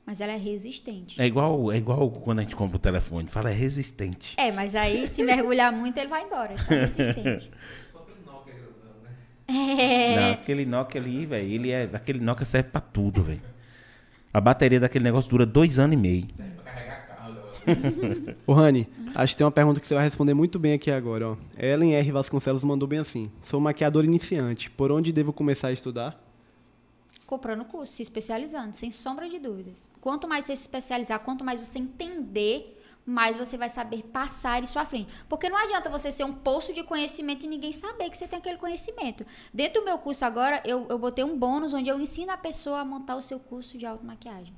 mas ela é resistente. É igual, é igual quando a gente compra o telefone, fala é resistente. É, mas aí se mergulhar muito ele vai embora, é resistente. [LAUGHS] É. Não, aquele Nokia ali, velho, ele é. Aquele Nokia serve pra tudo, velho. A bateria daquele negócio dura dois anos e meio. [LAUGHS] Ô, Rani, acho que tem uma pergunta que você vai responder muito bem aqui agora, ó. Ellen R. Vasconcelos mandou bem assim. Sou maquiador iniciante. Por onde devo começar a estudar? comprando curso, se especializando, sem sombra de dúvidas. Quanto mais você se especializar, quanto mais você entender, mais você vai saber passar isso à frente. Porque não adianta você ser um poço de conhecimento e ninguém saber que você tem aquele conhecimento. Dentro do meu curso agora, eu, eu botei um bônus onde eu ensino a pessoa a montar o seu curso de automaquiagem.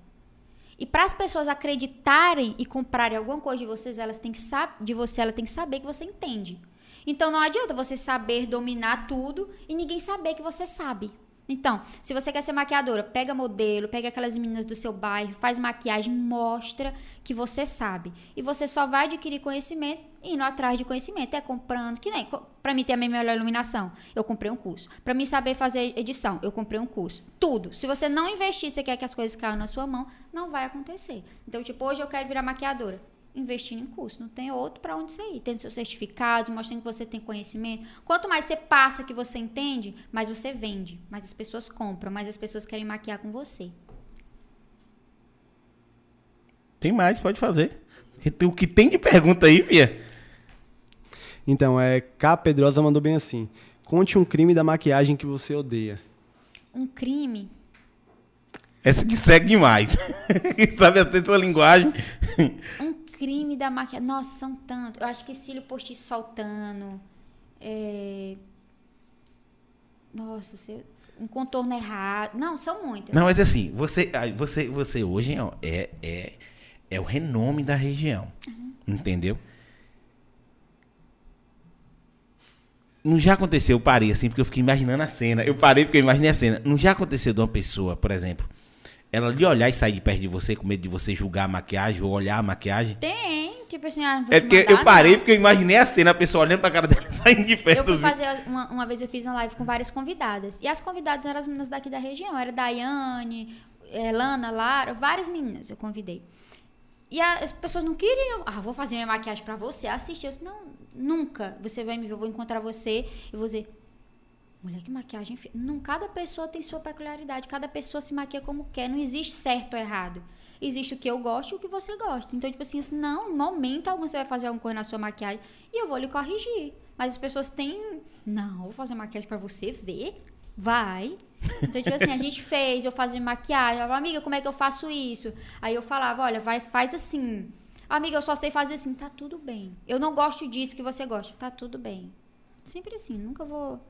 E para as pessoas acreditarem e comprarem alguma coisa de vocês, elas têm que sab- de você, ela tem que saber que você entende. Então não adianta você saber dominar tudo e ninguém saber que você sabe. Então, se você quer ser maquiadora, pega modelo, pega aquelas meninas do seu bairro, faz maquiagem, mostra que você sabe. E você só vai adquirir conhecimento indo atrás de conhecimento, é comprando, que nem pra mim ter a minha melhor iluminação, eu comprei um curso. Pra mim saber fazer edição, eu comprei um curso. Tudo. Se você não investir, você quer que as coisas caiam na sua mão, não vai acontecer. Então, tipo, hoje eu quero virar maquiadora investindo em curso. Não tem outro para onde você ir. Tendo seus certificados, mostrando que você tem conhecimento. Quanto mais você passa que você entende, mais você vende. Mais as pessoas compram, mais as pessoas querem maquiar com você. Tem mais, pode fazer. O que tem de pergunta aí, Fia? Então, é, K. Pedrosa mandou bem assim. Conte um crime da maquiagem que você odeia. Um crime. Essa que segue demais. [LAUGHS] Sabe até sua linguagem. Um crime da maquiagem. Nossa, são tantos. Eu acho que cílio postiço soltando. É... Nossa, você... um contorno errado. Não, são muitas. Não, mas assim, você, você, você hoje ó, é, é, é o renome da região. Entendeu? Não já aconteceu, eu parei assim, porque eu fiquei imaginando a cena. Eu parei porque eu imaginei a cena. Não já aconteceu de uma pessoa, por exemplo, ela lhe olhar e sair de perto de você com medo de você julgar a maquiagem ou olhar a maquiagem? Tem, tipo assim, ah, É te porque mandar, eu parei não. porque eu imaginei a cena, a pessoa olhando pra cara dela e saindo de perto Eu fui assim. fazer uma, uma vez eu fiz uma live com várias convidadas. E as convidadas eram as meninas daqui da região. Era Daiane, eh, Lana, Lara, várias meninas eu convidei. E as pessoas não queriam. Ah, vou fazer minha maquiagem pra você. Assistir. Eu disse, não, nunca. Você vai me ver, eu vou encontrar você e vou dizer. Mulher, que maquiagem. fe-". Não, cada pessoa tem sua peculiaridade. Cada pessoa se maquia como quer. Não existe certo ou errado. Existe o que eu gosto e o que você gosta. Então, tipo assim, não, em momento algum você vai fazer alguma coisa na sua maquiagem e eu vou lhe corrigir. Mas as pessoas têm. Não, vou fazer maquiagem pra você ver. Vai. Então, tipo assim, a gente [LAUGHS] fez, eu fazia maquiagem. Ela falava, amiga, como é que eu faço isso? Aí eu falava, olha, vai, faz assim. Amiga, eu só sei fazer assim, tá tudo bem. Eu não gosto disso que você gosta, tá tudo bem. Sempre assim, nunca vou.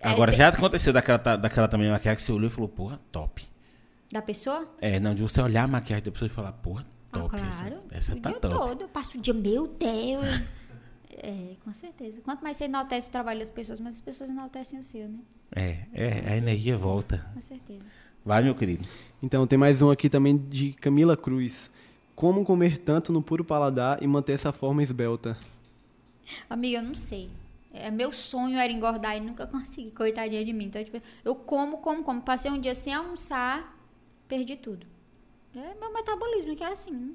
É, Agora, tem- já aconteceu daquela, daquela também maquiagem que você olhou e falou, porra, top. Da pessoa? É, não, de você olhar a maquiagem da pessoa e falar, porra, Ah, top. claro. essa essa o tá dia top. todo. Eu passo o dia, meu Deus. é, com certeza. Quanto mais você enaltece o trabalho das pessoas, mais as pessoas enaltecem o seu, né? É, é, a energia volta. Com certeza. Vai, meu querido. Então, tem mais um aqui também de Camila Cruz. Como comer tanto no puro paladar e manter essa forma esbelta? Amiga, eu não sei. É, meu sonho era engordar e nunca consegui, coitadinha de mim. Então, tipo, eu como, como, como. Passei um dia sem almoçar, perdi tudo. É meu metabolismo, que é assim.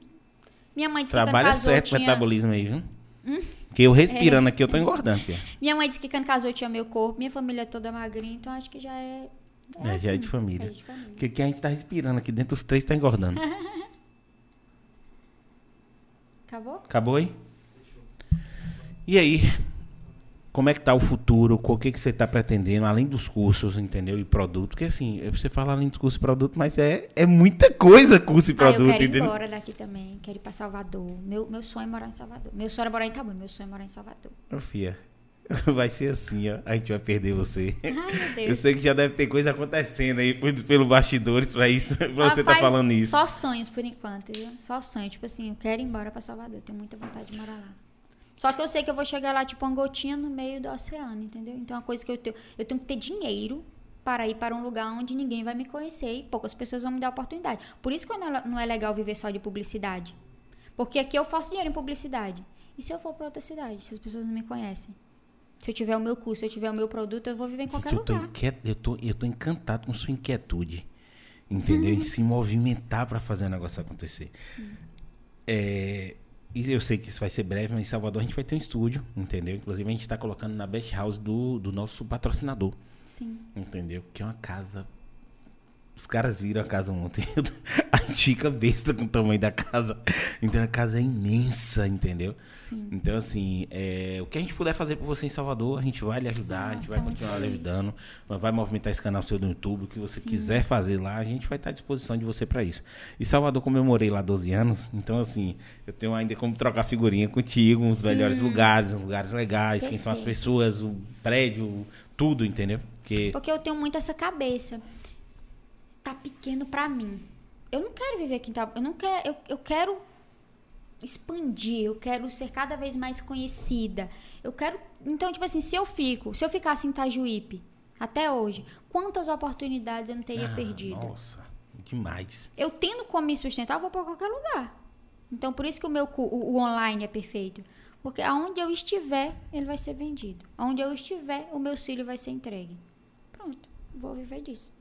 Minha mãe disse que Trabalha quando casou certo o tinha... Hum? metabolismo aí, viu? Porque eu respirando aqui, eu tô engordando, filha. Minha mãe disse que quando casou tinha meu corpo. Minha família é toda magrinha, então acho que já é... É, já é assim, de família. É de família. Porque aqui a gente tá respirando aqui dentro, os três tá engordando. [LAUGHS] Acabou? Acabou aí? E aí? Como é que tá o futuro, o que, que você está pretendendo, além dos cursos, entendeu? E produto. Porque assim, você fala além dos cursos e produto, mas é, é muita coisa curso e Ah, produto, eu quero ir embora daqui também. Quero ir pra Salvador. Meu, meu sonho é morar em Salvador. Meu sonho é morar em Itabuna. Meu sonho é morar em Salvador. Ô, Fia, [LAUGHS] vai ser assim, ó. A gente vai perder você. Ai, meu [LAUGHS] Eu Deus. sei que já deve ter coisa acontecendo aí pelo bastidores pra isso, pra [LAUGHS] você tá Rapaz, falando isso. Só sonhos por enquanto, viu? Só sonhos. Tipo assim, eu quero ir embora pra Salvador. Eu tenho muita vontade de morar lá. Só que eu sei que eu vou chegar lá, tipo, uma gotinha no meio do oceano, entendeu? Então, é uma coisa que eu tenho. Eu tenho que ter dinheiro para ir para um lugar onde ninguém vai me conhecer e poucas pessoas vão me dar oportunidade. Por isso que não é- não é legal viver só de publicidade. Porque aqui eu faço dinheiro em publicidade. E se eu for para outra cidade, se as pessoas não me conhecem? Se eu tiver o meu curso, se eu tiver o meu produto, eu vou viver em qualquer eu, lugar. inquiet- eu, tô, eu tô encantado com sua inquietude. Entendeu? [LAUGHS] em se movimentar pra fazer o negócio acontecer. É, e eu sei que isso vai ser breve, mas em Salvador a gente vai ter um estúdio, entendeu? Inclusive a gente está colocando na Best House do, do nosso patrocinador, Sim. entendeu? Que é uma casa. Os caras viram a casa ontem. [LAUGHS] a fica besta com o tamanho da casa. Então a casa é imensa, entendeu? Sim. Então, assim, é, o que a gente puder fazer por você em Salvador, a gente vai lhe ajudar, a gente vai tá continuar lhe ajudando, vai movimentar esse canal seu do YouTube, o que você Sim. quiser fazer lá, a gente vai estar à disposição de você para isso. E Salvador, como eu morei lá 12 anos, então, assim, eu tenho ainda como trocar figurinha contigo, uns melhores lugares, uns lugares legais, quem são as Perfeito. pessoas, o prédio, tudo, entendeu? Porque Porque eu tenho muito essa cabeça. Tá pequeno pra mim. Eu não quero viver aqui em Itabuna. Eu não quero. Eu, eu quero expandir. Eu quero ser cada vez mais conhecida. Eu quero. Então, tipo assim, se eu fico, se eu ficasse em Itajuípe até hoje, quantas oportunidades eu não teria Ah, perdido? Nossa, demais. Eu tendo como me sustentar, eu vou pra qualquer lugar. Então, por isso que o meu o, o online é perfeito. Porque aonde eu estiver, ele vai ser vendido. Aonde eu estiver, o meu filho vai ser entregue. Pronto, vou viver disso.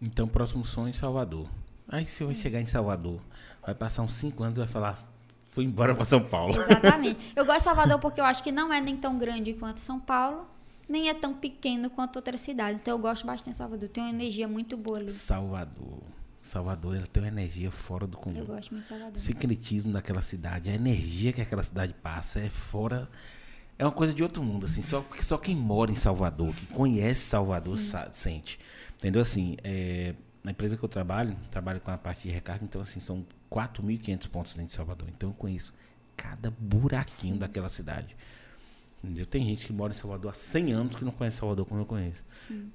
Então, próximo sonho em Salvador. Aí você vai chegar em Salvador, vai passar uns 5 anos e vai falar, fui embora para São Paulo. Exatamente. Eu gosto de Salvador porque eu acho que não é nem tão grande quanto São Paulo, nem é tão pequeno quanto outras cidades. Então eu gosto bastante de Salvador. Tem uma energia muito boa ali. Salvador. Salvador, ela tem uma energia fora do comum. Eu gosto muito de Salvador. O secretismo daquela cidade, a energia que aquela cidade passa é fora. É uma coisa de outro mundo, assim. Só, porque só quem mora em Salvador, que conhece Salvador, sa- sente. Entendeu? Assim, é, na empresa que eu trabalho, trabalho com a parte de recarga, então, assim, são 4.500 pontos dentro de Salvador. Então, eu conheço cada buraquinho daquela cidade. Entendeu? Tem gente que mora em Salvador há 100 anos que não conhece Salvador como eu conheço.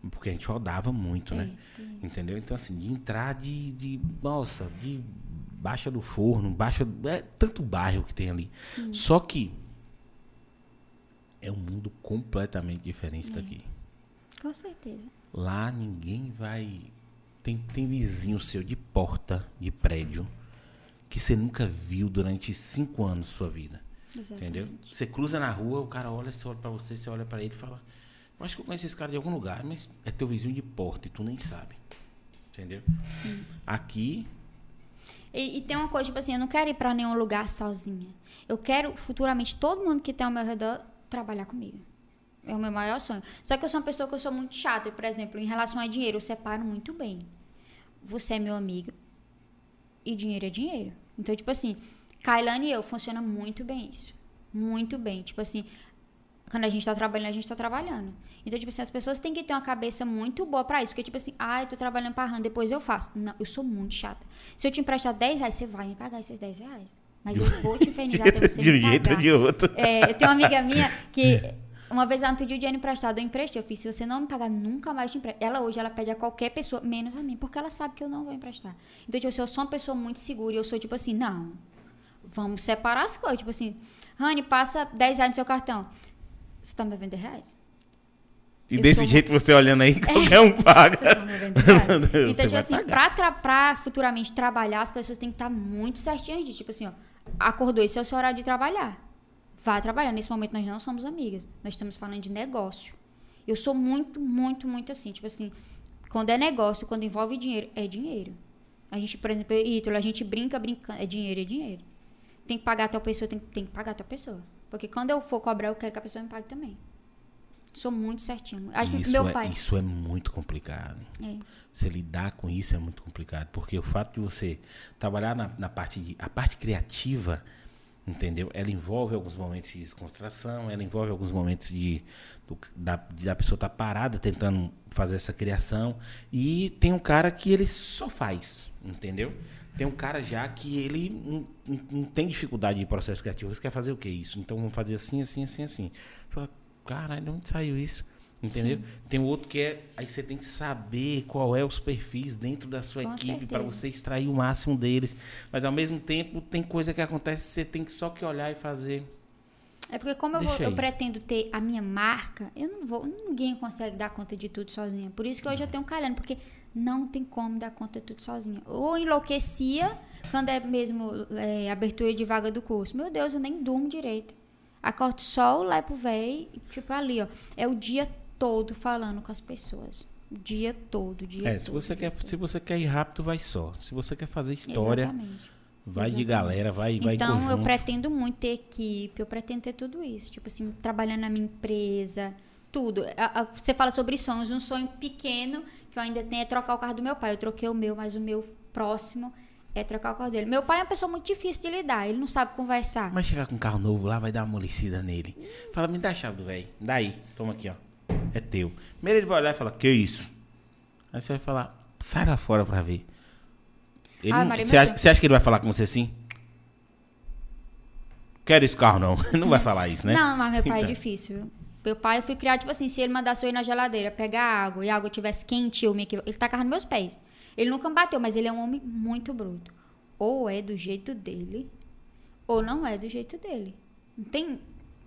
Porque a gente rodava muito, né? Tem, tem. Entendeu? Então, assim, de entrar de, de. Nossa, de Baixa do Forno, Baixa. É tanto bairro que tem ali. Só que. É um mundo completamente diferente daqui. Com certeza. Lá ninguém vai. Tem, tem vizinho seu de porta, de prédio, que você nunca viu durante cinco anos da sua vida. Exatamente. Entendeu? Você cruza na rua, o cara olha, você olha pra você, você olha pra ele e fala: Eu acho que eu conheço esse cara de algum lugar, mas é teu vizinho de porta e tu nem sabe. Entendeu? Sim. Aqui, E, e tem uma coisa, tipo assim, eu não quero ir pra nenhum lugar sozinha. Eu quero, futuramente, todo mundo que tem ao meu redor trabalhar comigo. É o meu maior sonho. Só que eu sou uma pessoa que eu sou muito chata. Por exemplo, em relação a dinheiro, eu separo muito bem. Você é meu amigo e dinheiro é dinheiro. Então, tipo assim, Kailane e eu funciona muito bem isso. Muito bem. Tipo assim, quando a gente tá trabalhando, a gente tá trabalhando. Então, tipo assim, as pessoas têm que ter uma cabeça muito boa pra isso. Porque, tipo assim, ah, eu tô trabalhando pra RAM, depois eu faço. Não, eu sou muito chata. Se eu te emprestar 10 reais, você vai me pagar esses 10 reais. Mas eu vou te infernizar até [LAUGHS] você de um jeito ou de outro. É, eu tenho uma amiga minha que [LAUGHS] uma vez ela me pediu dinheiro emprestado, eu emprestei. Eu fiz, se você não me pagar, nunca mais te empresto. Ela hoje, ela pede a qualquer pessoa, menos a mim, porque ela sabe que eu não vou emprestar. Então, tipo assim, eu sou uma pessoa muito segura e eu sou tipo assim, não, vamos separar as coisas. Tipo assim, Rani, passa 10 reais no seu cartão. Você tá me vender reais? E Eu desse jeito você olhando aí, [LAUGHS] qualquer um paga. Você tá [LAUGHS] Então, tipo assim, pagar. pra, pra futuramente trabalhar, as pessoas têm que estar muito certinhas de, tipo assim, ó, acordou, esse é o seu horário de trabalhar. Vá trabalhar. Nesse momento nós não somos amigas. Nós estamos falando de negócio. Eu sou muito, muito, muito assim. Tipo assim, quando é negócio, quando envolve dinheiro, é dinheiro. A gente, por exemplo, Ítalo, a gente brinca, brincando. É dinheiro, é dinheiro. Tem que pagar a tal pessoa, tem, tem que pagar a tal pessoa. Porque quando eu for cobrar, eu quero que a pessoa me pague também. Sou muito certinho. Acho que Isso meu é, pai. isso é muito complicado. É. Você lidar com isso é muito complicado. Porque o fato de você trabalhar na, na parte de. A parte criativa Entendeu? Ela envolve alguns momentos de descontração, ela envolve alguns momentos de, do- da, de a pessoa estar parada tentando fazer essa criação. E tem um cara que ele só faz, entendeu? Tem um cara já que ele não, não- tem dificuldade de processo criativo. Você quer fazer o que isso? Então vamos fazer assim, assim, assim, assim. Fala, caralho, de onde saiu isso? Entendeu? Tem outro que é. Aí você tem que saber qual é os perfis dentro da sua Com equipe para você extrair o máximo deles. Mas ao mesmo tempo, tem coisa que acontece, você tem que só que olhar e fazer. É porque como eu, vou- eu pretendo ter a minha marca, eu não vou, ninguém consegue dar conta de tudo sozinha. Por isso que hoje eu tenho calhando, porque não tem como dar conta de tudo sozinha. Ou enlouquecia quando é mesmo é, abertura de vaga do curso. Meu Deus, eu nem durmo direito. Acordo só o lepo véi, tipo ali, ó. É o dia todo falando com as pessoas. O dia todo, o dia É, todo. se você, quer, todo. se você quer ir rápido, vai só. Se você quer fazer história, Exatamente. vai de Exatamente. galera, vai, vai em Então, eu pretendo muito ter equipe, eu pretendo ter tudo isso. Tipo assim, trabalhando na minha empresa, tudo. A- a- Você fala sobre sonhos, um sonho pequeno que eu ainda tenho é trocar o carro do meu pai. Eu troquei o meu, mas o meu próximo é trocar o carro dele. Meu pai é uma pessoa muito difícil de lidar, ele não sabe conversar. Mas chegar com um carro novo lá, vai dar uma amolecida nele. Fala, me dá a chave do velho. Daí, toma aqui, ó. É teu. Primeiro ele vai olhar e fala, que isso? Aí você vai falar, sai lá fora pra ver. Ele Ah, não- Maria, você, acha, você acha que ele vai falar com você assim? Quero esse carro, não. [LAUGHS] Não vai falar isso, né? Não, mas meu pai Então. é difícil. Meu pai, eu fui criado, tipo assim, se ele mandasse eu ir na geladeira, pegar água e a água tivesse quente, eu me equivo- ele tacava nos meus pés. Ele nunca me bateu, mas ele é um homem muito bruto. Ou é do jeito dele, ou não é do jeito dele. Não tem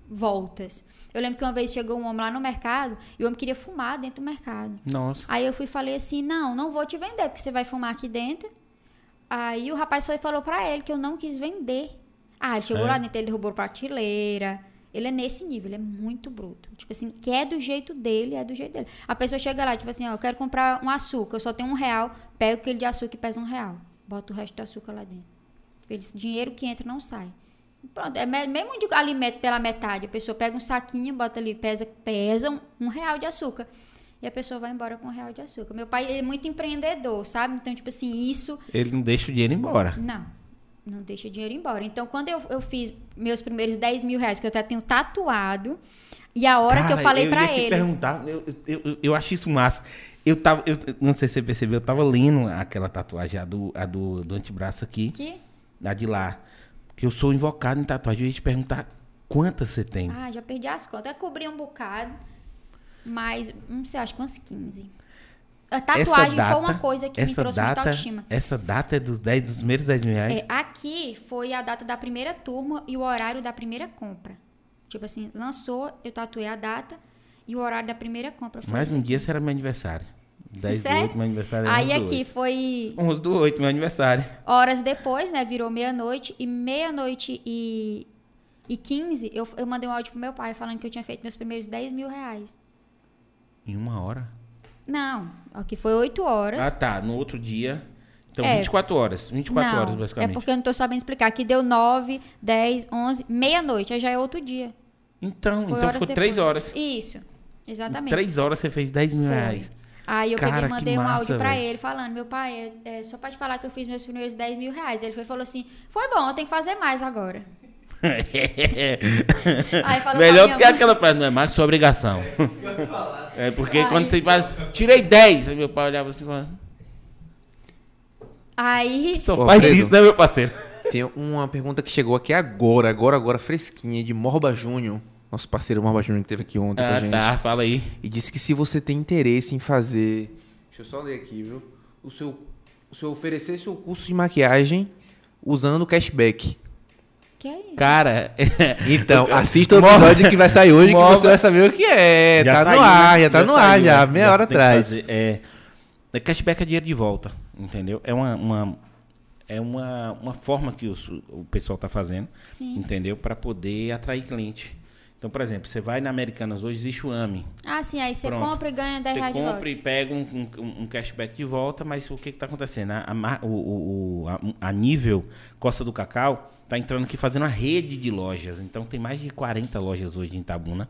voltas. Eu lembro que uma vez chegou um homem lá no mercado e o homem queria fumar dentro do mercado. Nossa. Aí eu fui e falei assim: não, não vou te vender, porque você vai fumar aqui dentro. Aí o rapaz foi e falou pra ele que eu não quis vender. Ah, ele chegou É. lá dentro, ele derrubou prateleira. Ele é nesse nível, ele é muito bruto. Tipo assim, que é do jeito dele, é do jeito dele. A pessoa chega lá, tipo assim, ó, eu quero comprar um açúcar, eu só tenho um real, pega aquele de açúcar e pesa um real. Bota o resto do açúcar lá dentro. Eles, dinheiro que entra não sai. Pronto, é me- mesmo de alimento pela metade. A pessoa pega um saquinho, bota ali, pesa, pesa um, um real de açúcar. E a pessoa vai embora com um real de açúcar. Meu pai é muito empreendedor, sabe? Então, tipo assim, isso Ele não deixa o dinheiro embora. não, não deixa o dinheiro embora. Então, quando eu, eu fiz meus primeiros 10 mil reais, que eu até tenho tatuado, e a hora que eu Cara, falei eu pra ia te ele. perguntar, eu, eu, eu, eu acho isso massa. Eu tava, eu, não sei se você percebeu, eu tava lendo aquela tatuagem, a do, a do, do antebraço aqui, Que? a de lá. Que eu sou invocado em tatuagem. Eu ia te perguntar quantas você tem. Ah, já perdi as contas. Eu cobri um bocado, mas não sei, acho que umas 15. A tatuagem foi uma coisa que me trouxe data, muita autoestima. Essa data é dos, 10, dos primeiros 10 mil reais? É, aqui foi a data da primeira turma e o horário da primeira compra. Tipo assim, lançou, eu tatuei a data e o horário da primeira compra foi Mais um aqui. dia será meu aniversário. 10 do Sério? 8, meu aniversário é Aí 11 do aqui 8. foi 11 do 8, meu aniversário. horas depois, né? Virou meia-noite. E meia-noite e, e 15, eu, eu mandei um áudio pro meu pai falando que eu tinha feito meus primeiros 10 mil reais. Em uma hora? Não, aqui foi 8 horas. Ah, tá. No outro dia. Então, É. 24 horas. 24 não, horas, é basicamente. porque eu não tô sabendo explicar. Aqui deu 9, 10, 11, meia-noite. Aí já é outro dia. Então, Foi então depois. 3 horas. Isso, exatamente. 3 horas você fez 10 mil Foi. reais. Aí eu Cara, peguei e mandei um massa, áudio pra ele falando, meu pai, é, é só pra te falar que eu fiz meus primeiros 10 mil reais. Ele foi, e falou assim, foi bom, eu tenho que fazer mais agora. [LAUGHS] Aí falou Melhor do que mãe- aquela frase, não é mais que sua obrigação. É [LAUGHS] porque quando você faz, tirei 10, aí meu pai olhava assim, falando, Aí, só Ô, faz Alfredo. isso, né, meu parceiro? Tem uma pergunta que chegou aqui agora, agora, agora, fresquinha, de Morba Júnior. Nosso parceiro Morba Júnior que teve aqui ontem com a Ah, gente. tá, fala aí. E disse que se você tem interesse em fazer. Deixa eu só ler aqui, viu? O seu, o seu oferecer seu curso de maquiagem usando cashback. que é isso? Cara, [LAUGHS] então, assista o episódio que vai sair hoje que você vai saber o que é. tá saiu, no ar, né? já tá no ar, saiu, já, né? meia hora tem que atrás. fazer. É, é, cashback é dinheiro de volta, entendeu? É uma, uma- é uma, uma forma que os- o pessoal está fazendo, Sim. entendeu? Para poder atrair cliente. Então, por exemplo, você vai na Americanas hoje, existe o AMI. Ah, sim, aí você Pronto. compra e ganha 10 Você reais volta. compra e pega um, um- um cashback de volta, mas o que está acontecendo? A, a o- o- a- a nível Costa do Cacau está entrando aqui fazendo uma rede de lojas. Então tem mais de 40 lojas hoje em Itabuna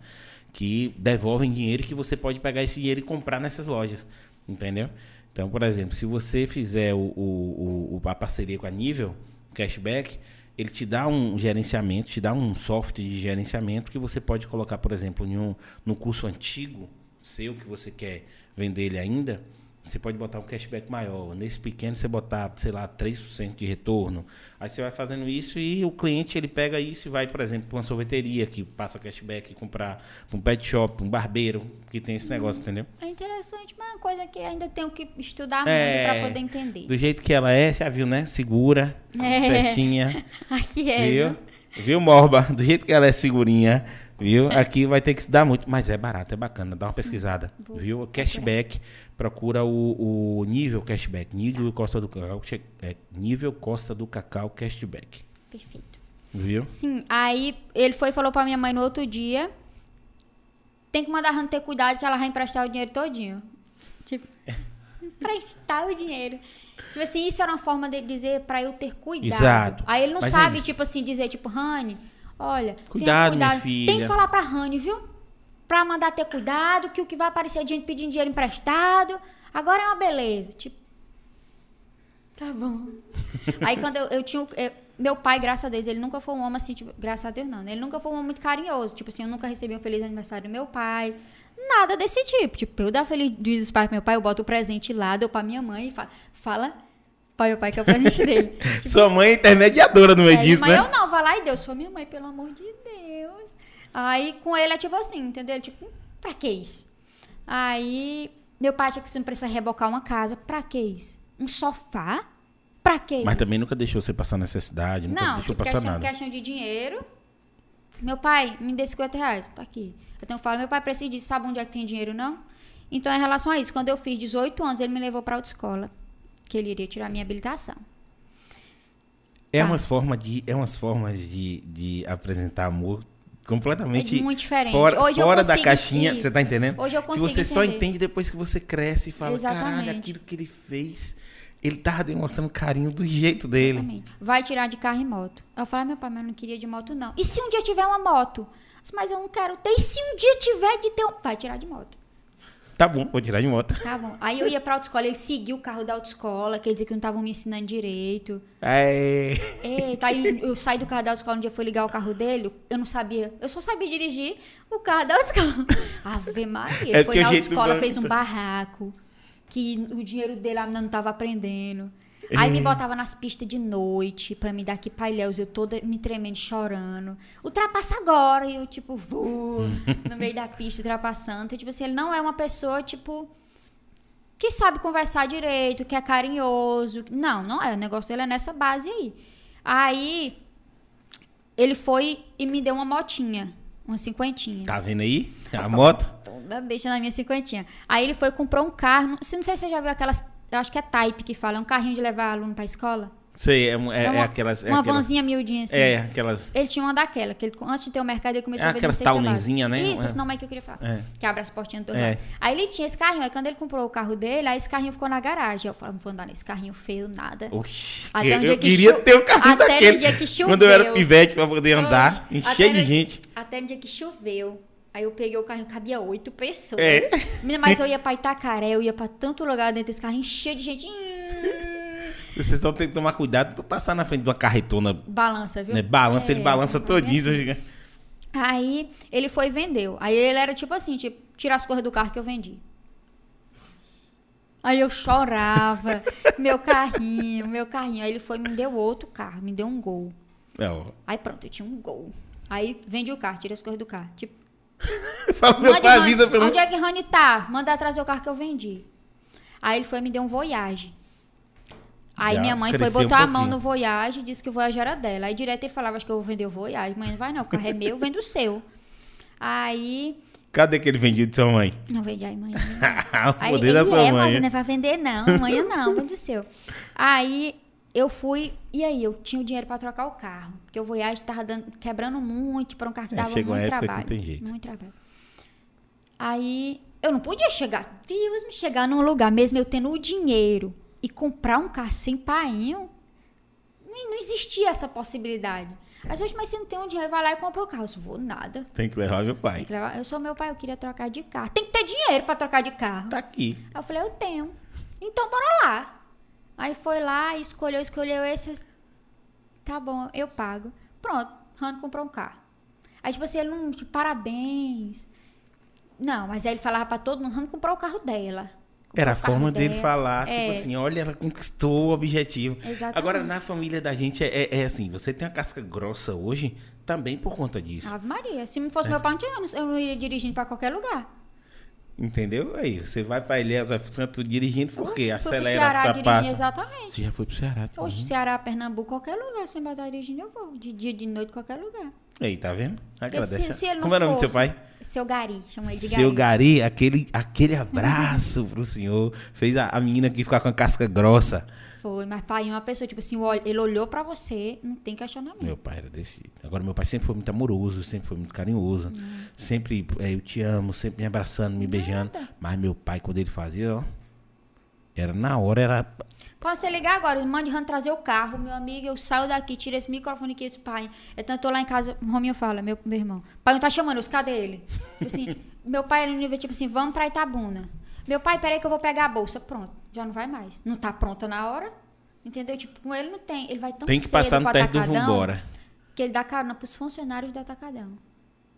que devolvem dinheiro que você pode pegar esse dinheiro e comprar nessas lojas. Entendeu? Então, por exemplo, se você fizer o, o- o- a parceria com a nível cashback, ele te dá um gerenciamento, te dá um software de gerenciamento que você pode colocar, por exemplo, em um, no curso antigo seu que você quer vender ele ainda, você pode botar um cashback maior. Nesse pequeno você botar, sei lá, 3% de retorno. Aí você vai fazendo isso e o cliente ele pega isso e vai, por exemplo, para uma sorveteria que passa cashback, comprar um pet shop, um barbeiro que tem esse negócio, entendeu? É interessante, mas é uma coisa que ainda tenho que estudar É, muito para poder entender. Do jeito que ela é, já viu, né? Segura, É. certinha. [LAUGHS] Aqui é. Viu? viu? Viu, Morba? Do jeito que ela é segurinha, viu? Aqui vai ter que se dar muito, mas é barato, é bacana. Dá uma pesquisada, vou viu? Cashback, procura o, o nível cashback, nível Costa do Cacau, é, nível Costa do Cacau cashback, Perfeito. viu? Sim, aí ele foi e falou pra minha mãe no outro dia: tem que mandar a Hannah ter cuidado que ela vai emprestar o dinheiro todinho. Tipo, [LAUGHS] emprestar o dinheiro. Tipo assim, isso era uma forma dele dizer pra eu ter cuidado. Exato. Aí ele não Mas é sabe, isso. tipo assim, dizer, tipo, Rani, olha, tenha Cuidado, minha cuidado. filha. Tem que falar pra Rani, viu? Pra mandar ter cuidado, que o que vai aparecer é gente pedindo dinheiro emprestado. Agora é uma beleza. Tipo, tá bom. [LAUGHS] Aí quando eu, eu tinha. eu- meu pai, graças a Deus, ele nunca foi um homem assim, tipo, graças a Deus não, né? Ele nunca foi um homem muito carinhoso. Tipo assim, eu nunca recebi um feliz aniversário do meu pai. Nada desse tipo. Tipo, eu dar feliz dia dos pais pro meu pai, eu boto o presente lá, dou pra minha mãe e fala, fala pra meu pai que é o presente dele. Tipo, Sua mãe é intermediadora no meio é, disso, mas né? eu não, vai lá e Deus, sou minha mãe, pelo amor de Deus. Aí com ele é tipo assim, entendeu? Tipo, pra que isso? Aí meu pai tinha que você não precisa rebocar uma casa, pra que isso? Um sofá? Pra que Mas isso? também nunca deixou você passar necessidade, nunca Não, deixou tipo, passar questão, nada. questão de dinheiro. Meu pai, me dê 50 reais, tá aqui. Eu falo, meu pai precisa disso, sabe onde é que tem dinheiro, não? Então, em relação a isso, quando eu fiz 18 anos, ele me levou pra autoescola, que ele iria tirar minha habilitação. É Tá. umas formas de, é umas formas de, de apresentar amor completamente É muito diferente. fora, Hoje eu fora da caixinha, isso. você tá entendendo? Hoje eu que consigo você só entender. entende depois que você cresce e fala, caralho, Exatamente. aquilo que ele fez, ele tava demonstrando carinho do jeito dele. Exatamente. Vai tirar de carro e moto. Eu falei, meu pai, mas eu não queria de moto, não. E se um dia tiver uma moto? Mas eu não quero ter. E se um dia tiver de ter um... Vai tirar de moto. Tá bom, vou tirar de moto. Tá bom. Aí eu ia pra autoescola, ele seguiu o carro da autoescola, quer dizer que não estavam me ensinando direito. É, Eita, aí eu saí do carro da autoescola, um dia foi ligar o carro dele, eu não sabia. Eu só sabia dirigir o carro da autoescola. [LAUGHS] Ave Maria. É Ele porque foi na autoescola, fez um barraco, que o dinheiro dele ainda não tava aprendendo. Aí me botava nas pistas de noite pra me dar aqui pailhéus, eu toda me tremendo, chorando. Ultrapassa agora. E eu, tipo, vou no meio da pista, ultrapassando. Então, tipo assim, ele não é uma pessoa, tipo, que sabe conversar direito, que é carinhoso. Não, não é. O negócio dele é nessa base aí. Aí, ele foi e me deu uma motinha, uma cinquentinha. tá vendo aí? A moto? Toda besta na minha cinquentinha. Aí ele foi e comprou um carro. Não sei se você já viu aquelas. Eu acho que é Type que fala. É um carrinho de levar aluno pra escola. Sei, é, um- é, É é uma, aquelas. É uma aquelas, vanzinha miudinha assim. É, aquelas. Ele tinha uma daquela, que ele, antes de ter o mercado, ele começou É a vender aquelas básica. né? Isso, É. esse nome aí que eu queria falar. É. Que abre as portinhas do É. lado. Aí ele tinha esse carrinho, aí quando ele comprou o carro dele, aí esse carrinho ficou na garagem. Eu falei, não vou andar nesse carrinho feio, nada. Oxi, Até um dia eu que queria cho- ter um carrinho até no daquele. dia que Quando eu era choveu. pivete pra poder andar, encher até de gente. Até no dia que choveu. Aí eu peguei o carrinho, cabia oito pessoas. É. Mas eu ia pra Itacaré, eu ia pra tanto lugar dentro desse carrinho, cheio de gente. Hum, Vocês estão tendo que tomar cuidado pra passar na frente de uma carretona. balança, viu? Né? Balança, É, ele balança bem todinho. assim. Aí ele foi e vendeu. Aí ele era tipo assim, tipo, tirar as coisas do carro que eu vendi. Aí eu chorava, [LAUGHS] meu carrinho, meu carrinho. Aí ele foi e me deu outro carro, me deu um gol. É, ó. Aí pronto, eu tinha um gol. Aí vendi o carro, tirei as coisas do carro. Tipo, [LAUGHS] Fala, meu mande pai avisa pelo. onde é que Rani tá? Manda trazer o carro que eu vendi. Aí ele foi e me deu um Voyage. Aí Já minha mãe foi, cresceu um botou a mão no Voyage e disse que o Voyage era dela. Aí direto ele falava, acho que eu vou vender o Voyage. Mãe, não vai não, o carro é meu, vende o seu. Aí, Cadê aquele vendido de sua mãe? não vende aí, mãe. [LAUGHS] o Aí poder ele da sua é, mãe. mas não é pra vender não, amanhã não, vende o seu. Aí eu fui, e aí eu tinha o dinheiro pra trocar o carro, porque o Voyage tava dando, quebrando muito para um carro que É, dava a muito época que trabalho. não tem jeito. Muito trabalho. Aí eu não podia chegar, Deus me chegar num lugar, mesmo eu tendo o dinheiro e comprar um carro sem painho, não, não existia essa possibilidade. Às vezes, mas se não tem um dinheiro, vai lá e compra o carro. Eu disse, vou nada. Tem que levar meu pai. levar- Eu sou meu pai, eu queria trocar de carro. Tem que ter dinheiro pra trocar de carro. Tá aqui. Aí eu falei, eu tenho. Então bora lá. Aí foi lá, escolheu, escolheu esse. tá bom, eu pago. Pronto, Rando comprou um carro. Aí, tipo assim, ele não, tipo, parabéns. Não, mas aí ele falava pra todo mundo, Rando comprou o carro dela. Comprou Era a forma dele dela. falar, É, tipo assim, olha, ela conquistou o objetivo. Exatamente. Agora, na família da gente, é, é- é assim, você tem uma casca grossa hoje, também por conta disso. Ave Maria. Se não É. fosse meu pai, eu não- eu não iria dirigindo pra qualquer lugar. Entendeu? Aí, você vai pra Ilhéus, vai pro Santo dirigindo, por quê? Acelera, Ceará pra dirigindo, passa. exatamente. Você já foi pro Ceará, tá Hoje? Ceará, Pernambuco, qualquer lugar, sem estar dirigindo, eu vou. De dia, de noite, qualquer lugar. Aí, tá vendo? Agradece. se- se ele não Como é o nome do seu pai? Seu Gari, chama ele de Seu Gari. Gari, aquele, aquele abraço pro senhor. Fez a, a menina aqui ficar com a casca grossa. Foi, mas pai, uma pessoa, tipo assim, ele olhou pra você, não tem questionamento. Meu pai era desse. Agora, meu pai sempre foi muito amoroso, sempre foi muito carinhoso. Sempre, é, eu te amo, sempre me abraçando, me beijando. Mas meu pai, quando ele fazia, ó. Era na hora, era. Pode você ligar agora, mande Rando trazer o carro, meu amigo, eu saio daqui, tiro esse microfone aqui disse, pai, eu tanto tô lá em casa, o Rominho fala, meu, meu irmão, pai não tá chamando, os cadê ele? Tipo assim, [LAUGHS] meu pai era no nível, tipo assim, vamos pra Itabuna. Meu pai, peraí que eu vou pegar a bolsa, pronto, já não vai mais. Não tá pronta na hora, entendeu? Tipo, com ele não tem, ele vai tão Tem que cedo passar no teste do Vambora. que ele dá carona pros funcionários do Atacadão.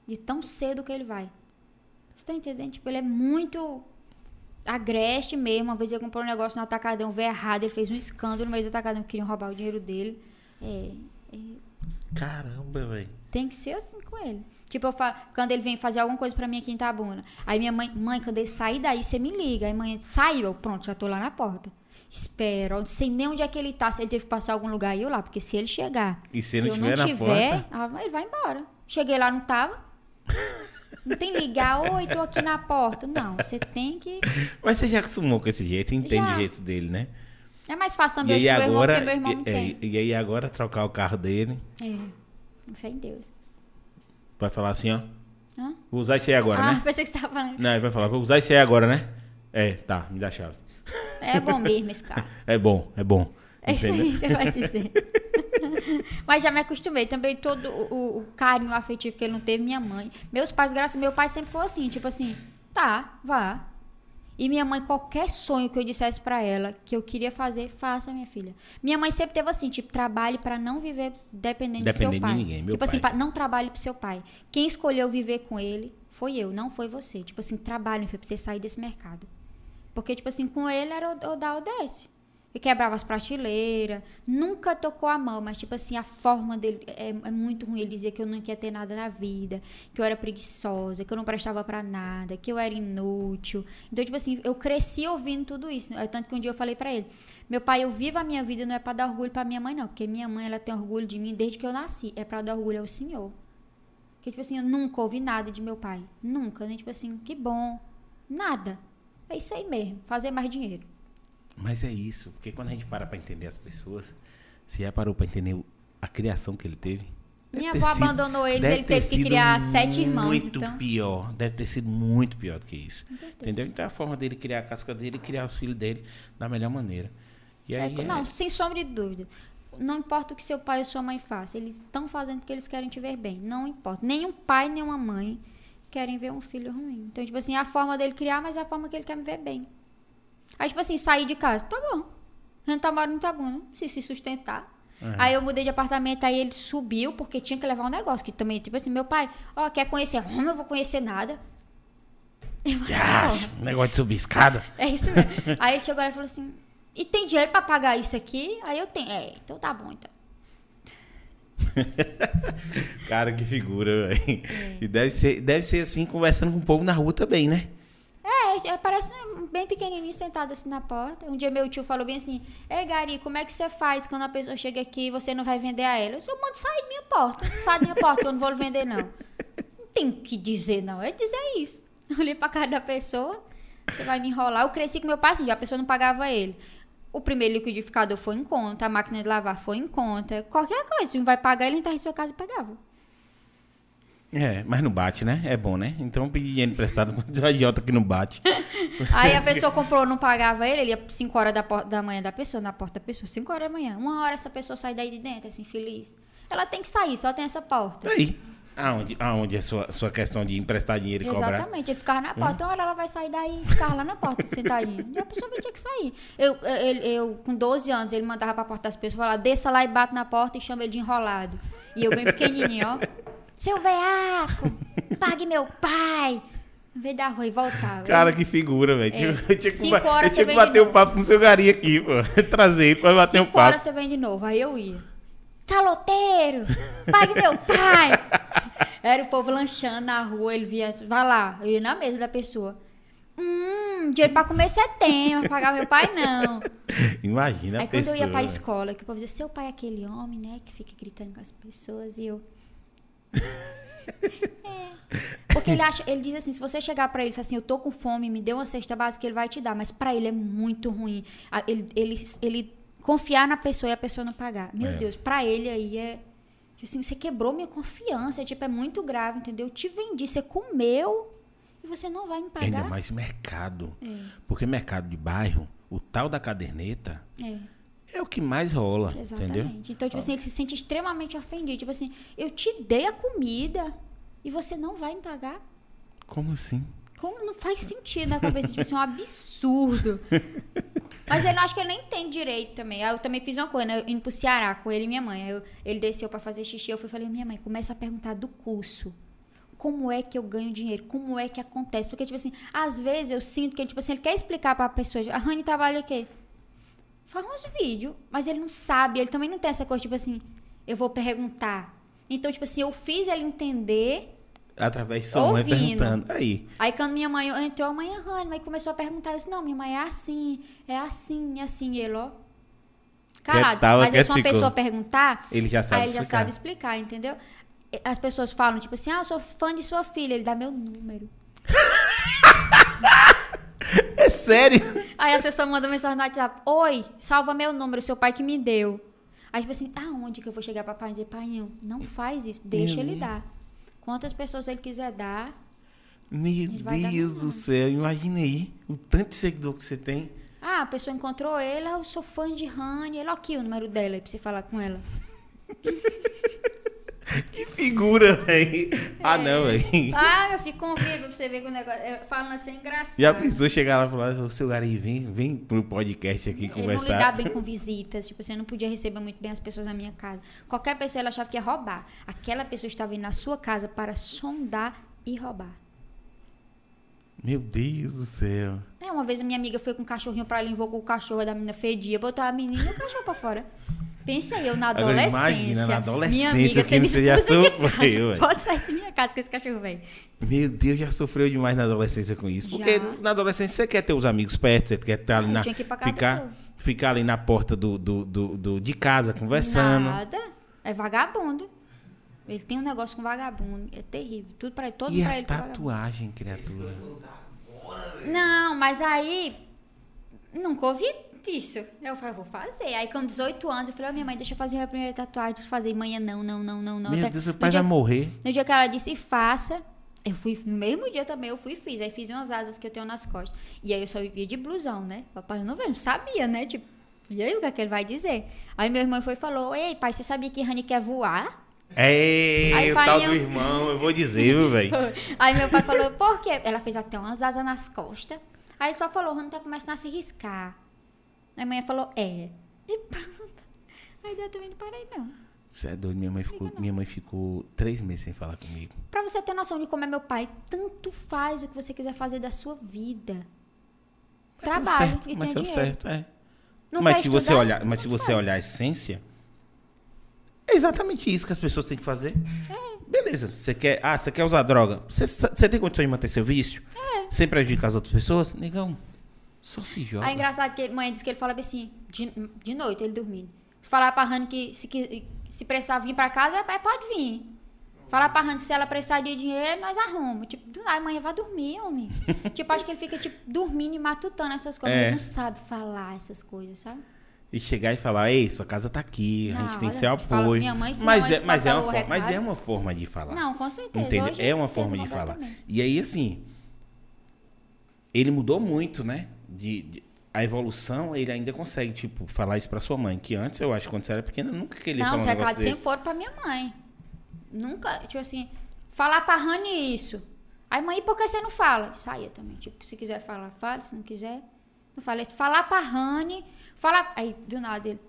De tão cedo que ele vai. Você tá entendendo? Tipo, ele é muito agreste mesmo. Uma vez ele comprou um negócio no Atacadão, veio errado, ele fez um escândalo no meio do Atacadão, que queriam roubar o dinheiro dele. É, é, Caramba, velho. tem que ser assim com ele. Tipo, eu falo, quando ele vem fazer alguma coisa pra mim aqui em Tabuna. Aí minha mãe, mãe, quando ele sair daí, você me liga. Aí mãe, saiu, eu, pronto, já tô lá na porta. Espera, eu não sei nem onde é que ele tá, se ele teve que passar algum lugar e eu lá, porque se ele chegar E se ele eu estiver não na tiver, porta. ah, ele vai embora. Cheguei lá, não tava. [LAUGHS] Não tem ligar, oi, tô aqui na porta. Não, você tem que. Mas você já acostumou com esse jeito, entende Já. o jeito dele, né? É mais fácil E também hoje pro meu irmão, agora. porque meu irmão não e, tem. é, e aí agora trocar o carro dele. É. Fé em Deus. Vai falar assim, ó. Hã? Vou usar esse aí agora, ah, né? [LAUGHS] pensei que você tava falando. Não, ele vai falar, vou usar esse aí agora, né? É, tá, me dá a chave. É bom mesmo esse carro. [LAUGHS] É bom, é bom. É isso Entendeu? aí que vai [LAUGHS] dizer. Mas já me acostumei. Também todo o, o- o carinho afetivo que ele não teve, minha mãe. Meus pais, graças a meu pai sempre foi assim, tipo assim, tá, vá. E minha mãe, qualquer sonho que eu dissesse pra ela que eu queria fazer, faça, minha filha. Minha mãe sempre teve assim, tipo, trabalhe pra não viver dependendo, do seu Dependendo de pai. ninguém, meu tipo assim, pai. pa- não trabalhe pro seu pai. Quem escolheu viver com ele foi eu, não foi você. Tipo assim, trabalhe, pra você sair desse mercado. Porque, tipo assim, com ele era o, o dar ou desce. E quebrava as prateleiras, nunca tocou a mão, mas, tipo assim, a forma dele é, é muito ruim. Ele dizia que eu não queria ter nada na vida, que eu era preguiçosa, que eu não prestava pra nada, que eu era inútil. Então, tipo assim, eu cresci ouvindo tudo isso. né? Tanto que um dia eu falei pra ele: Meu pai, eu vivo a minha vida, não é pra dar orgulho pra minha mãe, não. Porque minha mãe, ela tem orgulho de mim desde que eu nasci. É pra dar orgulho ao Senhor. Porque, tipo assim, eu nunca ouvi nada de meu pai. Nunca. Nem, tipo assim, que bom. Nada. É isso aí mesmo. Fazer mais dinheiro. Mas é isso, porque quando a gente para pra entender as pessoas, se já parou pra entender a criação que ele teve. Minha avó sido- abandonou eles, ele teve que criar sete irmãos, Muito então. pior, deve ter sido muito pior do que isso. Entendeu? Então é a forma dele criar a casca dele e criar os filhos dele da melhor maneira. E É, aí, é- não, sem sombra de dúvida. Não importa o que seu pai ou sua mãe façam, eles estão fazendo porque eles querem te ver bem. Não importa. Nenhum pai, nenhuma mãe querem ver um filho ruim. Então, tipo assim, é a forma dele criar, mas é a forma que ele quer me ver bem. Aí, tipo assim, sair de casa, tá bom. A gente tá morando tá bom, né? Se se sustentar. Aí eu mudei de apartamento, aí ele subiu, porque tinha que levar um negócio. Que também, tipo assim, meu pai, ó, quer conhecer? Como eu vou conhecer nada? "Porra." negócio de subir escada. É isso mesmo. [LAUGHS] Aí ele chegou lá e falou assim: e tem dinheiro pra pagar isso aqui? Aí eu tenho. É, então tá bom, então. [LAUGHS] Cara, que figura, velho. É. E deve ser, deve ser assim, conversando com o povo na rua também, né? É, é, parece bem pequenininho sentado assim na porta. Um dia meu tio falou bem assim: Ei, Gari, como é que você faz quando a pessoa chega aqui e você não vai vender a ela? Eu disse, eu mando sair da minha porta. Sai da minha porta, eu não vou vender, não. Não tem o que dizer, não. É dizer isso. [LAUGHS] Olhei pra cara da pessoa, você vai me enrolar. Eu cresci com meu pai assim, a pessoa não pagava ele. O primeiro liquidificador foi em conta, a máquina de lavar foi em conta. Qualquer coisa, se não vai pagar, ele entra em sua casa e pagava. É, mas não bate, né? É bom, né? Então pedir dinheiro emprestado com o idiota que não bate. [LAUGHS] Aí a pessoa comprou, não pagava ele, ele ia 5 horas da, da manhã da pessoa, na porta da pessoa, 5 horas da manhã. Uma hora essa pessoa sai daí de dentro, assim, feliz. Ela tem que sair, só tem essa porta. Aí. Aonde, aonde é a sua, sua questão de emprestar dinheiro e cobrar? Exatamente, ele ficava na porta, uma hora ela vai sair daí, ficava lá na porta, sentadinha. E a pessoa tinha que sair. Eu, eu, eu, com 12 anos, ele mandava pra porta das pessoas, falava, desça lá e bate na porta e chama ele de enrolado. E eu bem pequenininho, ó. Seu veaco, pague meu pai. Em vez da rua e voltava. Cara, que figura, velho. É. Eu tinha que, eu tinha que vem bater um papo com o seu gari aqui, pô. [LAUGHS] Trazer ele pra bater um Cinco papo. horas você vem de novo. Aí eu ia. Caloteiro! Pague meu pai! [LAUGHS] Era o povo lanchando na rua, ele via, vai lá, eu ia na mesa da pessoa. Hum, dinheiro pra comer você tem, mas pagar meu pai não. [LAUGHS] Imagina a Aí quando pessoa. eu ia pra escola, que o povo dizia, seu pai é aquele homem, né, que fica gritando com as pessoas, e eu... É. Porque ele acha, ele diz assim, se você chegar pra ele assim, eu tô com fome, me dê uma cesta básica, ele vai te dar, mas pra ele é muito ruim. Ele, ele, ele confiar na pessoa e a pessoa não pagar. Meu É. Deus, pra ele aí é tipo assim, você quebrou minha confiança, tipo, é muito grave, entendeu? Eu te vendi, você comeu e você não vai me pagar. Ainda mais mercado. É. Porque mercado de bairro, o tal da caderneta, É. é o que mais rola. Exatamente. Entendeu? Então, tipo assim, ele se sente extremamente ofendido. Tipo assim, eu te dei a comida e você não vai me pagar? Como assim? Como não faz sentido na cabeça? tipo assim, um absurdo. [LAUGHS] Mas ele acho que ele nem entende direito também. Aí eu também fiz uma coisa, né? Indo pro Ceará com ele e minha mãe. Eu- ele desceu pra fazer xixi. Eu fui e falei, minha mãe, começa a perguntar do curso. Como é que eu ganho dinheiro? Como é que acontece? Porque, tipo assim, às vezes eu sinto que, tipo assim, ele quer explicar pra pessoa. A Rani trabalha aqui. Faz uns vídeos, mas ele não sabe. Ele também não tem essa coisa, tipo assim, eu vou perguntar. Então, tipo assim, eu fiz ele entender. Através de sua mãe Ouvindo. perguntando. Aí. Aí quando minha mãe entrou, a mãe Rani, mas começou a perguntar. Eu disse, não, minha mãe é assim, é assim, é assim. E ele, ó. Calado. Tava mas aí se uma pessoa perguntar, Ele já sabe aí ele já explicar. sabe explicar, entendeu? As pessoas falam, tipo assim, ah, eu sou fã de sua filha, ele dá meu número. [LAUGHS] É sério? Aí as pessoas mandam mensagem no WhatsApp: Oi, salva meu número, seu pai que me deu. Aí, tipo assim, aonde que eu vou chegar pra pai e dizer, pai, não, não faz isso, deixa Meu ele Deus. dar. Quantas pessoas ele quiser dar. Meu dar Deus do nome. céu. Imagina aí o tanto de seguidor que você tem. Ah, a pessoa encontrou ele, "Ah, eu sou fã de Rani. Ele, aqui o número dela pra você falar com ela. [LAUGHS] [LAUGHS] Que figura, velho. Ah, não, velho. Ah, eu fico com vídeo pra você ver que o negócio. é, Falando assim, engraçado. Já pensou chegar lá e falar, ô seu Gari, vem, vem pro podcast aqui não conversar. lidar bem com visitas, tipo assim, eu não podia receber muito bem as pessoas na minha casa. Qualquer pessoa ela achava que ia roubar. Aquela pessoa estava indo na sua casa para sondar e roubar. Meu Deus do céu. É, uma vez a minha amiga foi com um cachorrinho pra ela, invocou o cachorro da menina fedia, botou a menina e o cachorro pra fora. Pensa aí, eu na Agora, adolescência. imagina, na adolescência, minha amiga, que você já sofreu. Pode sair da minha casa com esse cachorro, velho. Meu Deus, já sofreu demais na adolescência com isso. Porque Já. na adolescência você quer ter os amigos perto, você quer estar ali Ah, na. tinha que ir pra casa do ficar, ficar ali na porta do, do, do, do- de casa, conversando. Nada. É vagabundo. Ele tem um negócio com vagabundo. É terrível. Tudo pra ele, todo E pra a ele. é tatuagem, criatura. Não, mas aí. Nunca ouvi disso. Eu falei, vou fazer. Aí com 18 anos, eu falei, ó, minha mãe, deixa eu fazer minha primeira tatuagem. Deixa eu fazer. Manhã, não, não, não, não, não. Meu Até- Deus, seu pai vai morrer. No dia que ela disse, faça. Eu fui, no mesmo dia também, eu fui e fiz. Aí fiz umas asas que eu tenho nas costas. E aí eu só vivia de blusão, né? Papai não não sabia, né? Tipo, e aí o que, é que ele vai dizer? Aí meu irmão foi e falou: Ei, pai, você sabia que Rani quer voar? Aí, o pai, tal eu- do irmão, eu vou dizer, viu, velho? [LAUGHS] Aí meu pai falou, por quê? Ela fez até umas asas nas costas. Aí só falou, Rani tá começando a se riscar. Aí a mãe falou, é. E pronto. Aí eu também não parei, não. Você é doido, minha mãe, ficou, minha mãe ficou três meses sem falar comigo. Pra você ter noção de como é meu pai, tanto faz o que você quiser fazer da sua vida. Mas é Trabalho certo, e mas tenha é dinheiro. certo, é. Não mas se você estudar? olhar, mas se Não você faz. olhar a essência, é exatamente isso que as pessoas têm que fazer. É. Beleza, você quer, ah, você quer usar droga? Você, você tem condição de manter seu vício? É. Sem prejudicar as outras pessoas? Negão, só se joga. Aí é engraçado que a mãe disse que ele falava assim, de, de noite, ele dormindo. Falar pra Rani que se, que se precisar vir pra casa, é, pode vir. Falar pra Rani se ela precisar de dinheiro, nós arrumamos. Tipo, do nada, amanhã vai dormir, homem. [LAUGHS] tipo, acho que ele fica, tipo, dormindo e matutando essas coisas. É. Ele não sabe falar essas coisas, sabe? E chegar e falar, ei, sua casa tá aqui, a Não, gente tem que olha, fala, apoio. minha mãe, se mas, minha é, mas, é passar uma o forma, mas é uma forma de falar. Não, com certeza. Entende? É uma forma de falar. E aí, assim, ele mudou muito, né? De, de- a evolução, ele ainda consegue, tipo, falar isso pra sua mãe. Que antes, eu acho, quando você era pequena, nunca queria Não, falar os um negócio recados desse. sempre foram pra minha mãe. Nunca, tipo assim, falar pra Rani isso. Aí, mãe, por que você não fala? Saía também. Tipo, se quiser falar, fale. Se não quiser, não fale. Falar pra Rani. Falar. Aí, do nada ele.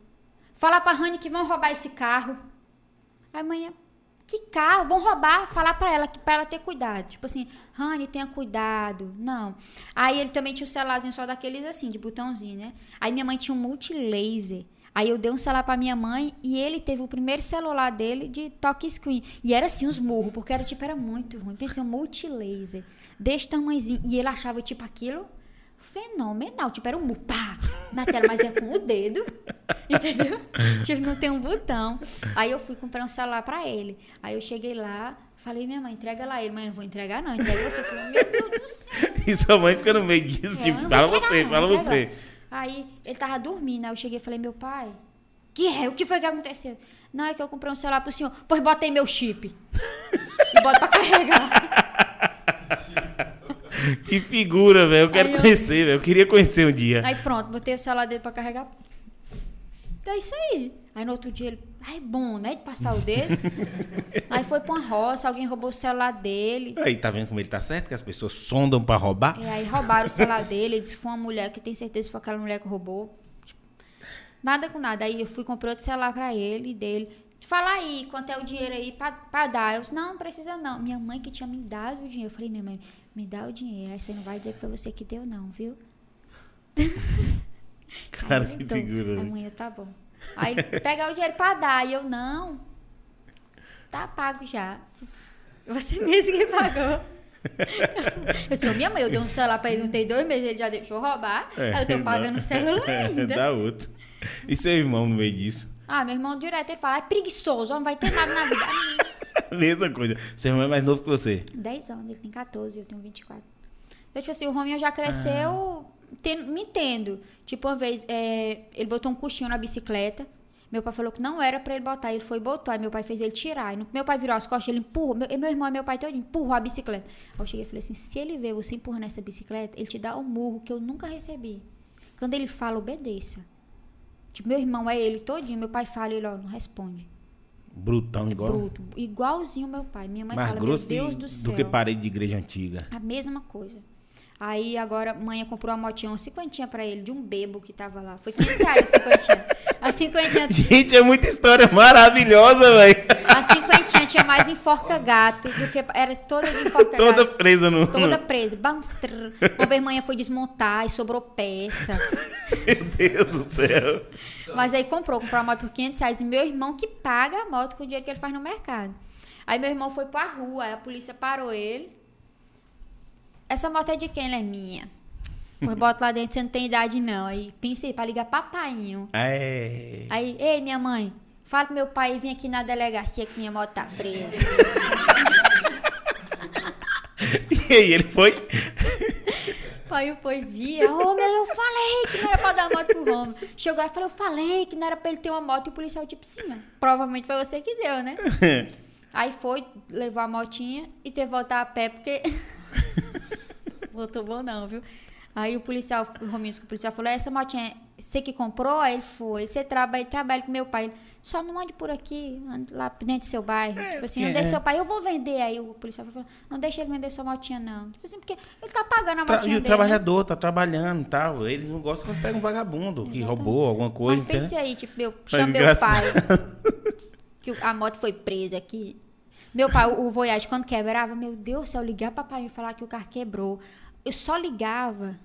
Falar pra Rani que vão roubar esse carro. Aí, mãe, que carro? Vão roubar. Falar pra ela que pra ela ter cuidado. Tipo assim, Rani, tenha cuidado. Não. Aí ele também tinha o celularzinho só daqueles assim, de botãozinho, né? Aí minha mãe tinha um multilaser. Aí eu dei um celular pra minha mãe e ele teve o primeiro celular dele de toque screen. E era assim, os murros, porque era tipo, era muito ruim. Pensei, um multilaser, desse tamanhozinho. E ele achava tipo aquilo fenomenal. Tipo, era um pá, na tela, mas é com o dedo, [LAUGHS] entendeu? Tipo, não tem um botão. Aí eu fui comprar um celular pra ele. Aí eu cheguei lá, falei, minha mãe, entrega lá ele. Mãe, não vou entregar não, entrega você. Eu falei, meu Deus do céu. [LAUGHS] E sua mãe fica no meio disso, É, tipo, fala você, não, fala você. Aí ele tava dormindo, aí eu cheguei e falei, meu pai, que é? O que foi que aconteceu? Não, é que eu comprei um celular pro senhor. Pois botei meu chip. [LAUGHS] e bota pra carregar. [LAUGHS] Que figura, velho. Eu quero eu- conhecer, velho. Eu queria conhecer um dia. Aí pronto, botei o celular dele pra carregar. É isso aí. Aí no outro dia ele, ai bom, né, de passar o dedo. [LAUGHS] aí foi pra uma roça, alguém roubou o celular dele. Aí, tá vendo como ele tá certo? Que as pessoas sondam pra roubar? E aí roubaram o celular dele, ele disse que foi uma mulher, que tem certeza que foi aquela mulher que roubou. Nada com nada. Aí eu fui comprar outro celular pra ele e dele. Fala aí, quanto é o dinheiro aí pra, pra dar? Eu disse, não, não precisa não. Minha mãe que tinha me dado o dinheiro. Eu falei, minha mãe, me dá o dinheiro. Aí você não vai dizer que foi você que deu, não, viu? [LAUGHS] Cara, Aí que dou. figura. A mulher, tá bom. Aí pegar o dinheiro pra dar. E eu, não. Tá pago já. Você [LAUGHS] mesmo que pagou. Eu sou, eu sou minha mãe, eu dei um celular pra ele, não tem dois meses, ele já deixou roubar. É, aí eu tô pagando dá- o celular [LAUGHS] ainda. Dá outro. E seu irmão no meio disso? Ah, meu irmão direto, ele fala, é preguiçoso, não vai ter nada na vida. [LAUGHS] Mesma coisa. Seu irmão é mais novo que você. 10 anos, ele tem 14, eu tenho 24. Então, tipo assim, o Rominho já cresceu tendo- me entendo. Tipo, uma vez, é, ele botou um coxinho na bicicleta. Meu pai falou que não era pra ele botar. Ele foi e botou. Aí meu pai fez ele tirar. E que meu pai virou as costas, ele empurrou. Meu, meu irmão e meu pai todo empurrou a bicicleta. Aí eu cheguei e falei assim: se ele vê você empurrando essa bicicleta, ele te dá um murro que eu nunca recebi. Quando ele fala, obedeça. Tipo, meu irmão é ele todinho. Meu pai fala e ele, ó, não responde. Brutão igual. Bruto. Igualzinho meu pai. Minha mãe mais fala, meu Deus de- do do, céu. que parede de igreja antiga. A mesma coisa. Aí agora, mãe comprou uma motinha, uma cinquentinha pra ele, de um bebo que tava lá. Foi 500 reais a cinquentinha. A cinquentinha, [LAUGHS] Gente, é muita história maravilhosa, velho. a cinquentinha tinha mais enforca gato do que... Era toda de enforca Toda presa no. Toda presa. Trrr. Uma vez manhã foi desmontar e sobrou peça. [LAUGHS] Meu Deus do céu. Mas aí comprou, comprou a moto por 500 reais. E meu irmão que paga a moto com o dinheiro que ele faz no mercado. Aí meu irmão foi pra rua, aí a polícia parou ele. Essa moto é de quem? Ela é minha. Pois bota lá dentro, você não tem idade não. Aí pensei, pra ligar papainho. É. Aí, ei, minha mãe, fala pro meu pai vir aqui na delegacia que minha moto tá presa. [LAUGHS] E aí, ele foi? pai foi via, ô meu, eu falei que não era pra dar moto pro Romo. Chegou aí e falou, eu falei que não era pra ele ter uma moto e o policial tipo, sim, mas provavelmente foi você que deu, né? [LAUGHS] Aí foi, levou a motinha e teve que voltar a pé, porque. [LAUGHS] Voltou bom não, viu? Aí o policial, o Rominho, o policial falou: essa motinha, é você que comprou? Aí ele foi. Você trabalha, trabalha com meu pai. Ele, Só não ande por aqui, ande lá dentro do seu bairro. tipo assim, não deixe é. seu pai, eu vou vender. Aí o policial falou: não deixa ele vender sua motinha, não. Tipo assim, porque ele tá pagando a Tra- motinha e o dele. né? trabalhador tá trabalhando e tal. Eles não gostam quando pega um vagabundo que Exatamente. roubou alguma coisa. Mas pense aí, tipo, meu, chama meu pai. [LAUGHS] que a moto foi presa aqui. Meu pai, o, o Voyage, quando quebrava, meu Deus do céu, ligar pra pai e falar que o carro quebrou. Eu só ligava.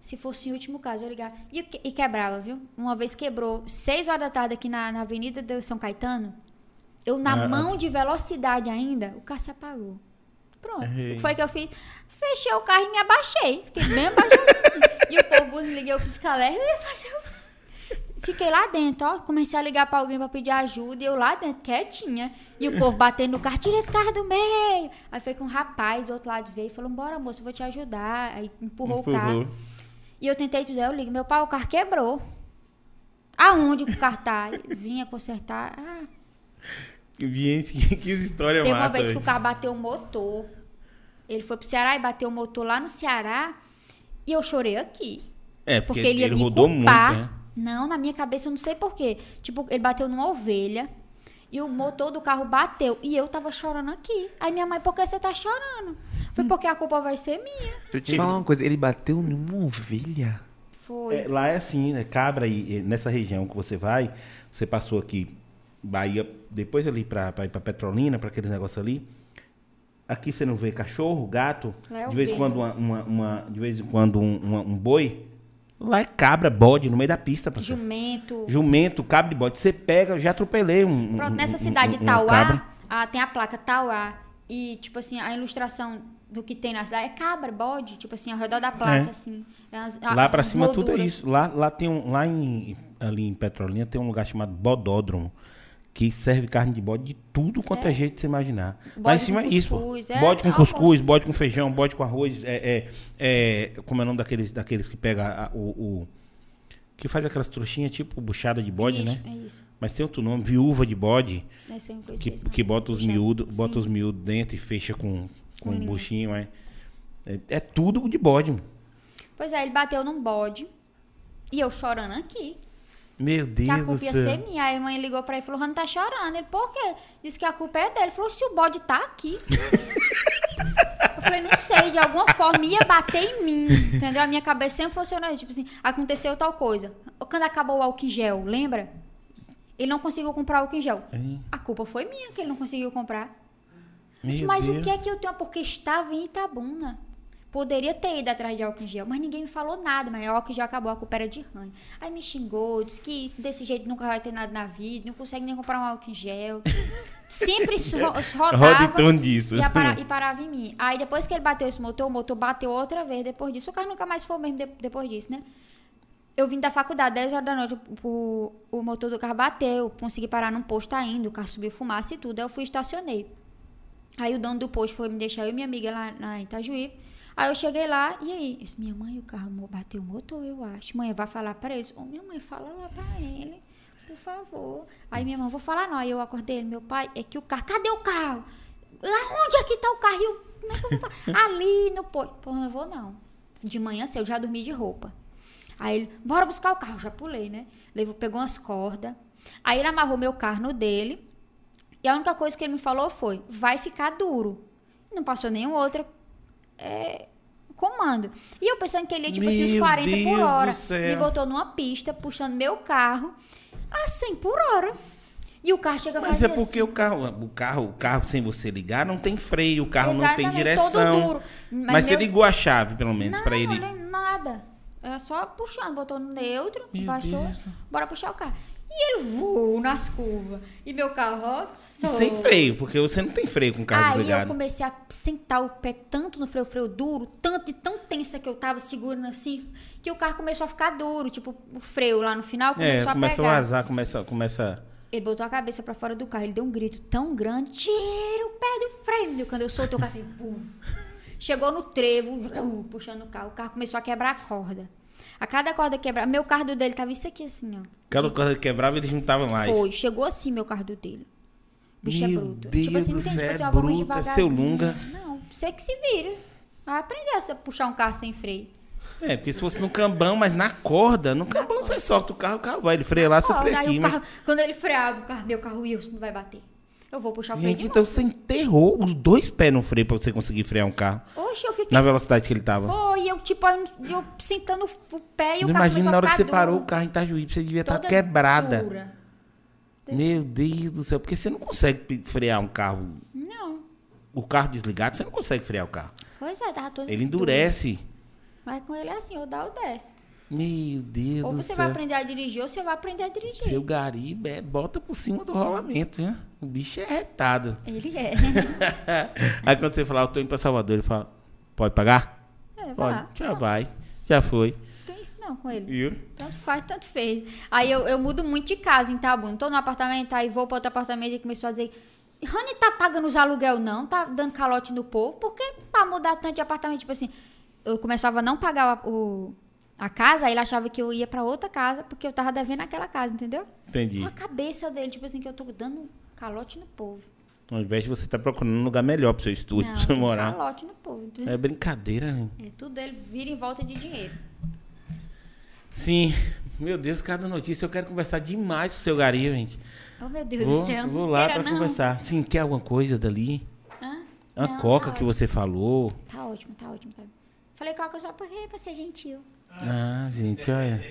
Se fosse em último caso, eu ligava. E, e quebrava, viu? Uma vez quebrou, seis horas da tarde aqui na, na Avenida do São Caetano. Eu, na Ah, mão de velocidade ainda, o carro se apagou. Pronto. O Ei. que foi que eu fiz? Fechei o carro e me abaixei. Fiquei bem abaixadinha assim. E o povo liguei o pisca-alerta e eu ia fazer o... Fiquei lá dentro, ó. Comecei a ligar pra alguém pra pedir ajuda. E eu lá dentro, quietinha. E o povo batendo no carro, tira esse carro do meio. Aí foi que um rapaz do outro lado veio e falou: Bora, moço, eu vou te ajudar. Aí empurrou, o carro. E eu tentei tudo, aí eu ligo, meu pai, o carro quebrou. Aonde o carro tá? Vinha consertar. Ah, Gente, que, história teve uma massa. vez que o carro bateu o motor. Ele foi pro Ceará e bateu o motor lá no Ceará. E eu chorei aqui. É, porque, Porque, ele ia me rodou culpar. muito, né? Não, na minha cabeça eu não sei porquê. Tipo, ele bateu numa ovelha. E o motor do carro bateu. E eu tava chorando aqui. Aí minha mãe, por que você tá chorando? Foi porque a culpa vai ser minha. Deixa eu te falar uma coisa. Ele bateu numa ovelha. Foi. É, lá é assim, né? Cabra e e nessa região que você vai, você passou aqui Bahia, depois ali pra, pra ir pra Petrolina, pra aqueles negócios ali. Aqui você não vê cachorro, gato, é de vez em quando uma, uma- uma- de vez em quando um, uma- um boi. Lá é cabra, bode no meio da pista, pastor. Jumento. Jumento, cabra e bode. Você pega, eu já atropelei um. um- Pronto, nessa um- cidade um- de Tauá, cabra. ah, tem a placa Tauá. E, tipo assim, a ilustração do que tem na cidade é cabra, bode. Tipo assim, ao redor da placa, É. assim. É a- Lá pra cima tudo é isso. Lá, lá tem um, lá em, ali em Petrolina tem um lugar chamado Bodódromo. Que serve carne de bode de tudo quanto é, jeito que você imaginar. lá Bode em cima é isso, cuscuz, é, bode com cuscuz, bode com feijão, bode com arroz. É, é, é, como é o nome daqueles, daqueles que pega a- o, o- Que faz aquelas trouxinhas tipo buchada de bode, isso, né? É isso. Mas tem outro nome, viúva de bode. Conheço Que, que bota os miúdos, bota os miúdos dentro e fecha com, com um linha. buchinho, é. É, é tudo de bode. Pois é, ele bateu num bode. E eu chorando aqui. Meu Que a Deus do culpa ia céu. ser minha. Aí a mãe ligou pra ele e falou: Rani tá chorando. Ele, por quê? Disse que a culpa é dele. Ele falou: se o bode tá aqui. eu falei: não sei, de alguma forma ia bater em mim. Entendeu? A minha cabeça sempre funcionou isso. Tipo assim, aconteceu tal coisa. Quando acabou o álcool em gel, lembra? Ele não conseguiu comprar álcool em gel. Hein? A culpa foi minha que ele não conseguiu comprar. Meu Isso, mas o Deus. que é que eu tenho? Porque estava em Itabuna. Poderia ter ido atrás de álcool em gel, mas ninguém me falou nada. Mas o álcool em gel acabou, a culpa era de Rani. Aí me xingou, disse que desse jeito nunca vai ter nada na vida, não consegue nem comprar um álcool em gel. Sempre rodava [LAUGHS] Roda em torno disso. e, ia parar- e parava em mim. Aí depois que ele bateu esse motor, o motor bateu outra vez depois disso. O carro nunca mais foi mesmo de- depois disso, né? Eu vim da faculdade, 10 horas da noite, o, o motor do carro bateu, consegui parar num posto ainda, o carro subiu fumaça e tudo. Aí eu fui e estacionei. Aí o dono do posto foi me deixar eu e minha amiga lá na Itajuí. Aí eu cheguei lá, e aí? Eu disse, minha mãe, o carro bateu o motor, eu acho. Mãe, vai falar pra eles. Ô, minha mãe, fala lá pra ele, por favor. Aí minha mãe, vou falar não. Aí eu acordei ele, meu pai, é que o carro, cadê o carro? Onde é que tá o carro? Eu, como é que eu vou falar? [LAUGHS] Ali no posto. Pô, não vou não. De manhã cedo, eu já dormi de roupa. Aí ele, bora buscar o carro. Já pulei, né? Levou, pegou umas cordas. Aí ele amarrou meu carro no dele. E a única coisa que ele me falou foi: vai ficar duro. Não passou nenhum outro é, comando. E eu pensando que ele ia, tipo assim, uns Meu 40 por Deus hora. do céu. Me botou numa pista, puxando meu carro a 100 por hora. E o carro chega a Mas fazer é porque assim. o carro, o carro, o carro sem você ligar não tem freio, o carro não tem Exatamente, direção. todo duro. Mas, Mas você meu- ligou a chave, pelo menos, Não, pra ele. nem nada. Era só puxando, botou no neutro, Meu baixou, Deus. bora puxar o carro. E ele voou nas curvas. E meu carro, ó, E sem freio, porque você não tem freio com o carro Aí eu comecei a sentar o pé tanto no freio, freio duro, tanto e tão tensa que eu tava segurando assim, que o carro começou a ficar duro. Tipo, o freio lá no final É, começou a começa a pegar. vazar, começa, começa. Ele botou a cabeça pra fora do carro, ele deu um grito tão grande, tira o pé do freio. Quando eu soltei o carro, fez vum. [LAUGHS] Chegou no trevo, vum, puxando o carro. O carro começou a quebrar a corda. A cada corda quebrar, meu carro do dele tava isso aqui assim, ó. Cada que quebrava, eles juntavam mais. Foi, chegou assim meu carro do dele. Bicho é Meu bruto. Deus tipo assim, não tem tipo é assim, eu vou mais bruto, é seu lunga. Não, você que se vira. Vai aprender a puxar um carro sem freio. É, porque se fosse no cambão, mas na corda, no cambão você solta o carro, o carro vai, ele freia lá, você Corda, freia aqui. Mas... carro, quando ele freava, o carro, meu carro Wilson vai bater. Eu vou puxar o freio Gente, então você enterrou os dois pés no freio pra você conseguir frear um carro. Oxe, eu fiquei... Na velocidade que ele tava. Foi, eu tipo, eu, eu sentando o pé e o Não carro imagina na hora que você parou o duro, carro em Itajuí, você devia estar toda quebrada. dura. Meu Deus do céu, porque você não consegue frear um carro. Não. O carro desligado, você não consegue frear o carro. Pois é, tava todo Ele duro. endurece. Mas com ele é assim, ou dá ou desce. Meu Deus Ou do você céu. vai aprender a dirigir, ou você vai aprender a dirigir. Seu gariba é, bota por cima do rolamento, viu? O bicho é retado. Ele é. [LAUGHS] Aí quando você falar, eu tô indo pra Salvador, ele fala, pode pagar? é Pode. lá. Já vai. Já foi. Não tem isso não com ele. Viu? Tanto faz, tanto fez. Aí eu, eu mudo muito de casa em Itabuna. Tô no apartamento, aí vou para outro apartamento e começou a dizer: Rani tá pagando os aluguel, não? Tá dando calote no povo? Por que pra mudar tanto de apartamento? Tipo assim, eu começava a não pagar o, a casa, aí ele achava que eu ia para outra casa porque eu tava devendo aquela casa, entendeu? Entendi. Com a cabeça dele, tipo assim, que eu tô dando calote no povo. Ao invés de você estar procurando um lugar melhor pro seu estúdio, Não, pra você morar. calote no povo. É brincadeira, né? É, tudo ele vira em volta de dinheiro. Sim, Meu Deus, cada notícia eu quero conversar demais com o seu Gari, gente. Oh, meu Deus Vou, do céu. vou lá não. conversar. Sim, quer alguma coisa dali? Hã? Uma Não, coca tá que você falou. Tá ótimo, tá ótimo, tá Falei coca só porque pra ser gentil. Ah, gente, olha.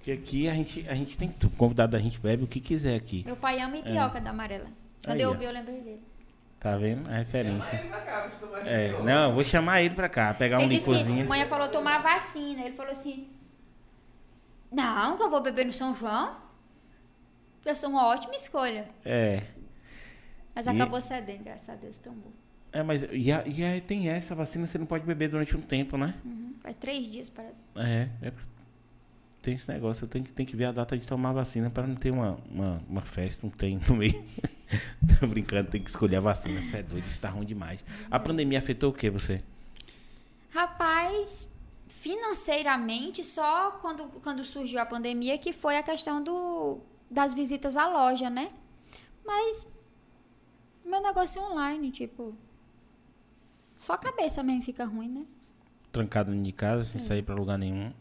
Que aqui a gente, a gente tem tudo. Convidado da gente bebe o que quiser aqui. Meu pai ama ipioca da amarela. Quando Aí, eu ouvi, eu lembrei dele. Tá vendo? A referência. É, não, eu vou chamar ele pra cá, pegar um ele disse que licorzinho. manhã falou tomar vacina. Ele falou assim: Não, que eu vou beber no São João. Eu sou uma ótima escolha. É. Mas E- acabou cedendo, graças a Deus, tombou. É, mas e, a- e aí tem essa vacina, você não pode beber durante um tempo, né? Uhum. Faz três dias, parece. É, é, tem esse negócio, eu tenho que, tenho que ver a data de tomar a vacina para não ter uma, uma, uma festa, não tem no meio. [LAUGHS] Tô brincando, tem que escolher a vacina, você é doido, isso tá ruim demais. A pandemia afetou o que você? Rapaz, financeiramente, só quando, quando surgiu a pandemia, que foi a questão do, das visitas à loja, né? Mas meu negócio é online, tipo. Só a cabeça mesmo fica ruim, né? Trancado dentro de casa, sem sair para lugar nenhum.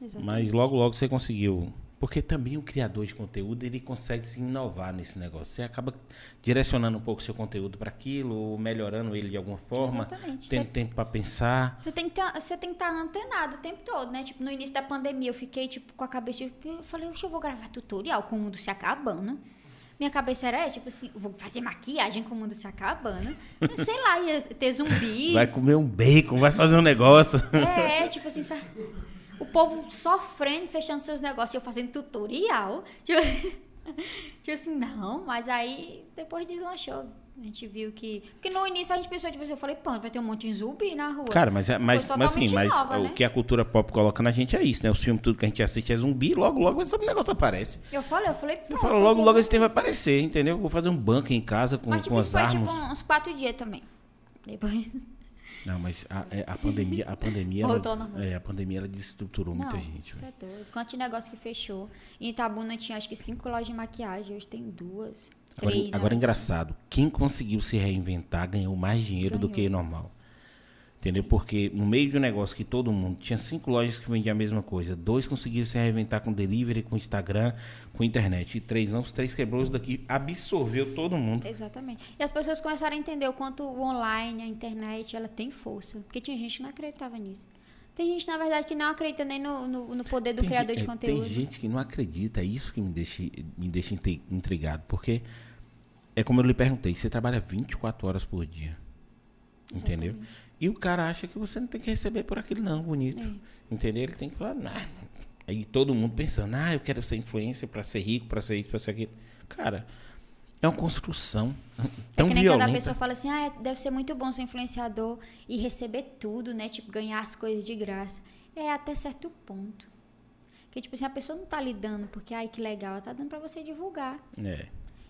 Exatamente. Mas logo, logo você conseguiu. Porque também o criador de conteúdo, ele consegue se inovar nesse negócio. Você acaba direcionando um pouco o seu conteúdo para aquilo, ou melhorando ele de alguma forma. Exatamente. Tendo Você- tempo para pensar. Você tem, que ter- você tem que estar antenado o tempo todo, né? Tipo, no início da pandemia eu fiquei, tipo, com a cabeça... de- Eu falei, "Oxe, eu vou gravar tutorial com o mundo se acabando. Minha cabeça era, tipo assim, vou fazer maquiagem com o mundo se acabando. Sei lá, ia ter zumbis. Vai comer um bacon, vai fazer um negócio. É, tipo assim, sabe? O povo sofrendo, fechando seus negócios, e eu fazendo tutorial. Tipo assim, [LAUGHS] tipo assim, não, mas aí depois deslanchou. A gente viu que. Porque no início a gente pensou, tipo assim, eu falei, pô, vai ter um monte de zumbi na rua. Cara, mas, é- mas, mas assim, mas nova, o né? que a cultura pop coloca na gente é isso, né? Os filmes, tudo que a gente assiste é zumbi, logo, logo esse negócio aparece. Eu falei, eu falei, pô. Eu falo, logo, logo esse tempo vai aparecer, entendeu? Vou fazer um banco em casa com, Mas tipo, com as foi armas. tipo uns quatro dias também. Depois. [LAUGHS] Não, mas a, é, a pandemia, a pandemia, ela, é, a pandemia ela desestruturou muita não, gente. Isso é doido. Quanto de negócio que fechou. Em Itabuna tinha acho que cinco lojas de maquiagem, hoje tem duas. Agora, três. né? agora é na engraçado, quem conseguiu se reinventar ganhou mais dinheiro do Ganhou. que normal. Entendeu? Porque no meio de um negócio que todo mundo tinha cinco lojas que vendiam a mesma coisa, dois conseguiram se reinventar com delivery, com Instagram, com internet, e três não, os três quebrou, isso daqui absorveu todo mundo. Exatamente. E as pessoas começaram a entender o quanto o online, a internet, ela tem força. Porque tinha gente que não acreditava nisso. Tem gente, na verdade, que não acredita nem no, no, no poder do Tem criador ge- de é, conteúdo. Tem gente que não acredita, é isso que me deixa, me deixa intrigado, porque é como eu lhe perguntei, você trabalha 24 horas por dia, entendeu? E o cara acha que você não tem que receber por aquilo não, bonito, É. entendeu? Ele tem que falar, nah. aí todo mundo pensando, ah, eu quero ser influencer para ser rico, para ser isso, para ser aquilo. Cara, é uma construção É tão que nem violenta. quando a pessoa fala assim, ah, é- deve ser muito bom ser influenciador e receber tudo, né? Tipo, ganhar as coisas de graça. É até certo ponto. Que, tipo assim, a pessoa não tá lhe dando porque, ai, que legal, ela tá dando pra você divulgar. É.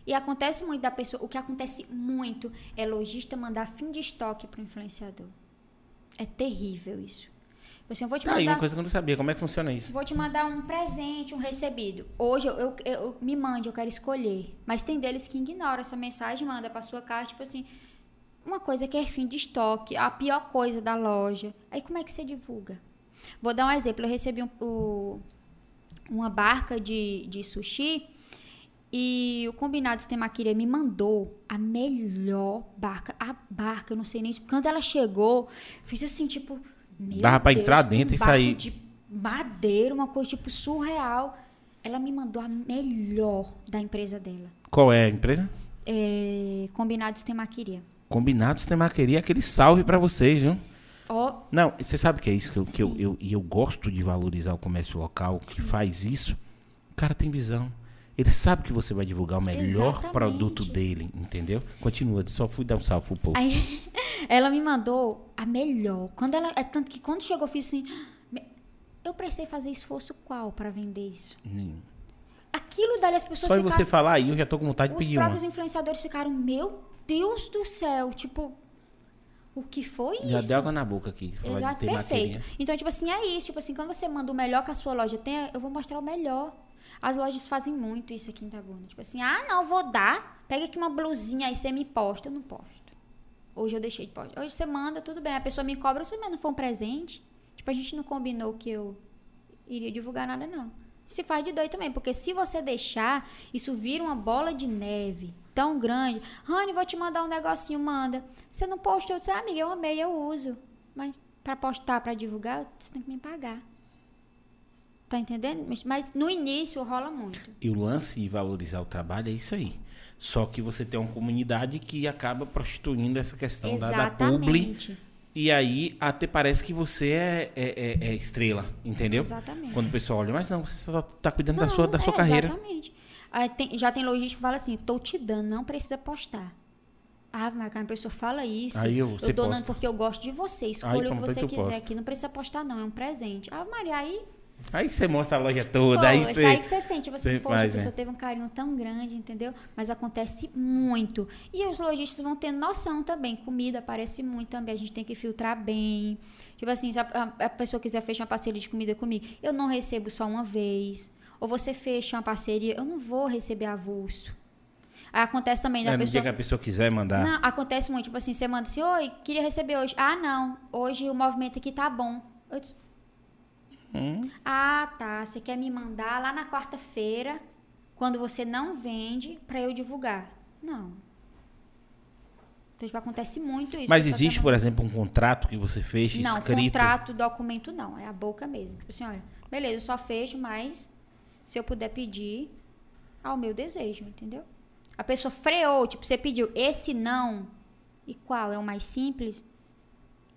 E acontece muito da pessoa, o que acontece muito é lojista mandar fim de estoque pro influenciador. É terrível isso. Tipo assim, eu vou te Tá aí mandar... uma coisa que eu não sabia, como é que funciona isso? Vou te mandar um presente, um recebido. Hoje eu, eu, eu- me mande, eu quero escolher. Mas tem deles que ignoram essa mensagem, manda pra sua casa, tipo assim, uma coisa que é fim de estoque, a pior coisa da loja. Aí como é que você divulga? Vou dar um exemplo. Eu recebi um- o- uma barca de, de sushi e o Combinados Temaquira me mandou a melhor barca. A barca, eu não sei nem... Quando ela chegou, fiz assim, tipo... Meu Dava pra Deus, entrar um dentro e barco sair. de madeira, uma coisa tipo surreal. Ela me mandou a melhor da empresa dela. Qual é a empresa? É, Combinados Temaqueria. Combinados Temaqueria, aquele salve pra vocês, viu? Ó, Não, você sabe que é isso que eu, que eu, Sim. eu, e eu gosto de valorizar o comércio local que faz isso. O cara tem visão. Ele sabe que você vai divulgar o melhor Exatamente. produto dele, entendeu? Continua, só fui dar um salve pro povo. Aí, [LAUGHS] ela me mandou a melhor. Quando ela, é tanto que quando chegou, eu fiz assim. "Me- Eu precisei fazer esforço qual para vender isso? Hum. Aquilo dali as pessoas Só ficaram. você falar aí, eu já tô com vontade de os pedir uma. próprios influenciadores ficaram, meu Deus do céu, tipo, o que foi Já isso? deu água na boca aqui. Exato, perfeito. Então, tipo assim, é isso. Tipo assim, quando você manda o melhor que a sua loja tem, eu vou mostrar o melhor. As lojas fazem muito isso aqui em Itabuna. Tipo assim, ah, não, vou dar. Pega aqui uma blusinha aí, você me posta. Eu não posto. Hoje eu deixei de postar. Hoje você manda, tudo bem. A pessoa me cobra, se não for um presente. Tipo, a gente não combinou que eu iria divulgar nada, não. Se faz de doido também, porque se você deixar, isso vira uma bola de neve tão grande. Rani, vou te mandar um negocinho, manda. Você não postou, você, amiga, eu amei, eu uso. Mas para postar, para divulgar, você tem que me pagar. Tá entendendo? Mas- Mas no início rola muito. E o lance de valorizar o trabalho é isso aí. Só que você tem uma comunidade que acaba prostituindo essa questão da, da publi. E aí até parece que você é, é- é- é estrela, entendeu? Exatamente. Quando o pessoal olha, mas não, você só tá cuidando da Não, sua, da sua é, carreira. Exatamente. Aí tem- já tem lojista que fala assim, tô te dando, não precisa postar. Ah, mas a pessoa fala isso, Aí eu- eu dando porque eu gosto de você. Aí Escolha o que aí você quiser posta. aqui. Não precisa postar, não. É um presente. Ah, Maria, aí Aí você mostra a loja toda, aí Poxa, você. aí que você sente, você, você poxa, faz, a pessoa é. teve um carinho tão grande, entendeu? Mas acontece muito. E os lojistas vão tendo noção também. Comida aparece muito também, a gente tem que filtrar bem. Tipo assim, se a, a- a pessoa quiser fechar uma parceria de comida comigo, eu não recebo só uma vez. Ou você fecha uma parceria, eu não vou receber avulso. Aí acontece também da É, pessoa... que a pessoa quiser mandar. Não, acontece muito, tipo assim, você manda assim, oi, queria receber hoje. Ah, não, hoje o movimento aqui tá bom. Eu disse, Hum, ah, tá, você quer me mandar lá na quarta-feira, quando você não vende, pra eu divulgar. Não. Então, tipo, acontece muito isso. Mas existe, por exemplo, um contrato que você fez Não, escrito? contrato, documento não, é a boca mesmo. Tipo assim, olha, beleza, eu só fecho, mas se eu puder pedir ao meu desejo, entendeu? A pessoa freou, tipo, você pediu esse não, e qual é o mais simples?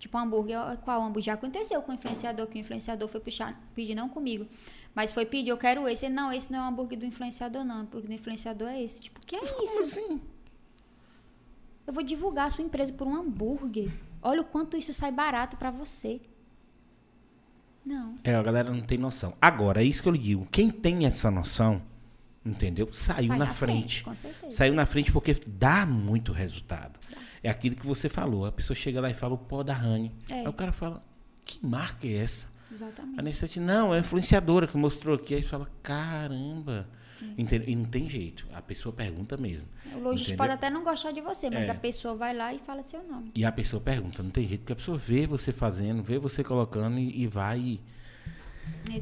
Tipo, hambúrguer, qual hambúrguer? Já aconteceu com o influenciador, que o influenciador foi puxar, pedir não comigo. Mas foi pedir, eu quero esse. Ele, Não, esse não é o hambúrguer do influenciador, não. O hambúrguer do influenciador é esse. Tipo, que é isso? Como assim? Eu vou divulgar a sua empresa por um hambúrguer. Olha o quanto isso sai barato pra você. Não. É, a galera não tem noção. Agora, é isso que eu lhe digo. Quem tem essa noção, entendeu? Saiu Sai na, frente. frente, com certeza. Saiu na frente porque dá muito resultado. É aquilo que você falou. A pessoa chega lá e fala o pó da Rani. É. Aí o cara fala, que marca é essa? Exatamente. A Nessete, não, é a influenciadora que mostrou aqui. Aí fala, caramba. Entendeu? E não tem jeito. A pessoa pergunta mesmo. O lojista pode até não gostar de você, mas É. a pessoa vai lá e fala seu nome. E a pessoa pergunta, não tem jeito, porque a pessoa vê você fazendo, vê você colocando e, e vai. e-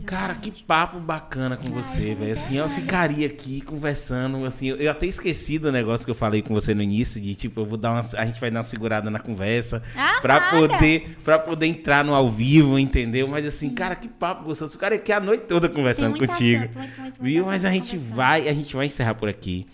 Cara, que Exatamente. papo bacana com você, velho. Assim, eu ficaria aqui conversando, assim, eu, eu até esqueci do negócio que eu falei com você no início, de tipo, eu vou dar uma, a gente vai dar uma segurada na conversa Ah, pra nada. poder para poder entrar no ao vivo, entendeu? Mas assim, cara, que papo gostoso. O cara aqui a noite toda conversando contigo. assunto, muito, muito, muito viu? Mas a gente vai, a gente vai encerrar por aqui.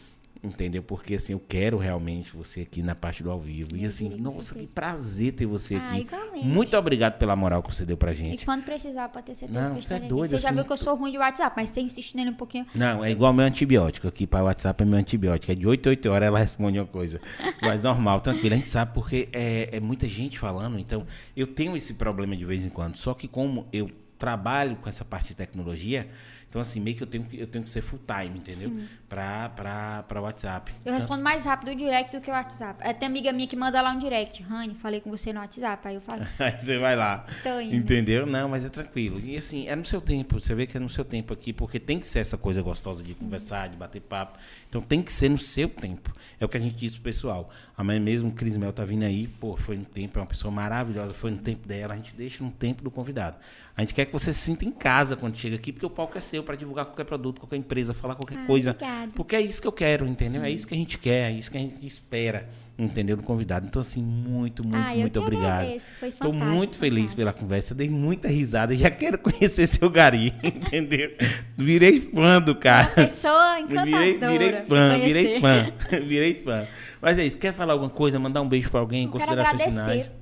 Entendeu? Porque assim, eu quero realmente você aqui na parte do ao vivo. E assim, nossa, que prazer ter você Ah, aqui. igualmente. Muito obrigado pela moral que você deu pra E gente. quando precisar, pode ter certeza Não, que você é doido, Você já assim. viu que eu sou ruim de WhatsApp, mas você insiste nele um pouquinho. Não, é igual meu antibiótico. Aqui para o WhatsApp é meu antibiótico. É de 8 a 8 horas ela responde uma coisa. [LAUGHS] Mas normal, tranquilo. A gente sabe porque é, é muita gente falando. Então, eu tenho esse problema de vez em quando. Só que como eu trabalho com essa parte de tecnologia, então assim, meio que eu tenho que, eu tenho que ser full time, entendeu? Pra WhatsApp. Eu respondo mais rápido o direct do que o WhatsApp. É, Tem amiga minha que manda lá um direct. Rani, falei com você no WhatsApp. Aí eu falo, [LAUGHS] Aí você vai lá. Entendeu? Não, mas é tranquilo. E assim, é no seu tempo. Você vê que é no seu tempo aqui, porque tem que ser essa coisa gostosa de conversar, de bater papo. Então tem que ser no seu tempo. É o que a gente diz pro pessoal. Amanhã mesmo o Cris Mel tá vindo aí, pô, foi no tempo, é uma pessoa maravilhosa, foi no tempo dela, a gente deixa no tempo do convidado. A gente quer que você se sinta em casa quando chega aqui, porque o palco é seu para divulgar qualquer produto, qualquer empresa, falar qualquer Ah, coisa. obrigada. Porque é isso que eu quero, entendeu? É isso que a gente quer, é isso que a gente espera, entendeu? Do convidado. Então, assim, muito, muito, Ah, muito obrigado. agradeço, foi fantástico, muito feliz fantástico. pela conversa, dei muita risada e já quero [LAUGHS] conhecer seu gari, entendeu? Virei fã do cara. pessoa encantadora. Virei, virei fã, virei [LAUGHS] fã, virei fã. Mas é isso, quer falar alguma coisa, mandar um beijo pra alguém, Eu quero considerações agradecer finais?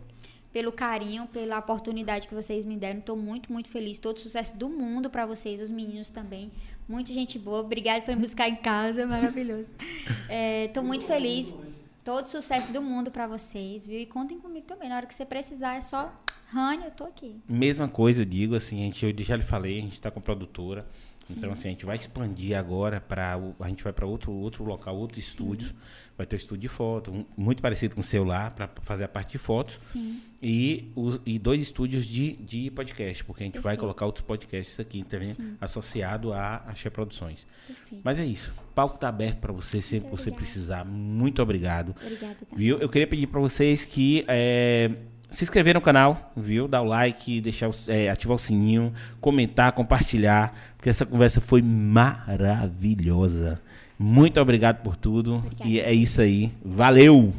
pelo carinho, pela oportunidade que vocês me deram. Estou muito, muito feliz. Todo sucesso do mundo para vocês, os meninos também. Muito gente boa. Obrigada por me buscar em casa, [LAUGHS] maravilhoso. Estou muito feliz. Todo sucesso do mundo para vocês, viu? E contem comigo também. Na hora que você precisar, é só Rani, eu tô aqui. Mesma coisa, eu digo assim, a gente, eu já lhe falei, a gente está com produtora. Então, assim, a gente vai expandir agora para. A gente vai para outro, outro local, outro estúdio. Vai ter um estúdio de foto, um- muito parecido com o celular, para fazer a parte de fotos. Sim. E, os, e dois estúdios de, de podcast, porque a gente vai Perfeito. colocar outros podcasts aqui também, associado a Axé Produções. Perfeito. Mas é isso. Palco tá aberto para você sempre que você precisar. Muito obrigado. Obrigada também. Viu? Eu queria pedir para vocês que é, se inscrever no canal, viu? Dar o like, deixar o, é, ativar o sininho, comentar, compartilhar, porque essa conversa foi maravilhosa. Muito obrigado por tudo. Obrigada. E é isso aí. Valeu!